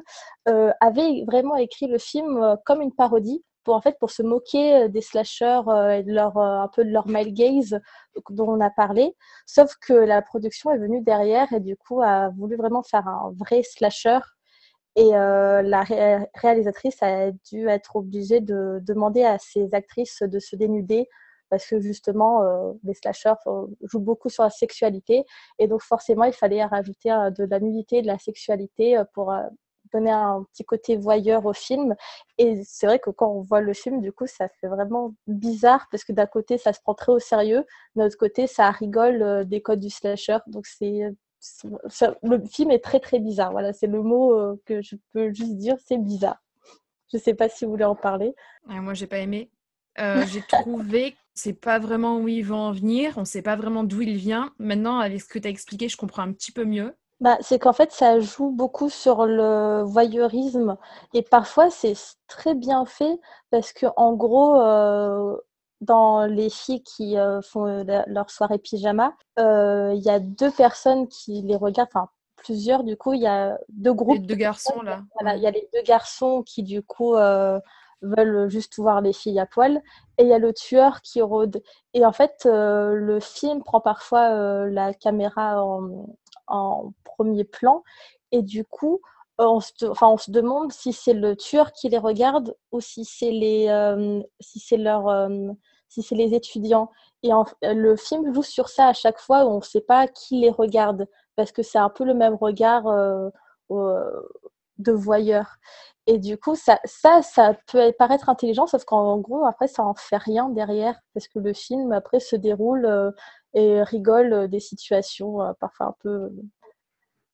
euh, avait vraiment écrit le film comme une parodie pour en fait pour se moquer euh, des slashers euh, et de leur euh, un peu de leur male gaze dont on a parlé. Sauf que la production est venue derrière et du coup a voulu vraiment faire un vrai slasher. Et la ré- réalisatrice a dû être obligée de demander à ses actrices de se dénuder parce que justement les slashers jouent beaucoup sur la sexualité. Et donc forcément il fallait rajouter de la nudité, de la sexualité pour donner un petit côté voyeur au film. Et c'est vrai que quand on voit le film, du coup, ça fait vraiment bizarre parce que d'un côté, ça se prend très au sérieux, de l'autre côté, ça rigole euh, des codes du slasher. Donc c'est le film est très très bizarre. Voilà, c'est le mot euh, que je peux juste dire, c'est bizarre. Je sais pas si vous voulez en parler. Ouais, moi, j'ai pas aimé. Euh, j'ai trouvé que c'est pas vraiment où il veut en venir. On sait pas vraiment d'où il vient. Maintenant, avec ce que tu as expliqué, je comprends un petit peu mieux. Bah, c'est qu'en fait, ça joue beaucoup sur le voyeurisme et parfois c'est très bien fait parce que en gros, euh, dans les filles qui euh, font la- leur soirée pyjama, euh, il y a deux personnes qui les regardent, enfin plusieurs du coup, il y a deux groupes. Les deux garçons, là. Voilà, il y a les deux garçons qui du coup euh, veulent juste voir les filles à poil et il y a le tueur qui rôde. Et en fait, euh, le film prend parfois euh, la caméra en, en premier plan et du coup, euh, on se, enfin, on se demande si c'est le tueur qui les regarde ou si c'est les, euh, si c'est leur, euh, si c'est les étudiants. Et le film joue sur ça à chaque fois où on ne sait pas qui les regarde parce que c'est un peu le même regard de voyeur. Et du coup, ça, ça, ça peut paraître intelligent, sauf qu'en gros, après, ça en fait rien derrière, parce que le film, après, se déroule, et rigole des situations parfois un peu,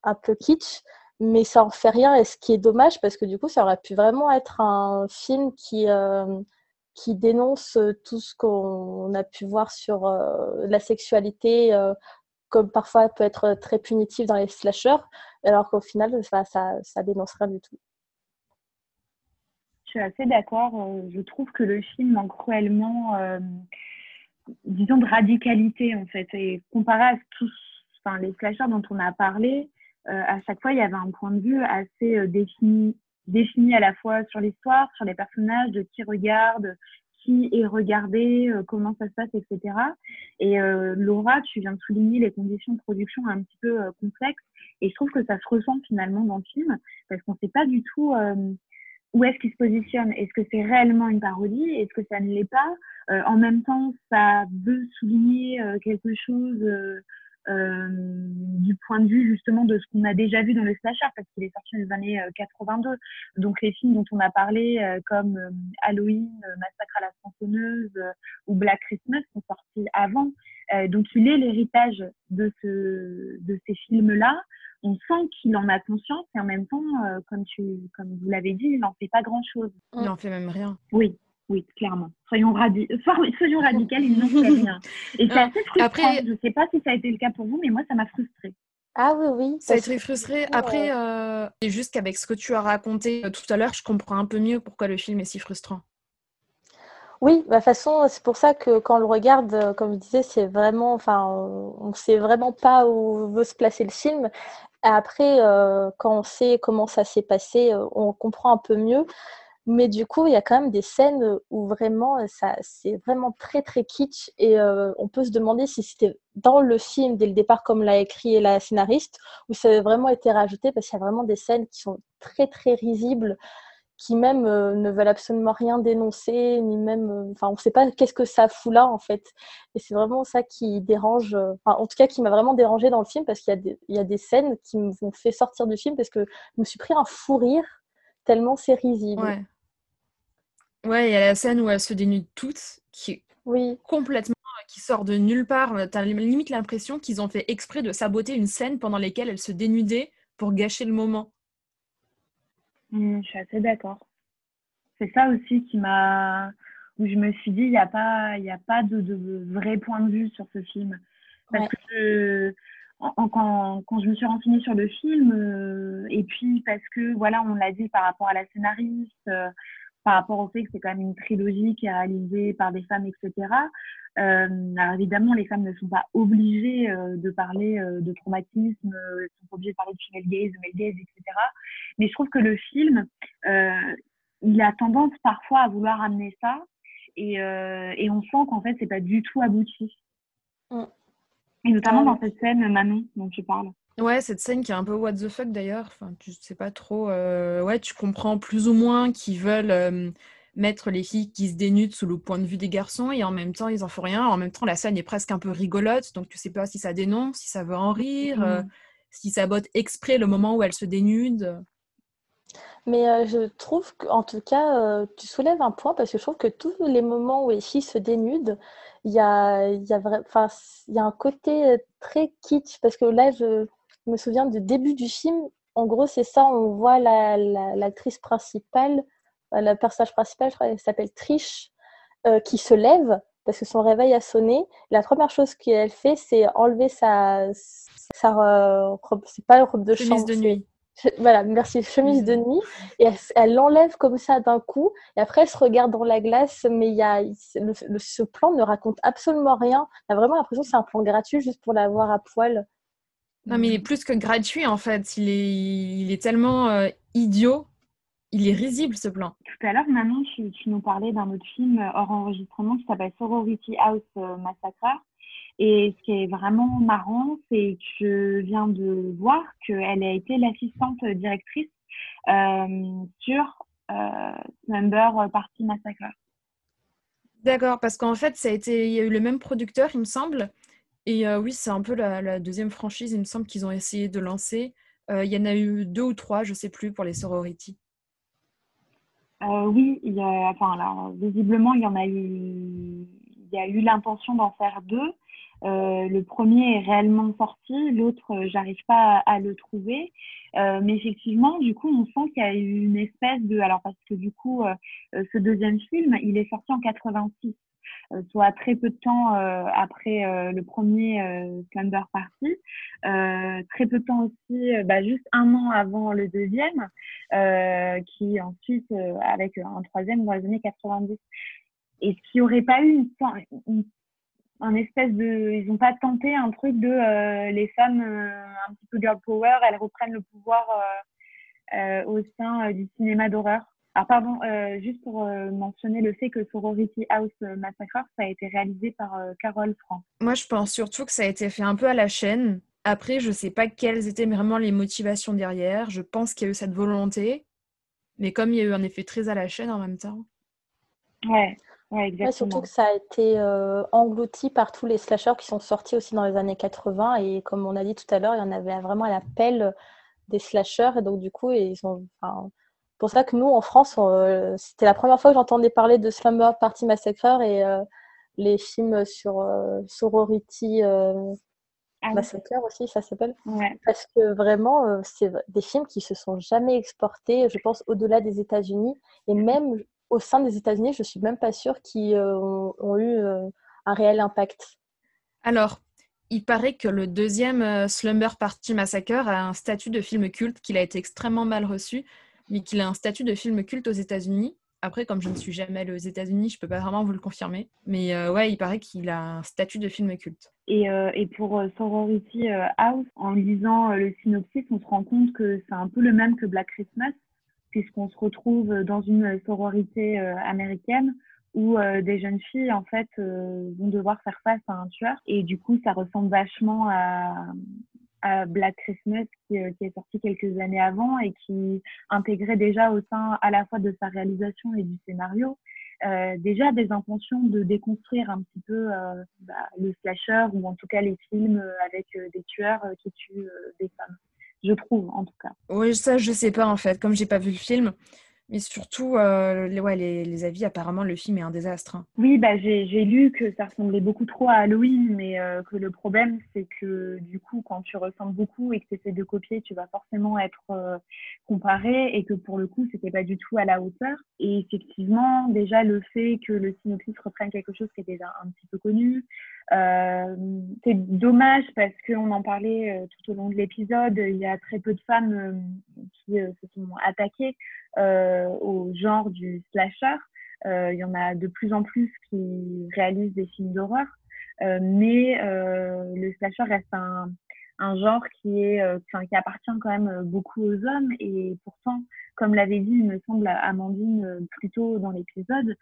un peu kitsch mais ça en fait rien. Et ce qui est dommage, parce que du coup, ça aurait pu vraiment être un film qui, euh, qui dénonce tout ce qu'on a pu voir sur euh, la sexualité, euh, comme parfois peut être très punitif dans les slashers, alors qu'au final, ça, ça dénonce rien du tout. Je suis assez d'accord. Je trouve que le film manque cruellement, disons, de radicalité, en fait. Et comparé à tous enfin, les slashers dont on a parlé, euh, à chaque fois, il y avait un point de vue assez euh, défini, défini à la fois sur l'histoire, sur les personnages, de qui regarde, qui est regardé, euh, comment ça se passe, etc. Et Laura, tu viens de souligner les conditions de production un petit peu complexes, et je trouve que ça se ressent finalement dans le film, parce qu'on ne sait pas du tout où est-ce qu'il se positionne? Est-ce que c'est réellement une parodie? Est-ce que ça ne l'est pas? En même temps, ça veut souligner quelque chose euh, du point de vue justement de ce qu'on a déjà vu dans le slasher parce qu'il est sorti dans les années 82. Euh, Donc les films dont on a parlé euh, comme Halloween, Massacre à la tronçonneuse ou Black Christmas sont sortis avant. donc il est l'héritage de ce de ces films-là. On sent qu'il en a conscience et en même temps, comme tu comme vous l'avez dit, il n'en fait pas grand-chose. Il n'en fait même rien. Oui. Oui, clairement. Soyons, radi soyons radicales, ils n'en fait rien. Et c'est assez frustrant. Après... Je ne sais pas si ça a été le cas pour vous, mais moi, ça m'a frustré. Ah oui, oui. Ça a été frustré. Après, euh, juste qu'avec ce que tu as raconté euh, tout à l'heure, je comprends un peu mieux pourquoi le film est si frustrant. Oui, de toute façon, c'est pour ça que quand on le regarde, euh, comme je disais, c'est vraiment, enfin, on ne sait vraiment pas où veut se placer le film. Après, quand on sait comment ça s'est passé, on comprend un peu mieux. Mais du coup, il y a quand même des scènes où vraiment, ça, c'est vraiment très très kitsch et euh, on peut se demander si c'était dans le film dès le départ, comme l'a écrit la scénariste, ou ça a vraiment été rajouté parce qu'il y a vraiment des scènes qui sont très très risibles, qui même euh, ne veulent absolument rien dénoncer, ni même, euh, enfin, on ne sait pas qu'est-ce que ça fout là en fait. Et c'est vraiment ça qui dérange, en tout cas qui m'a vraiment dérangé dans le film parce qu'il y a des, il y a des scènes qui m'ont fait sortir du film parce que je me suis pris un fou rire tellement c'est risible. Ouais. Ouais, il y a la scène où elles se dénudent toutes, qui est oui. complètement, qui sort de nulle part. T'as limite l'impression qu'ils ont fait exprès de saboter une scène pendant laquelle elles se dénudaient pour gâcher le moment. Mmh, je suis assez d'accord. C'est ça aussi qui m'a, où je me suis dit, il n'y a pas, il a pas de, vrai point de vue sur ce film. Parce que quand, quand, je me suis renseignée sur le film, euh, et puis parce que, voilà, on l'a dit par rapport à la scénariste, euh, par rapport au fait que c'est quand même une trilogie qui est réalisée par des femmes, etc. Euh, alors évidemment, les femmes ne sont pas obligées euh, de parler euh, de traumatisme, elles ne sont obligées de parler de female gaze, de male gaze, etc. Mais je trouve que le film, il a tendance parfois à vouloir amener ça, et, et on sent qu'en fait, c'est pas du tout abouti. Mm. Et notamment dans cette scène, Manon, dont tu parles. Ouais, cette scène qui est un peu what the fuck d'ailleurs. Enfin, tu sais pas trop. Euh, ouais, tu comprends plus ou moins qu'ils veulent euh, mettre les filles qui se dénudent sous le point de vue des garçons et en même temps ils en font rien. En même temps, la scène est presque un peu rigolote, donc tu sais pas si ça dénonce, si ça veut en rire, euh, mmh. si ça botte exprès le moment où elle se dénude. Mais je trouve qu'en tout cas, tu soulèves un point parce que je trouve que tous les moments où les filles se dénudent, il y a, y, a y a un côté très kitsch parce que là, je, je me souviens du début du film. En gros, c'est ça, on voit l'actrice la, principale, euh, la personnage principal, je crois qu'elle s'appelle Trish, euh, qui se lève parce que son réveil a sonné. La première chose qu'elle fait, c'est enlever sa, sa euh, robe, c'est pas une robe de chemise de nuit. Voilà, merci, chemise de nuit. Et elle l'enlève comme ça d'un coup. Et après, elle se regarde dans la glace. Mais il y a, ce plan ne raconte absolument rien. On a vraiment l'impression que c'est un plan gratuit juste pour la voir à poil. Non, mais il est plus que gratuit en fait. Il est, il est tellement euh, idiot. Il est risible ce plan. Tout à l'heure, Manon, tu, nous parlais d'un autre film hors enregistrement qui s'appelle Sorority House euh, Massacre. Et ce qui est vraiment marrant, c'est que je viens de voir qu'elle a été l'assistante directrice euh, sur Number Party Massacre. D'accord, parce qu'en fait, ça a été, il y a eu le même producteur, il me semble, et oui, c'est un peu la, deuxième franchise, il me semble qu'ils ont essayé de lancer. il y en a eu deux ou trois, je ne sais plus, pour les oui, il y a, enfin, visiblement, il y en a eu, il y a eu l'intention d'en faire deux. Euh, le premier est réellement sorti, l'autre, euh, j'arrive pas à, à le trouver. Euh, mais effectivement, du coup, on sent qu'il y a eu une espèce de. Alors, parce que du coup, euh, euh, ce deuxième film, il est sorti en 86, euh, soit très peu de temps euh, après euh, le premier euh, Slumber Party. Euh, très peu de temps aussi, euh, bah, juste un an avant le deuxième, euh, qui ensuite, euh, avec un troisième dans les années 90. Et qui aurait pas eu une, un espèce de ils n'ont pas tenté un truc de euh, les femmes euh, un petit peu girl power elles reprennent le pouvoir euh, euh, au sein euh, du cinéma d'horreur alors pardon euh, juste pour euh, mentionner le fait que Sorority House Massacre ça a été réalisé par euh, Carole Frank Moi, je pense surtout que ça a été fait un peu à la chaîne. Après, je sais pas quelles étaient vraiment les motivations derrière. Je pense qu'il y a eu cette volonté. Mais comme il y a eu un effet très à la chaîne en même temps. ouais ouais Ouais, exactement surtout que ça a été euh, englouti par tous les slashers qui sont sortis aussi dans les années 80 et comme on a dit tout à l'heure, il y en avait vraiment à la pelle des slashers et donc du coup ils ont enfin, pour ça que nous en France on, euh, c'était la première fois que j'entendais parler de Slumber Party Massacre et euh, les films sur euh, Sorority Ah. Massacre aussi ça s'appelle. Ouais. Parce que vraiment c'est des films qui se sont jamais exportés je pense au-delà des États-Unis. Et même au sein des États-Unis je suis même pas sûre qu'ils ont, ont eu un réel impact. Alors, il paraît que le deuxième Slumber Party Massacre a un statut de film culte, qu'il a été extrêmement mal reçu, mais qu'il a un statut de film culte aux États-Unis. Après, comme je ne suis jamais allée aux États-Unis, je peux pas vraiment vous le confirmer. Mais euh, ouais, il paraît qu'il a un statut de film culte. Et, euh, pour euh, Sorority House, en lisant le synopsis, on se rend compte que c'est un peu le même que Black Christmas, puisqu'on se retrouve dans une sororité américaine où des jeunes filles en fait vont devoir faire face à un tueur. Et du coup, ça ressemble vachement à, à Black Christmas qui, euh, qui est sorti quelques années avant et qui intégrait déjà au sein à la fois de sa réalisation et du scénario euh, déjà des intentions de déconstruire un petit peu euh, bah, le slasher ou en tout cas les films euh, avec euh, des tueurs euh, qui tuent euh, des femmes. Je trouve en tout cas. Oui, ça, je sais pas en fait, comme j'ai pas vu le film. Mais surtout, euh, les, avis, apparemment, le film est un désastre. hein. Oui, bah, j'ai lu que ça ressemblait beaucoup trop à Halloween, mais euh, que le problème, c'est que du coup, quand tu ressembles beaucoup et que tu essaies de copier, tu vas forcément être euh, comparé et que pour le coup, c'était pas du tout à la hauteur. Et effectivement, déjà, le fait que le synopsis reprenne quelque chose qui est déjà un petit peu connu, c'est dommage parce qu'on en parlait euh, tout au long de l'épisode, il y a très peu de femmes euh, qui euh, se sont attaquées euh, au genre du slasher. Euh, il y en a de plus en plus qui réalisent des films d'horreur, euh, mais euh, le slasher reste un, un genre qui est, euh, enfin, qui appartient quand même euh, beaucoup aux hommes et pourtant, comme l'avait dit, il me semble Amandine euh, plus tôt dans l'épisode,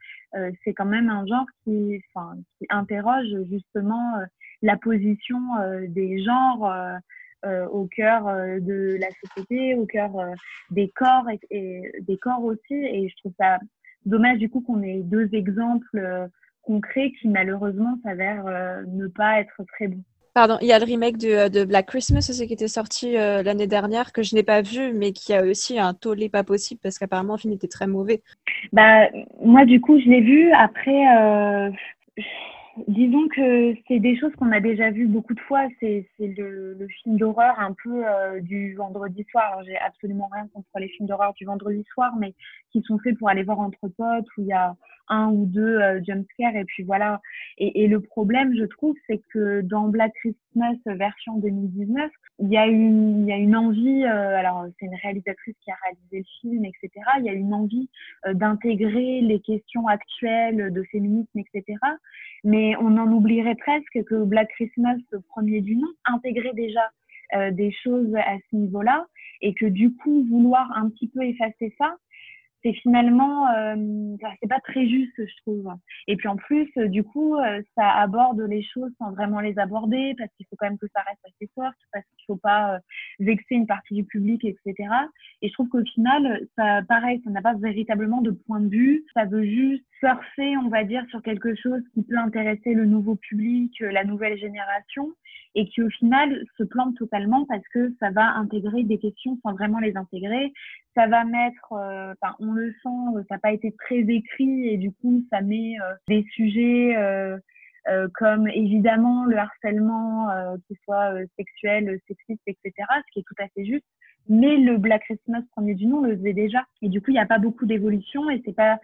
c'est quand même un genre qui, enfin, qui interroge justement la position des genres. au cœur de la société, au cœur des corps et, des corps aussi. Et je trouve ça dommage du coup qu'on ait deux exemples concrets qui malheureusement s'avèrent ne pas être très bons. Pardon, il y a le remake de, de Black Christmas aussi qui était sorti euh, l'année dernière, que je n'ai pas vu, mais qui a aussi un tollé pas possible parce qu'apparemment le film était très mauvais. Bah, moi, du coup, je l'ai vu. Après, euh, disons que c'est des choses qu'on a déjà vues beaucoup de fois. C'est le, le film d'horreur un peu euh, du vendredi soir. J'ai absolument rien contre les films d'horreur du vendredi soir, mais qui sont faits pour aller voir entre potes, où il y a un ou deux euh, jumpscares, et puis voilà. Et, et le problème, je trouve, c'est que dans Black Christmas version 2019, il y a une, il y a une envie, euh, alors c'est une réalisatrice qui a réalisé le film, etc. Il y a une envie euh, d'intégrer les questions actuelles de féminisme, etc. Mais on en oublierait presque que Black Christmas, le premier du nom, intégrait déjà euh, des choses à ce niveau-là et que du coup, vouloir un petit peu effacer ça, c'est finalement, euh, c'est pas très juste, je trouve. Et puis en plus, euh, du coup, euh, ça aborde les choses sans vraiment les aborder, parce qu'il faut quand même que ça reste assez soft, parce qu'il faut pas euh, vexer une partie du public, etc. Et je trouve qu'au final, ça, pareil, ça n'a pas véritablement de point de vue. Ça veut juste surfer, on va dire, sur quelque chose qui peut intéresser le nouveau public, euh, la nouvelle génération, et qui au final se plante totalement parce que ça va intégrer des questions sans vraiment les intégrer. Ça va mettre, euh, enfin, on le sent, euh, ça n'a pas été très écrit et du coup, ça met des sujets comme évidemment le harcèlement, qu'il soit sexuel, sexiste, etc., ce qui est tout à fait juste. Mais le Black Christmas premier du nom le faisait déjà. Et du coup, il n'y a pas beaucoup d'évolution et c'est pas,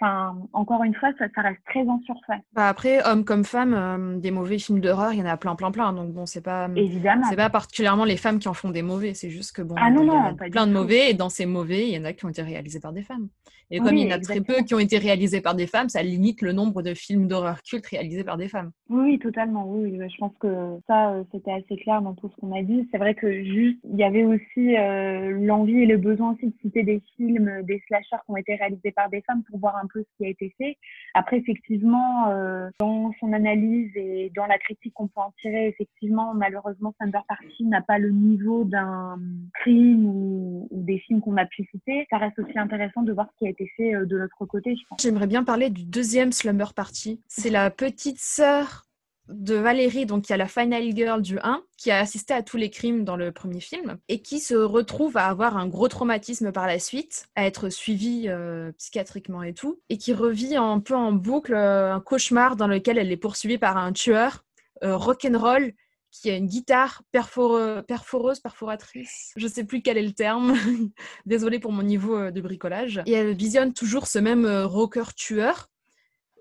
enfin, encore une fois, ça, ça reste très en surface. Bah après, hommes comme femmes, euh, des mauvais films d'horreur, il y en a plein, plein, plein. Donc bon, c'est pas, Évidemment. c'est pas particulièrement les femmes qui en font des mauvais. C'est juste que bon, Ah non, il y en a plein de mauvais et dans ces mauvais, il y en a qui ont été réalisés par des femmes. Et comme Oui, il y en a très peu qui ont été réalisés par des femmes, ça limite le nombre de films d'horreur cultes réalisés par des femmes. Oui, totalement. Oui, je pense que ça, euh, c'était assez clair dans tout ce qu'on a dit. C'est vrai que juste, il y avait aussi euh, l'envie et le besoin aussi de citer des films, euh, des slashers qui ont été réalisés par des femmes pour voir un peu ce qui a été fait. Après, effectivement, euh, dans son analyse et dans la critique qu'on peut en tirer, effectivement, malheureusement, Thunder Party n'a pas le niveau d'un crime ou, ou des films qu'on a pu citer. Ça reste aussi intéressant de voir ce qui a été fait euh, de côté. J'aimerais bien parler du deuxième Slumber Party. C'est la petite sœur de Valérie, donc qui a la Final Girl du 1, qui a assisté à tous les crimes dans le premier film, et qui se retrouve à avoir un gros traumatisme par la suite, à être suivie euh, psychiatriquement et tout, et qui revit un peu en boucle euh, un cauchemar dans lequel elle est poursuivie par un tueur rock'n'roll qui a une guitare perfore- perforeuse, perforatrice, je sais plus quel est le terme, désolée pour mon niveau euh, de bricolage, et elle visionne toujours ce même euh, rocker tueur,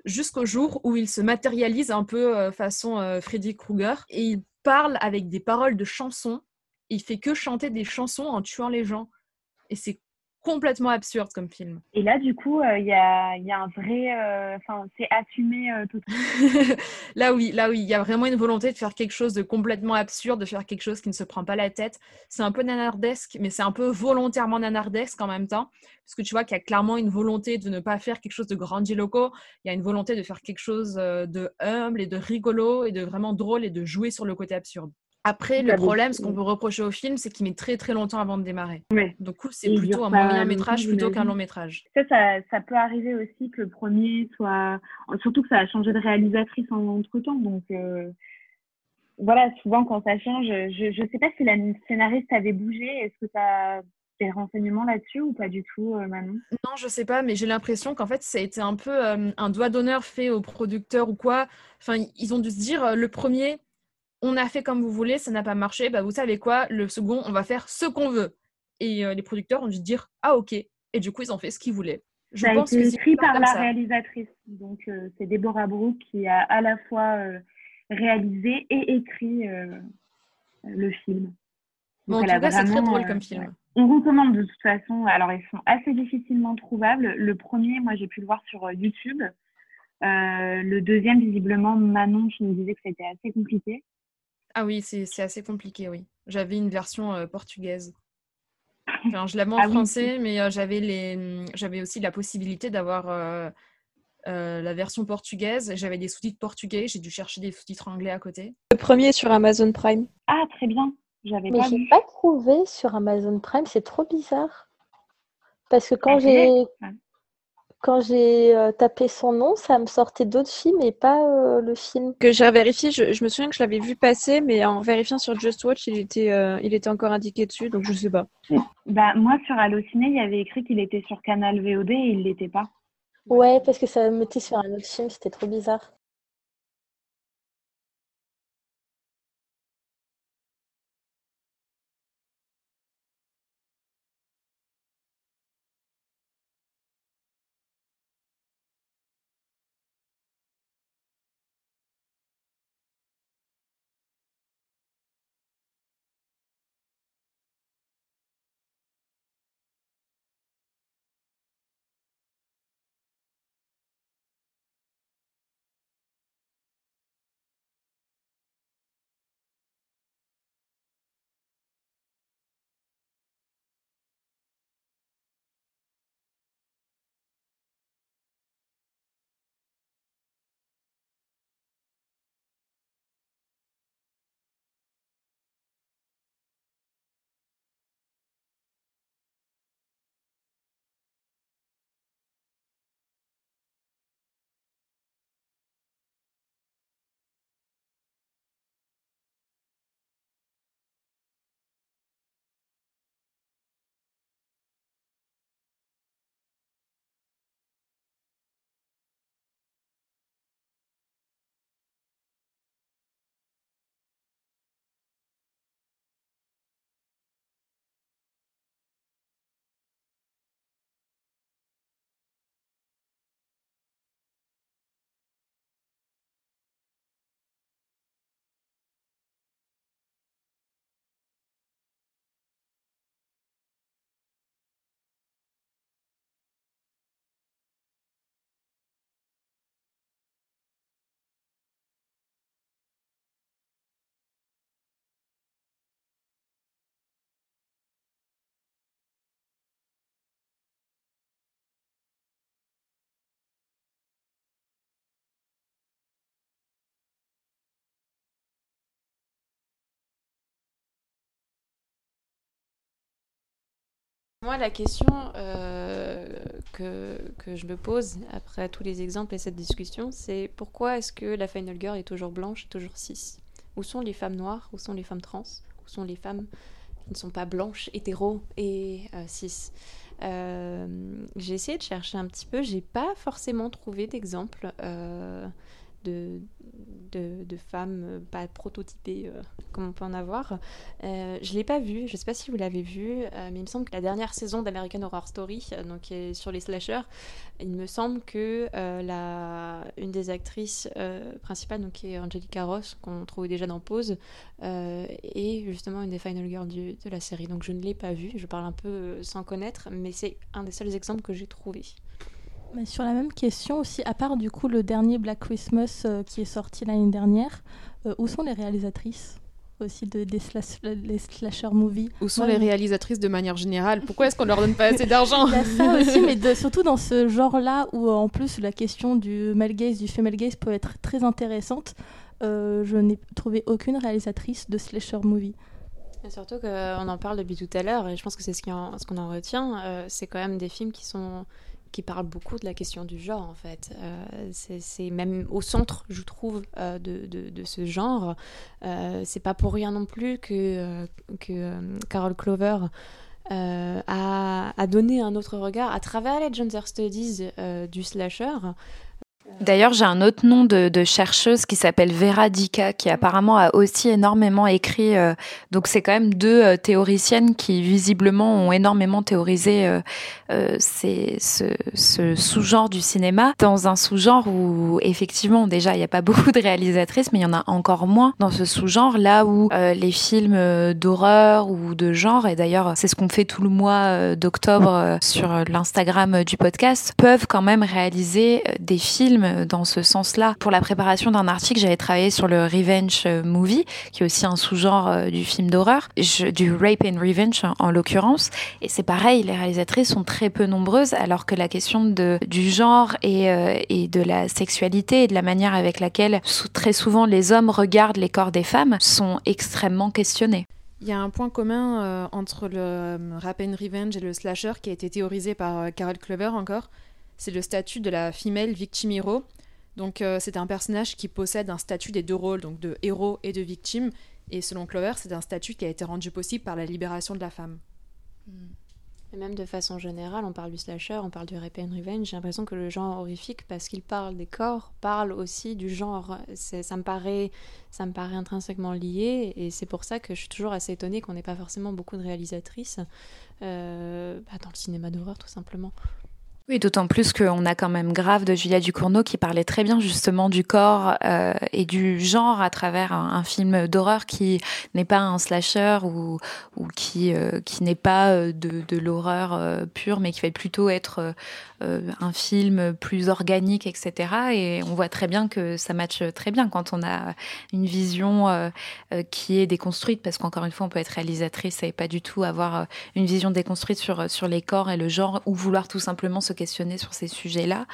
jusqu'au jour où il se matérialise un peu euh, façon Freddy Krueger et il parle avec des paroles de chansons. Il fait que chanter des chansons en tuant les gens. Et c'est complètement absurde comme film. Et là, du coup, euh, il y, a, y a un vrai... euh, Enfin, c'est assumé euh, totalement. là oui, là oui, il y a vraiment une volonté de faire quelque chose de complètement absurde, de faire quelque chose qui ne se prend pas la tête. C'est un peu nanardesque, mais c'est un peu volontairement nanardesque en même temps, parce que tu vois qu'il y a clairement une volonté de ne pas faire quelque chose de grandiloquent. Il y a une volonté de faire quelque chose de humble et de rigolo et de vraiment drôle et de jouer sur le côté absurde. Après, le problème, donc, ce qu'on peut reprocher au film, c'est qu'il met très très longtemps avant de démarrer. Ouais. Coup, c'est plutôt un moyen métrage plutôt qu'un long métrage. Ça, ça, ça peut arriver aussi que le premier soit... Surtout que ça a changé de réalisatrice en entre-temps. Donc, euh, voilà, souvent, quand ça change, je ne sais pas si la scénariste avait bougé. Est-ce que tu as des renseignements là-dessus ou pas du tout, euh, Manon? Non, je sais pas, mais j'ai l'impression qu'en fait, ça a été un peu euh, un doigt d'honneur fait aux producteurs ou quoi. Enfin, ils ont dû se dire, euh, le premier, on a fait comme vous voulez, ça n'a pas marché, bah vous savez quoi, le second, on va faire ce qu'on veut. Et euh, les producteurs ont dû dire, ah ok. Et du coup, ils ont fait ce qu'ils voulaient. Je Ça a été que écrit par la ça. réalisatrice. Donc, euh, c'est Deborah Brooke qui a à la fois euh, réalisé et écrit le film. Mais en tout cas, c'est très drôle comme film. ouais. On recommande de toute façon. Alors, ils sont assez difficilement trouvables. Le premier, moi, j'ai pu le voir sur YouTube. Le deuxième, visiblement, Manon, tu nous disais que c'était assez compliqué. Ah oui, c'est assez compliqué, oui. J'avais une version euh, portugaise. Enfin, je l'avais en Ah oui, français, mais euh, j'avais les, j'avais aussi la possibilité d'avoir euh, euh, la version portugaise. J'avais des sous-titres portugais. J'ai dû chercher des sous-titres anglais à côté. Le premier sur Amazon Prime. Ah, très bien. J'avais Mais pas j'ai pas trouvé sur Amazon Prime, c'est trop bizarre. Parce que quand Ah, j'ai. Quand j'ai euh, tapé son nom, ça me sortait d'autres films et pas euh, le film. Que j'ai vérifié, je, je me souviens que je l'avais vu passer, mais en vérifiant sur Just Watch, il était, euh, il était encore indiqué dessus, donc je sais pas. Bah, moi, sur Allociné, il y avait écrit qu'il était sur Canal VOD et il l'était pas. Ouais, parce que ça me mettait sur un autre film, c'était trop bizarre. Moi, la question euh, que, je me pose après tous les exemples et cette discussion, c'est pourquoi est-ce que la Final Girl est toujours blanche toujours cis? Où sont les femmes noires? Où sont les femmes trans? Où sont les femmes qui ne sont pas blanches, hétéros et euh, cis? Euh, J'ai essayé de chercher un petit peu, j'ai pas forcément trouvé d'exemple de, de, femmes euh, pas prototypées euh, comme on peut en avoir. Euh, je l'ai pas vu, je sais pas si vous l'avez vu, mais il me semble que la dernière saison d'American Horror Story, donc est sur les slashers, il me semble que la, une des actrices principales, donc qui est Angelica Ross, qu'on trouvait déjà dans Pause, euh, est justement une des final girls de la série. Donc je ne l'ai pas vu, je parle un peu sans connaître, mais c'est un des seuls exemples que j'ai trouvé. Mais sur la même question aussi, à part du coup le dernier Black Christmas euh, qui est sorti l'année dernière, euh, où sont les réalisatrices aussi de, des slash, les slasher movies Où sont Ouais, les réalisatrices de manière générale? Pourquoi est-ce qu'on leur donne pas assez d'argent? Il y a ça aussi, mais de- surtout dans ce genre-là où euh, en plus la question du male gaze, du female gaze peut être très intéressante. euh, je n'ai trouvé aucune réalisatrice de slasher movie. Et surtout qu'on en parle depuis tout à l'heure, et je pense que c'est ce qu'on ce en retient, euh, c'est quand même des films qui sont qui parlent beaucoup de la question du genre en fait. Euh, c'est même au centre, je trouve, euh, de, de, ce genre. Euh, c'est pas pour rien non plus que, que Carol Clover a, a donné un autre regard à travers les gender studies du slasher. D'ailleurs, j'ai un autre nom de, chercheuse qui s'appelle Vera Dica, qui apparemment a aussi énormément écrit. euh, donc, c'est quand même deux euh, théoriciennes qui visiblement ont énormément théorisé euh, ce, ce sous-genre du cinéma, dans un sous-genre où effectivement, déjà, il n'y a pas beaucoup de réalisatrices, mais il y en a encore moins dans ce sous-genre, là où les films d'horreur ou de genre, et d'ailleurs, c'est ce qu'on fait tout le mois d'octobre sur l'Instagram du podcast, peuvent quand même réaliser des films dans ce sens-là. Pour la préparation d'un article, j'avais travaillé sur le revenge movie, qui est aussi un sous-genre euh, du film d'horreur, du rape and revenge en, en l'occurrence. Et c'est pareil, les réalisatrices sont très peu nombreuses, alors que la question du genre et, euh, et de la sexualité et de la manière avec laquelle très souvent les hommes regardent les corps des femmes sont extrêmement questionnés. Il y a un point commun euh, entre le euh, rap and revenge et le slasher qui a été théorisé par Carol Clover encore. C'est le statut de la female victim hero. Donc euh, c'est un personnage qui possède un statut des deux rôles, donc de héros et de victime. Et selon Clover, c'est un statut qui a été rendu possible par la libération de la femme. Et même de façon générale, on parle du slasher, on parle du rape and revenge. J'ai l'impression que le genre horrifique, parce qu'il parle des corps, parle aussi du genre. Ça me paraît, ça me paraît intrinsèquement lié, et c'est pour ça que je suis toujours assez étonnée qu'on n'ait pas forcément beaucoup de réalisatrices euh, bah, dans le cinéma d'horreur, tout simplement. Oui, d'autant plus qu'on a quand même Grave de Julia Ducournau qui parlait très bien justement du corps euh, et du genre à travers un, film d'horreur qui n'est pas un slasher ou, euh, qui n'est pas euh, de, l'horreur pure, mais qui va plutôt être un film plus organique, etc. Et on voit très bien que ça matche très bien quand on a une vision euh, euh, qui est déconstruite, parce qu'encore une fois, on peut être réalisatrice et pas du tout avoir euh, une vision déconstruite sur, sur les corps et le genre, ou vouloir tout simplement se questionner sur ces sujets-là.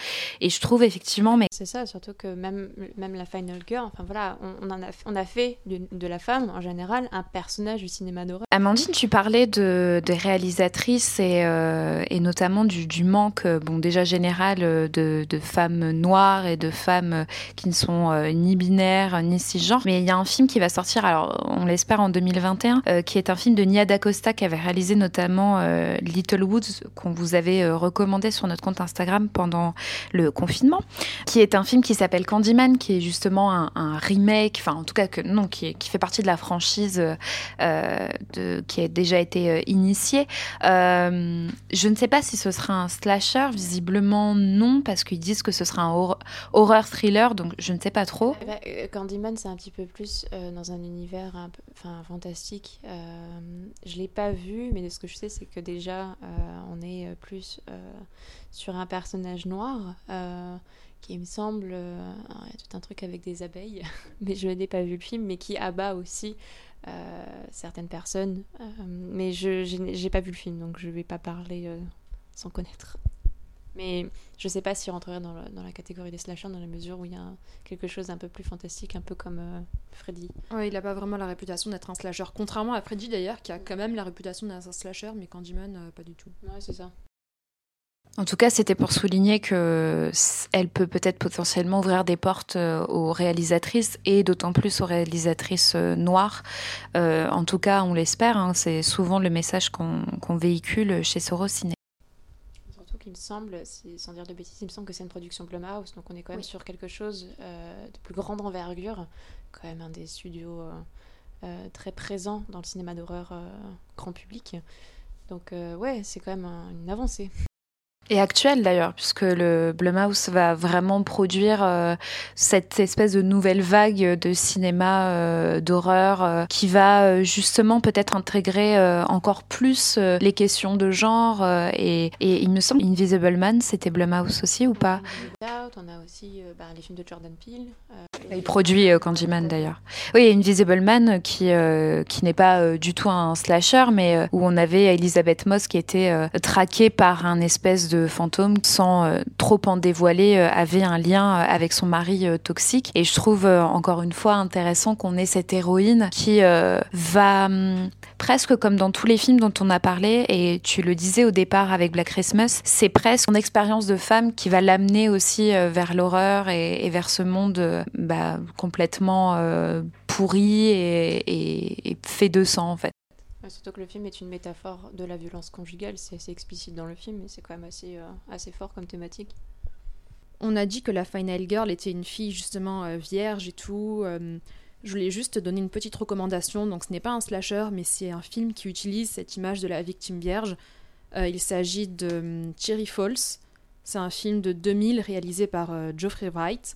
Et je trouve effectivement, mais C'est ça, surtout que même, même la Final Girl, enfin voilà, on, on en a, on a fait de, de la femme en général un personnage du cinéma d'horreur. Amandine, tu parlais de, des réalisatrices et, euh, et notamment du, du manque, euh, déjà général, euh, de, femmes noires et de femmes euh, qui ne sont euh, ni binaires ni cisgenres. Mais il y a un film qui va sortir, alors on l'espère en 2021, euh, qui est un film de Nia DaCosta qui avait réalisé notamment Little Woods qu'on vous avait recommandé sur notre compte Instagram pendant le confinement, qui est un film qui s'appelle Candyman, qui est justement un, remake, enfin en tout cas que non, qui, fait partie de la franchise qui a déjà été initiée. Je ne sais pas si ce sera un slasher, visiblement non, parce qu'ils disent que ce sera un hor- horreur thriller, donc je ne sais pas trop. Eh ben, euh, Candyman, c'est un petit peu plus euh, dans un univers enfin, fantastique. Euh, je l'ai pas vu, mais de ce que je sais, c'est que déjà, on est plus sur un personnage noir qui, me semble, il y a tout un truc avec des abeilles, mais je n'ai pas vu le film, mais qui abat aussi certaines personnes. Mais je n'ai pas vu le film, donc je vais pas parler sans connaître. Mais je sais pas s'il rentrerait dans, le- dans la catégorie des slashers dans la mesure où il y a un- quelque chose d'un peu plus fantastique, un peu comme euh, Freddy. Ouais, il a pas vraiment la réputation d'être un slasher. Contrairement à Freddy d'ailleurs, qui a quand même la réputation d'être un slasher, mais Candyman, euh, pas du tout. Ouais, c'est ça. En tout cas, c'était pour souligner que elle peut peut-être potentiellement ouvrir des portes euh, aux réalisatrices et d'autant plus aux réalisatrices noires. Euh, en tout cas, on l'espère. hein, c'est souvent le message qu'on qu'on véhicule chez Sorociné. Qu'il me semble, si- sans dire de bêtises, il me semble que c'est une production Blumhouse, donc on est quand même Oui. sur quelque chose euh, de plus grande envergure, quand même un des studios euh, euh, très présents dans le cinéma d'horreur grand public. Donc ouais, c'est quand même un- une avancée. Et actuel d'ailleurs, puisque le Blumhouse va vraiment produire euh, cette espèce de nouvelle vague de cinéma euh, d'horreur euh, qui va justement peut-être intégrer encore plus les questions de genre. et, et il me semble Invisible Man, c'était Blumhouse aussi ou pas? On a Out, on a aussi bah, les films de Jordan Peele. Il produit Candyman d'ailleurs. Oui, Invisible Man qui, qui n'est pas du tout un slasher, mais où on avait Elisabeth Moss qui était traquée par un espèce de fantôme sans euh, trop en dévoiler, euh, avait un lien euh, avec son mari toxique. Et je trouve encore une fois intéressant qu'on ait cette héroïne qui va hum, presque comme dans tous les films dont on a parlé, et tu le disais au départ avec Black Christmas, c'est presque son expérience de femme qui va l'amener aussi vers l'horreur et, vers ce monde bah, complètement pourri et- et fait de sang en fait. Surtout que le film est une métaphore de la violence conjugale, c'est assez explicite dans le film, mais c'est quand même assez, euh, assez fort comme thématique. On a dit que la Final Girl était une fille justement euh, vierge et tout. euh, je voulais juste donner une petite recommandation. Donc, ce n'est pas un slasher, mais c'est un film qui utilise cette image de la victime vierge. Il s'agit de hum, Cherry Falls. C'est un film de 2000 réalisé par Geoffrey Wright.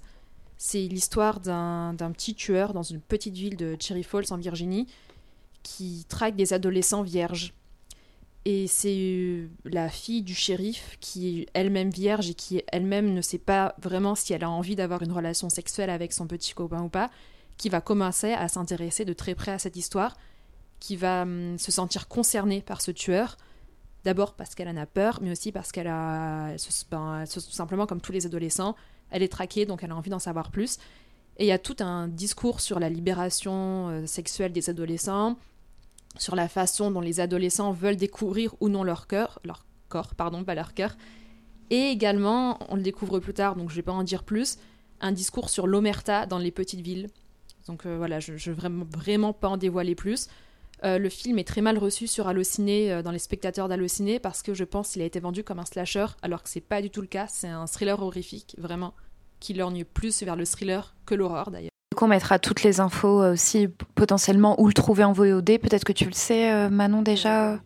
C'est l'histoire d'un petit tueur dans une petite ville de Cherry Falls en Virginie qui traque des adolescents vierges. Et c'est euh, la fille du shérif qui est elle-même vierge et qui elle-même ne sait pas vraiment si elle a envie d'avoir une relation sexuelle avec son petit copain ou pas, qui va commencer à s'intéresser de très près à cette histoire, qui va hum, se sentir concernée par ce tueur. D'abord parce qu'elle en a peur, mais aussi parce qu'elle a, ben, tout simplement comme tous les adolescents, elle est traquée, donc elle a envie d'en savoir plus. Et il y a tout un discours sur la libération euh, sexuelle des adolescents, sur la façon dont les adolescents veulent découvrir ou non leur cœur, leur corps, pardon, pas leur cœur. Et également, on le découvre plus tard, donc je vais pas en dire plus, un discours sur l'omerta dans les petites villes. Donc euh, voilà, je ne veux vraiment, vraiment pas en dévoiler plus. Euh, le film est très mal reçu sur Allociné, dans les spectateurs d'Allociné, parce que je pense qu'il a été vendu comme un slasher, alors que c'est pas du tout le cas. C'est un thriller horrifique, vraiment, qui lorgne plus vers le thriller que l'horreur d'ailleurs. Du coup, on mettra toutes les infos euh, aussi potentiellement où le trouver en VOD. Peut-être que tu le sais, euh, Manon, déjà.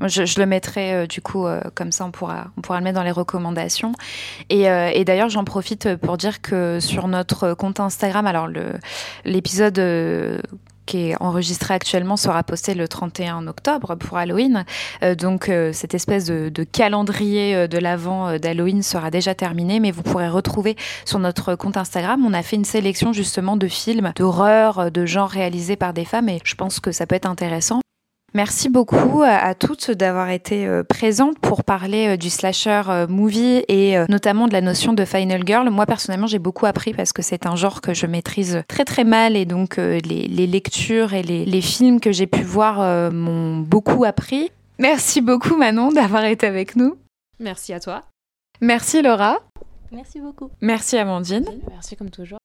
Je, le mettrai euh, du coup, comme ça on pourra, on pourra le mettre dans les recommandations. Et, d'ailleurs, j'en profite pour dire que sur notre compte Instagram, alors l'épisode qui est enregistré actuellement sera posté le 31 octobre pour Halloween. Euh, donc euh, cette espèce de, calendrier euh, de l'avant euh, d'Halloween sera déjà terminé, mais vous pourrez retrouver sur notre compte Instagram. On a fait une sélection justement de films d'horreur, euh, de genre réalisés par des femmes, et je pense que ça peut être intéressant. Merci beaucoup à, à toutes d'avoir été euh, présentes pour parler euh, du slasher euh, movie et euh, notamment de la notion de final girl. Moi personnellement, j'ai beaucoup appris parce que c'est un genre que je maîtrise très très mal et donc euh, les, les lectures et les, les films que j'ai pu voir euh, m'ont beaucoup appris. Merci beaucoup Manon d'avoir été avec nous. Merci à toi. Merci Laura. Merci beaucoup. Merci Amandine. Merci comme toujours.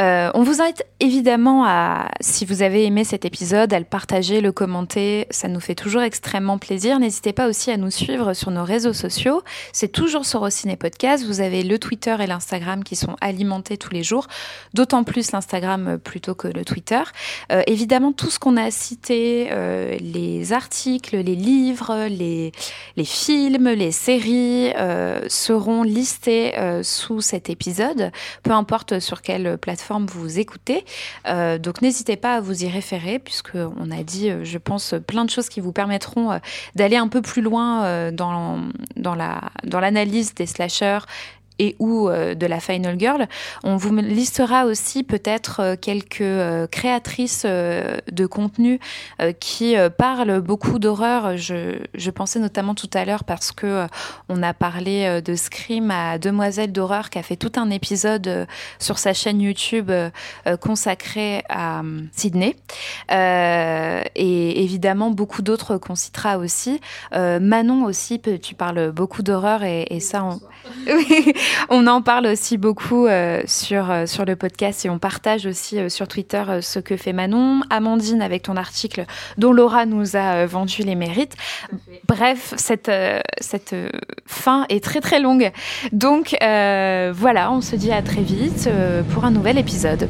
Euh, on vous invite évidemment à, si vous avez aimé cet épisode, à le partager, le commenter. Ça nous fait toujours extrêmement plaisir. N'hésitez pas aussi à nous suivre sur nos réseaux sociaux. C'est toujours Sorociné Podcast. Vous avez le Twitter et l'Instagram qui sont alimentés tous les jours. D'autant plus l'Instagram plutôt que le Twitter. Euh, évidemment, tout ce qu'on a cité, euh, les articles, les livres, les, les films, les séries, seront listés sous cet épisode, peu importe sur plateforme vous écoutez. Euh, donc n'hésitez pas à vous y référer, puisqu'on a dit, euh, je pense, plein de choses qui vous permettront euh, d'aller un peu plus loin dans l'analyse des slashers et ou euh, de la Final Girl. On vous listera aussi peut-être euh, quelques euh, créatrices de contenu qui parlent beaucoup d'horreur. Je, pensais notamment tout à l'heure parce que on a parlé de Scream à Demoiselle d'horreur qui a fait tout un épisode sur sa chaîne YouTube consacré à Sydney. Et évidemment beaucoup d'autres qu'on citera aussi. Manon aussi, tu parles beaucoup d'horreur et, ça. On en parle aussi beaucoup euh, sur, euh, sur le podcast et on partage aussi euh, sur Twitter ce que fait Manon. Amandine avec ton article dont Laura nous a vendu les mérites. Bref, cette, cette fin est très très longue. Donc voilà, on se dit à très vite pour un nouvel épisode.